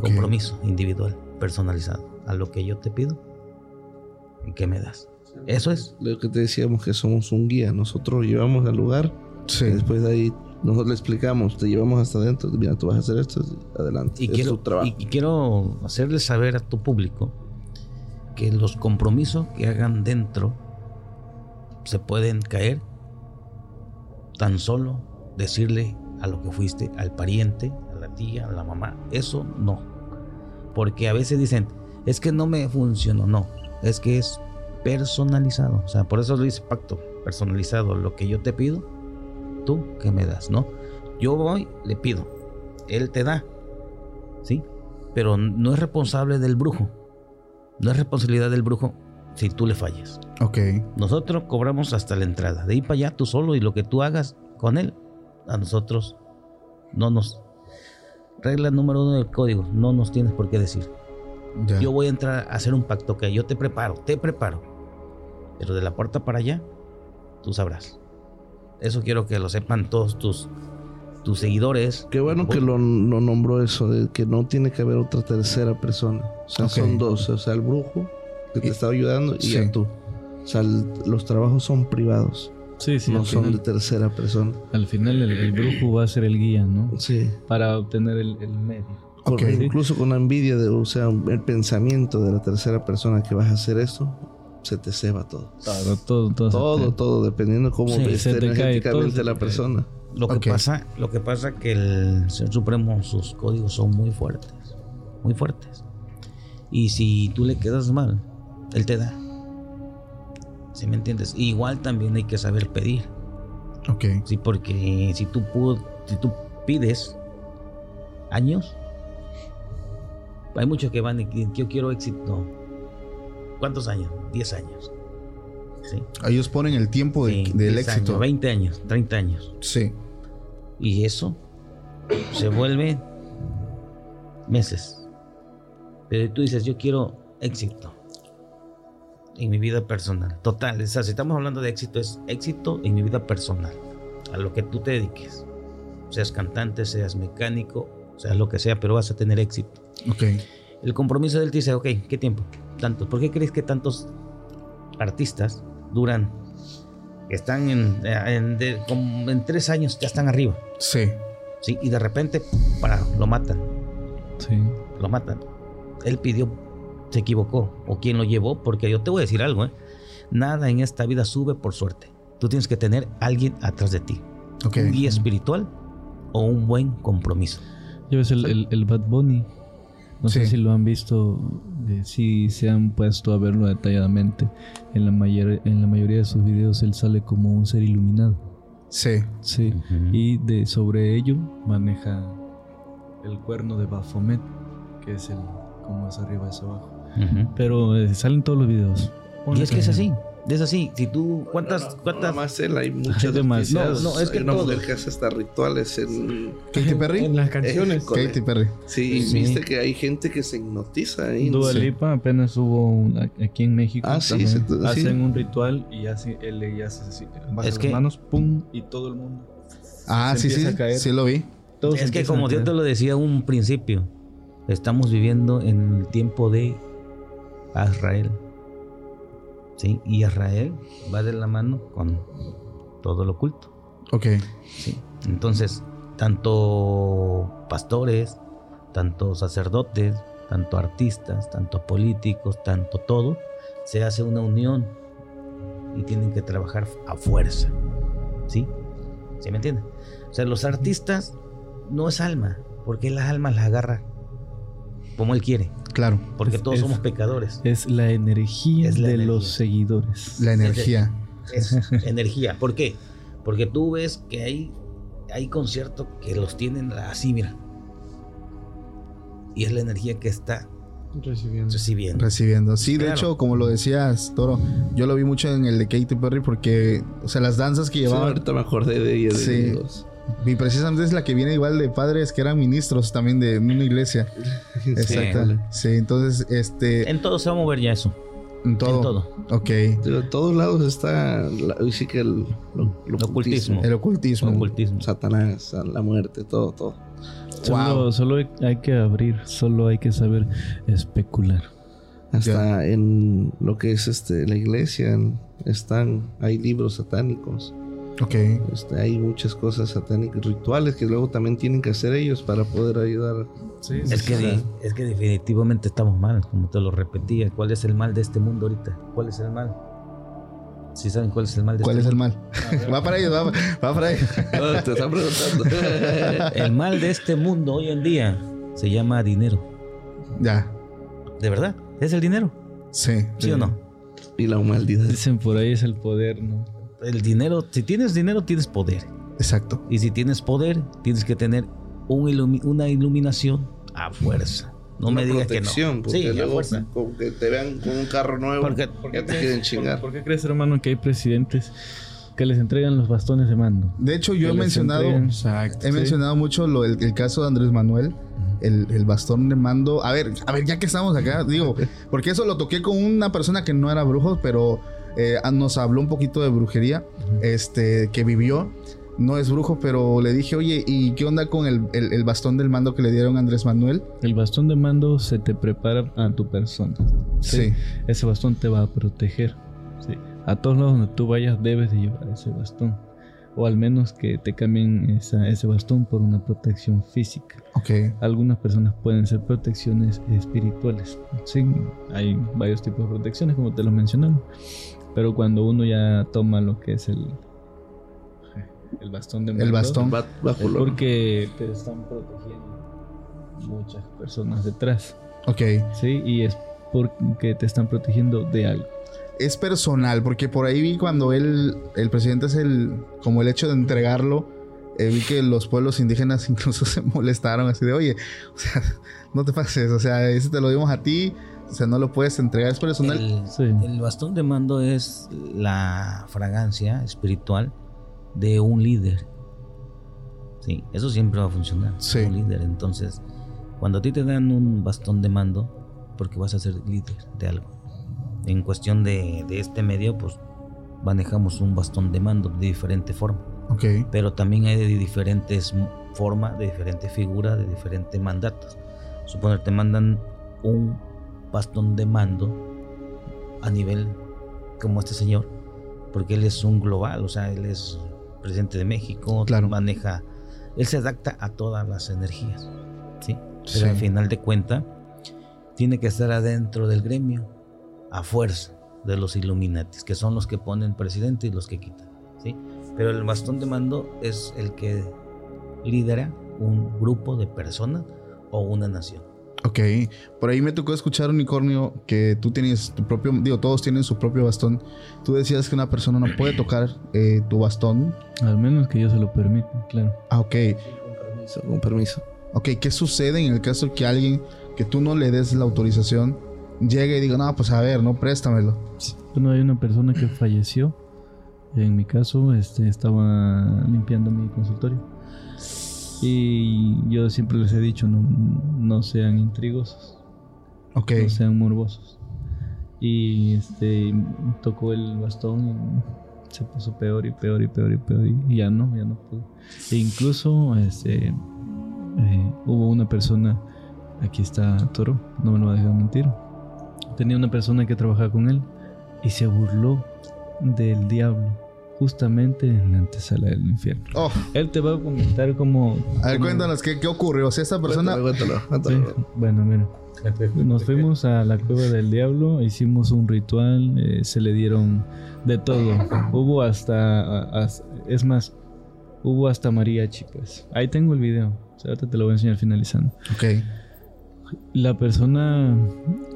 compromiso individual, personalizado. A lo que yo te pido, ¿y qué me das? Eso es. Lo que te decíamos que somos un guía, nosotros llevamos al lugar, Sí. y después de ahí nosotros le explicamos, te llevamos hasta adentro, mira, tú vas a hacer esto, adelante. Y es quiero, tu trabajo. y, y quiero hacerles saber a tu público que los compromisos que hagan dentro se pueden caer tan solo decirle a lo que fuiste, al pariente, a la tía, a la mamá. Eso no. Porque a veces dicen, es que no me funcionó. No, es que es personalizado. O sea, por eso lo dice pacto, personalizado. Lo que yo te pido, tú que me das, ¿no? Yo voy, le pido. Él te da. ¿Sí? Pero no es responsable del brujo. No es responsabilidad del brujo si tú le fallas. Ok. Nosotros cobramos hasta la entrada. De ahí para allá tú solo y lo que tú hagas con él, a nosotros no nos... Regla número uno del código, no nos tienes por qué decir. Ya. Yo voy a entrar a hacer un pacto que yo te preparo, te preparo. Pero de la puerta para allá, tú sabrás. Eso quiero que lo sepan todos tus, tus seguidores. Qué bueno que lo, lo nombró eso, de que no tiene que haber otra tercera persona. O sea, son dos. O sea, el brujo que te Y- está ayudando y sí. ya tú. O sea, el- los trabajos son privados, Sí, sí, no son de tercera persona. al final el, el brujo va a ser el guía, ¿no? Sí. Para obtener el, el medio. Con- Ok. Incluso con la envidia, de, o sea, el pensamiento de la tercera persona que vas a hacer esto, se te ceba todo. Todo, todo, todo. Todo, todo, dependiendo cómo Sí, esté te cae, energéticamente la te persona. Lo que pasa, lo que pasa que el Señor Supremo, sus códigos son muy fuertes, muy fuertes. Y si tú le quedas mal, Él te da. ¿Sí me entiendes? Igual también hay que saber pedir. Ok. Sí, porque si tú pu- si tú pides años, hay muchos que van y dicen, yo quiero éxito. ¿Cuántos años? 10 años. Sí. Ellos ponen el tiempo de- Sí, del 10 éxito. años, 20 años, 30 años. Sí. Y eso se vuelve meses. Pero tú dices, yo quiero éxito en mi vida personal. Total, o sea, si estamos hablando de éxito, es éxito en mi vida personal. A lo que tú te dediques. Seas cantante, seas mecánico, seas lo que sea, pero vas a tener éxito. Ok. El compromiso de él te dice, ok, ¿qué tiempo? tantos. ¿Por qué crees que tantos artistas duran? Están en, en, de- en tres años, ya están arriba. Sí. ¿sí? Y de repente, para, lo matan. Sí. Lo matan. Él pidió, se equivocó. O quien lo llevó, porque yo te voy a decir algo, ¿eh? Nada en esta vida sube por suerte. Tú tienes que tener alguien atrás de ti. Un guía espiritual o un buen compromiso. Ya ves el, el, el Bad Bunny. No sé si lo han visto, eh, si se han puesto a verlo detalladamente. En la, mayor, en la mayoría de sus videos él sale como un ser iluminado. Sí. Sí. Y de sobre ello maneja el cuerno de Baphomet, que es el como es arriba es abajo. Pero eh, salen todos los videos. Y es que es así. Es así. Si tú, ¿cuántas, No, no, cuántas? nada más él, hay muchas noticias. No, no, es que hay una todos. mujer que hace hasta rituales en... Katy Perry. En las canciones. con- Katy Perry. Sí, Sí. viste que hay gente que se hipnotiza ahí. Dua Sí. Lipa apenas hubo un- aquí en México. Ah, sí, se- sí. Hacen un ritual y hace, él le hace así, baja Es las que- manos, pum, y todo el mundo. Ah, se sí, sí. a caer. Sí lo vi. Todos Es que como caer. te lo decía un principio, estamos viviendo en el tiempo de Israel. ¿Sí? Y Israel va de la mano con todo lo oculto. Ok. ¿sí? Entonces, tanto pastores, tanto sacerdotes, tanto artistas, tanto políticos, tanto todo, se hace una unión y tienen que trabajar a fuerza. ¿Sí? ¿Sí me entienden? O sea, los artistas no es alma, porque las almas las agarra como él quiere, Claro. porque Es- todos es- somos pecadores. Es la energía Es la de energía. los seguidores. La energía. es <laughs> energía. ¿Por qué? Porque tú ves que hay, hay conciertos que los tienen así, mira. Y es la energía que está Recibiendo. recibiendo. Recibiendo. Sí, de hecho, como lo decías, Toro, yo lo vi mucho en el de Katy Perry porque, o sea, las danzas que Sí, llevaban. ahorita me acordé de ella. De Sí. Y precisamente es la que viene igual de padres que eran ministros también de una iglesia. Exacto. Sí, entonces, este. En todo se va a mover ya eso. En todo. En todo. Ok. En todos lados está, la- sí que el, lo- lo ocultismo. El ocultismo. Ocultismo. Satanás, la muerte, todo, todo. Solo, Wow. solo hay- hay que abrir, solo hay que saber especular. Hasta en lo que es este la iglesia están, hay libros satánicos, Ok. este, hay muchas cosas satánicas, rituales que luego también tienen que hacer ellos para poder ayudar. Es que, di- es que definitivamente estamos mal, como te lo repetía. ¿Cuál es el mal de este mundo ahorita? ¿Cuál es el mal? ¿Sí saben cuál es el mal de ¿Cuál es este el mal? <laughs> va para ellos, va, va para ellos. <laughs> No, te están preguntando. <laughs> El mal de este mundo hoy en día se llama dinero. ya. ¿De verdad? ¿Es el dinero? Sí. ¿Sí o no? y la humanidad. Dicen por ahí es el poder, ¿no? El dinero, si tienes dinero, tienes poder. Exacto. Y si tienes poder, tienes que tener un ilumi- una iluminación a fuerza. No Una me digas que protección, no. porque Sí, a fuerza. con que te vean con un carro nuevo, Porque- ya te quieren chingar. ¿Por qué crees, hermano, que hay presidentes que les entregan los bastones de mando? De hecho, yo he mencionado. Exacto. He Sí. mencionado mucho lo, el, el caso de Andrés Manuel, el, el bastón de mando. A ver, a ver, ya que estamos acá, digo, porque eso lo toqué con una persona que no era brujo, pero eh, nos habló un poquito de brujería, este, que vivió. No es brujo, pero le dije, oye, ¿y qué onda con el, el- el bastón del mando que le dieron a Andrés Manuel? El bastón de mando se te prepara a tu persona. Sí. Ese bastón te va a proteger. Sí. A todos lados donde tú vayas debes de llevar ese bastón. O al menos que te cambien esa- ese bastón por una protección física. Ok. Algunas personas pueden ser protecciones espirituales. Sí, hay varios tipos de protecciones como te lo mencionamos. Pero cuando uno ya toma lo que es el, el bastón de El bastón. Va- bajo es porque te están protegiendo muchas personas detrás. Ok. Sí, y es porque te están protegiendo de algo. Es personal, porque por ahí vi cuando él, el presidente es el, como el hecho de entregarlo, eh, vi que los pueblos indígenas <laughs> incluso se molestaron así de, oye, o sea, no te pases, o sea, ese te lo dimos a ti, o sea, no lo puedes entregar, es personal. El, Sí. el bastón de mando es la fragancia espiritual de un líder. Sí, eso siempre va a funcionar. Sí. Un líder. Entonces, cuando a ti te dan un bastón de mando, porque vas a ser líder de algo. En cuestión de, de este medio, pues manejamos un bastón de mando de diferente forma. Ok, Pero también hay de diferentes formas, de diferentes figuras, de diferentes mandatos. Suponer, te mandan un bastón de mando a nivel como este señor, porque él es un global, o sea, él es presidente de México, Claro. maneja, él se adapta a todas las energías, ¿sí? Pero Sí. al final de cuenta tiene que estar adentro del gremio a fuerza de los Illuminatis, que son los que ponen presidente y los que quitan, ¿sí? Pero el bastón de mando es el que lidera un grupo de personas o una nación. Ok, por ahí me tocó escuchar unicornio que tú tienes tu propio, digo, todos tienen su propio bastón. Tú decías que una persona no puede tocar eh, tu bastón. Al menos que yo se lo permita, claro. Ah, ok. Con permiso, con permiso. Ok, ¿qué sucede en el caso que alguien que tú no le des la autorización llegue y diga, no, pues a ver, no préstamelo? Bueno, hay una persona que falleció. En mi caso, este, estaba limpiando mi consultorio. Y yo siempre les he dicho, no, no sean intrigosos, no sean morbosos. Y este tocó el bastón y se puso peor y peor y peor y peor y ya no, ya no pudo. E incluso este eh, hubo una persona, aquí está Toro, no me lo va a dejar mentir. Tenía una persona que trabajaba con él y se burló del diablo justamente en la antesala del infierno. Oh, Él te va a comentar como... a ver, como- cuéntanos, ¿qué, qué ocurrió? O sea, esta persona... Cuéntalo, cuéntalo, Sí, bueno, mira. Nos fuimos a la cueva del diablo, hicimos un ritual, eh, se le dieron de todo. Hubo hasta, es más, hubo hasta mariachi, pues. Ahí tengo el video. O sea, ahorita te lo voy a enseñar finalizando. Ok, La persona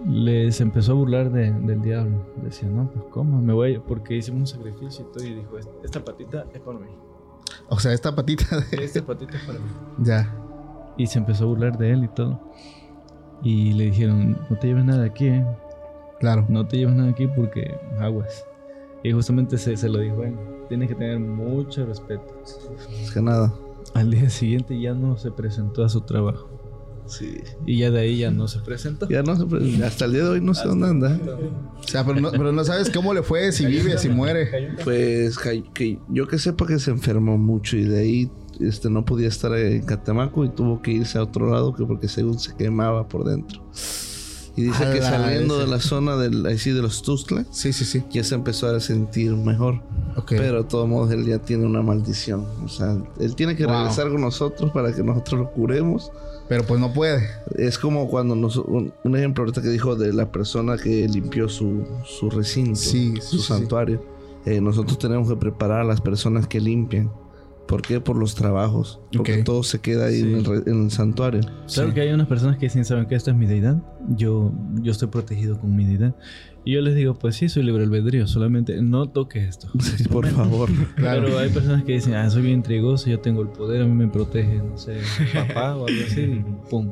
les empezó a burlar de- del diablo. Decía, no, pues cómo, me voy, porque hicimos un sacrificio y todo. Y dijo, esta patita es para mí. o sea, esta patita de... Esta patita es para mí. <laughs> Ya, Y se empezó a burlar de él y todo. Y le dijeron, no te lleves nada de aquí, eh. claro. no te lleves nada aquí porque aguas. Y justamente se, se lo dijo él. Tienes que tener mucho respeto. Es que nada. Al día siguiente ya no se presentó a su trabajo. Sí. Y ya de ahí ya no se presentó. Ya no sé, pero hasta el día de hoy no sé dónde anda. O sea, pero no, pero no sabes cómo le fue, si vive, si muere. Pues que, que yo que sepa que se enfermó mucho y de ahí este no podía estar en Catemaco y tuvo que irse a otro lado que porque según se quemaba por dentro. Y dice que saliendo de la zona del, así de los Tuzla Sí, sí, sí. ya se empezó a sentir mejor. Ok. Pero de todos modos él ya tiene una maldición. O sea, él tiene que Wow. regresar con nosotros para que nosotros lo curemos. Pero pues no puede. Es como cuando nos, un, un ejemplo ahorita que dijo de la persona que limpió su, su recinto, Sí, sí, su sí, sí. santuario. Eh, nosotros tenemos que preparar a las personas que limpian. ¿Por qué? Por los trabajos. Porque Ok. todo se queda ahí Sí. en, el, re- en el santuario. Claro Sí. que hay unas personas que dicen, ¿saben que esta es mi deidad? Yo, yo estoy protegido con mi deidad. Y yo les digo, pues sí, soy libre albedrío, solamente no toques esto. <laughs> Sí, por favor. Claro. Pero hay personas que dicen, ah, soy bien intrigoso, yo tengo el poder, a mí me protege, no sé, <laughs> papá o algo así, y pum.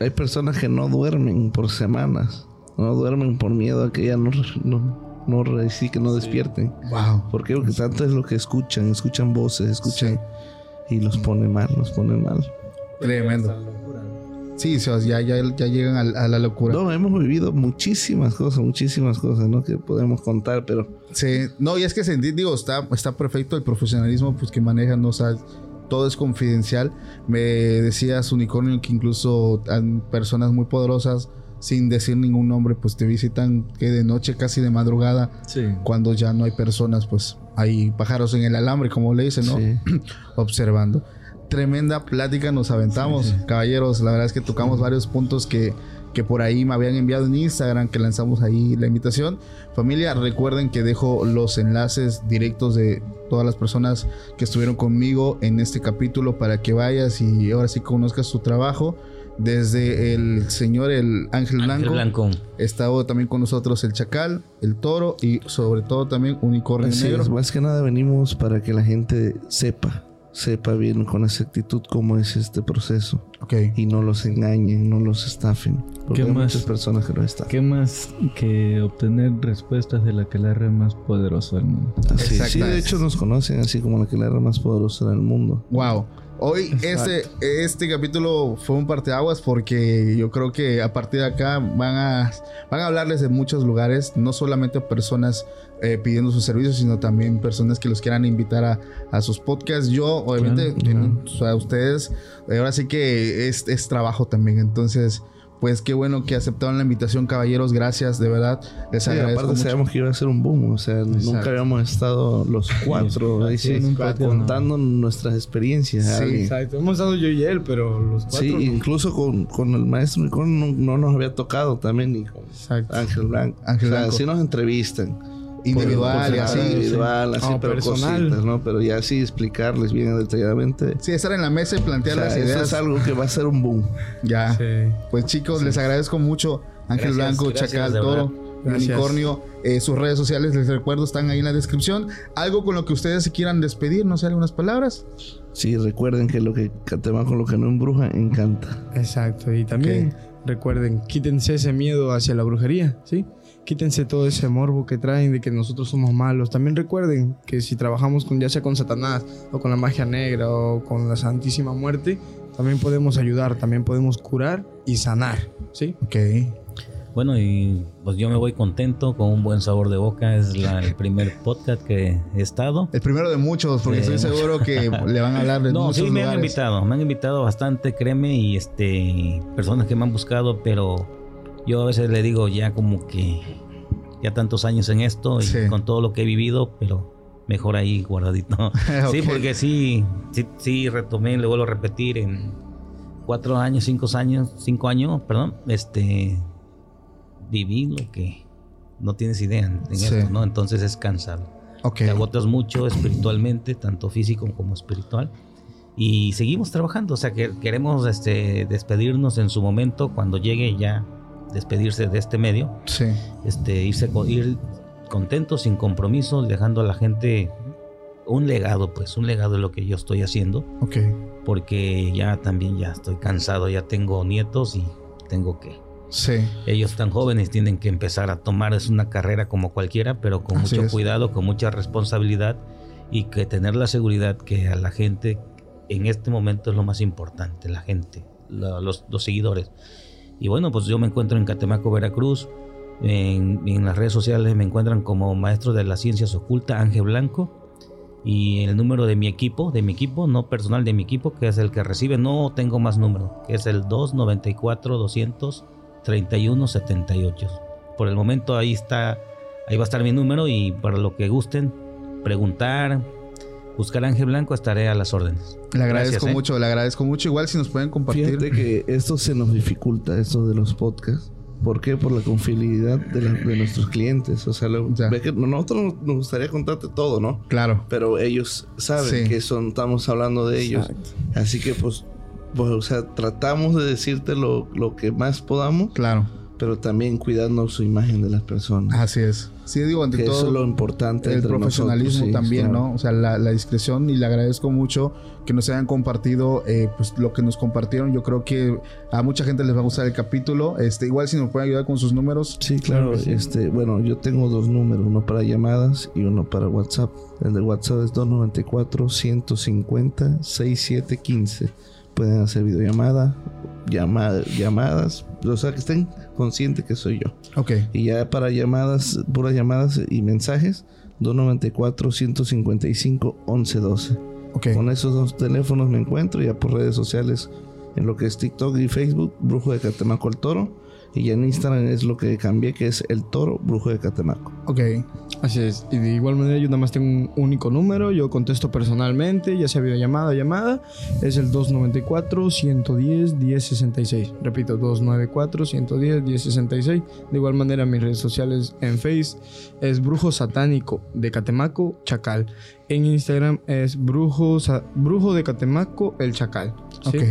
Hay personas que no duermen por semanas. No duermen por miedo a que ya no, no, no, sí, que no despierten. Wow. ¿Por qué? Porque tanto es lo que escuchan. Escuchan voces, escuchan. Y los pone mal, los pone mal. Tremendo. Sí, o sea, ya, ya, ya llegan a, a la locura. No, hemos vivido muchísimas cosas, muchísimas cosas, ¿no? Que podemos contar, pero Sí, no, y es que sentí, digo, está, está perfecto el profesionalismo pues, que manejan, ¿no? o sea, todo es confidencial. Me decías, Unicornio, que incluso han personas muy poderosas, sin decir ningún nombre, pues te visitan que de noche, casi de madrugada, Sí. cuando ya no hay personas, pues hay pájaros en el alambre, como le dicen, ¿no? sí. <clears throat> observando. Tremenda plática nos aventamos, caballeros. La verdad es que tocamos varios puntos que, que por ahí me habían enviado en Instagram, que lanzamos ahí la invitación. Familia, recuerden que dejo los enlaces directos de todas las personas que estuvieron conmigo en este capítulo para que vayas y ahora sí conozcas su trabajo. Desde el señor, el Ángel Blanco, Ángel Blanco. estaba también con nosotros el Chacal, el Toro y sobre todo también Unicornio Así Negro. es, más que nada venimos para que la gente sepa, sepa bien con exactitud cómo es este proceso Ok. y no los engañen, no los estafen. Porque ¿Qué hay más? muchas personas que lo estafan. ¿Qué más que obtener respuestas de la que la red más poderosa del mundo? Así. Sí, de hecho nos conocen así como la que la era más poderosa del mundo. Wow. Hoy este, este capítulo fue un parteaguas porque yo creo que a partir de acá van a, van a hablarles de muchos lugares, no solamente personas eh, pidiendo sus servicios, sino también personas que los quieran invitar a, a sus podcasts. Yo, obviamente, Claro, o sea, ustedes, ahora sí que es, es trabajo también. Entonces, pues qué bueno que aceptaron la invitación, caballeros. Gracias, de verdad. Les Sí, agradezco aparte mucho. sabíamos que iba a ser un boom, o sea, nunca habíamos estado los cuatro ahí sí, contando nuestras experiencias. Sí. Exacto. Hemos estado yo y él, pero los cuatro. Sí, no. incluso con, con el maestro Unicornio no, no nos había tocado también, ni con Exacto. Ángel Blanco. Ángel o sea, Blanco. sí nos entrevistan. Individual Por- y por así. Individual, pero personal. cositas, ¿no? Pero ya así explicarles bien detalladamente. Sí, estar en la mesa y O plantear sea, las eso ideas. es algo que va a ser un boom. Ya. Sí. Pues chicos, les agradezco mucho. Ángel Gracias, Blanco, gracias, Chacal, Toro, Gracias. Unicornio. eh, sus redes sociales, les recuerdo, están ahí en la descripción. Algo con lo que ustedes se quieran despedir, no sé, algunas palabras. Sí, recuerden que lo que Catemaco, lo que no embruja, encanta. Exacto. Y también recuerden, quítense ese miedo hacia la brujería, ¿sí? Quítense todo ese morbo que traen de que nosotros somos malos. También recuerden que si trabajamos con ya sea con Satanás o con la magia negra o con la Santísima Muerte, también podemos ayudar, también podemos curar y sanar, ¿sí? Ok. Bueno, y pues yo me voy contento, con un buen sabor de boca. Es la- el primer podcast que he estado. El primero de muchos, porque estoy seguro que <laughs> le van a hablar de No, muchos sí me han invitado, me han invitado bastante, créeme, y este personas que me han buscado, pero yo a veces le digo ya como que ya tantos años en esto y Sí. con todo lo que he vivido, pero mejor ahí guardadito. <laughs> Sí, Ok. porque sí, sí, sí retomé, le vuelvo a repetir en cuatro años, cinco años, cinco años, perdón, este viví lo que no tienes idea en, Sí. esto, ¿no? Entonces es cansado Ok. te agotas mucho espiritualmente, tanto físico como espiritual. Y seguimos trabajando, o sea que queremos este, despedirnos en su momento, cuando llegue ya despedirse de este medio, Sí. este, irse con- ir contentos, sin compromisos, dejando a la gente un legado, pues un legado de lo que yo estoy haciendo, Ok. porque ya también ya estoy cansado, ya tengo nietos y tengo que Sí. ellos tan jóvenes tienen que empezar a tomar es una carrera como cualquiera, pero con Así mucho es. cuidado, con mucha responsabilidad y que tener la seguridad que a la gente en este momento es lo más importante, la gente, la- los, los seguidores. Y bueno, pues yo me encuentro en Catemaco, Veracruz. En, las redes sociales me encuentran como maestro de las ciencias ocultas, Ángel Blanco. Y el número de mi equipo, de mi equipo, no personal de mi equipo, que es el que recibe, no tengo más número, que es el 294 200 3178. Por el momento ahí está, ahí va a estar mi número y para lo que gusten preguntar, buscar a Ángel Blanco estaré a las órdenes. Le agradezco Gracias, ¿eh? mucho, le agradezco mucho. Igual si nos pueden compartir. Fíjate que esto se nos dificulta, esto de los podcasts. ¿Por qué? Por la confiabilidad de, la- de nuestros clientes. O sea, lo- Ya. ve que nosotros nos gustaría contarte todo, ¿no? Claro. Pero ellos saben Sí. que son, estamos hablando de ellos. Así que pues, pues, o sea, tratamos de decirte lo, lo que más podamos, Claro. pero también cuidando su imagen de las personas. Así es. Sí, digo, ante que todo. eso es lo importante. el profesionalismo nosotros, sí, también, claro. ¿no? O sea, la, la discreción y le agradezco mucho que nos hayan compartido eh, pues lo que nos compartieron. Yo creo que a mucha gente les va a gustar el capítulo. Este, igual si nos pueden ayudar con sus números. Sí, claro. Este, bueno, yo tengo dos números, uno para llamadas y uno para WhatsApp. El de WhatsApp es 294 150 6715. Pueden hacer videollamada, llama- llamadas, o sea que estén conscientes que soy yo. Ok. Y ya para llamadas, puras llamadas y mensajes, 294 155 1112. Ok. Con esos dos teléfonos me encuentro ya por redes sociales en lo que es TikTok y Facebook, Brujo de Catemaco el Toro. Y ya en Instagram es lo que cambié, que es el Toro Brujo de Catemaco. Ok. Así es. Y de igual manera yo nada más tengo un único número. Yo contesto personalmente, ya sea videollamada o llamada. Es el 294-110-1066. Repito, 294-110-1066. De igual manera mis redes sociales en Face es Brujo Satánico de Catemaco Chacal. En Instagram es Brujo, Brujo de Catemaco el Chacal. ¿sí? Ok.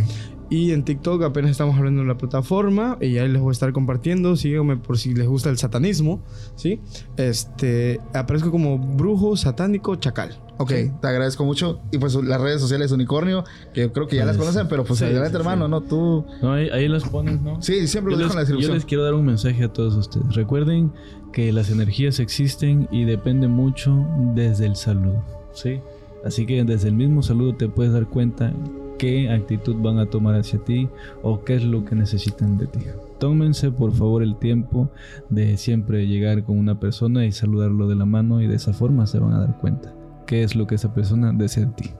Y en TikTok apenas estamos hablando de la plataforma y ahí les voy a estar compartiendo. Síganme por si les gusta el satanismo, ¿sí? Este, aparezco como brujo satánico chacal. Ok, Sí. te agradezco mucho. Y pues las redes sociales Unicornio, que creo que ya las Pues, conocen, pero pues sí, adelante, sí, hermano, sí. ¿no? Tú. No, ahí, ahí los pones, ¿no? Sí, siempre Yo lo dejo les, en la yo descripción. les quiero dar un mensaje a todos ustedes. Recuerden que las energías existen y depende mucho desde el saludo, ¿sí? Así que desde el mismo saludo te puedes dar cuenta qué actitud van a tomar hacia ti o qué es lo que necesitan de ti. Tómense por favor el tiempo de siempre llegar con una persona y saludarlo de la mano y de esa forma se van a dar cuenta qué es lo que esa persona desea de ti.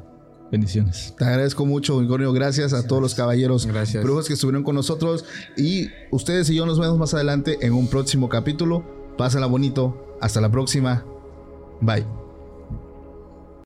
Bendiciones. Te agradezco mucho, Unicornio. Gracias a todos los caballeros Gracias. brujos que estuvieron con nosotros. Y ustedes y yo nos vemos más adelante en un próximo capítulo. Pásenla bonito. Hasta la próxima. Bye.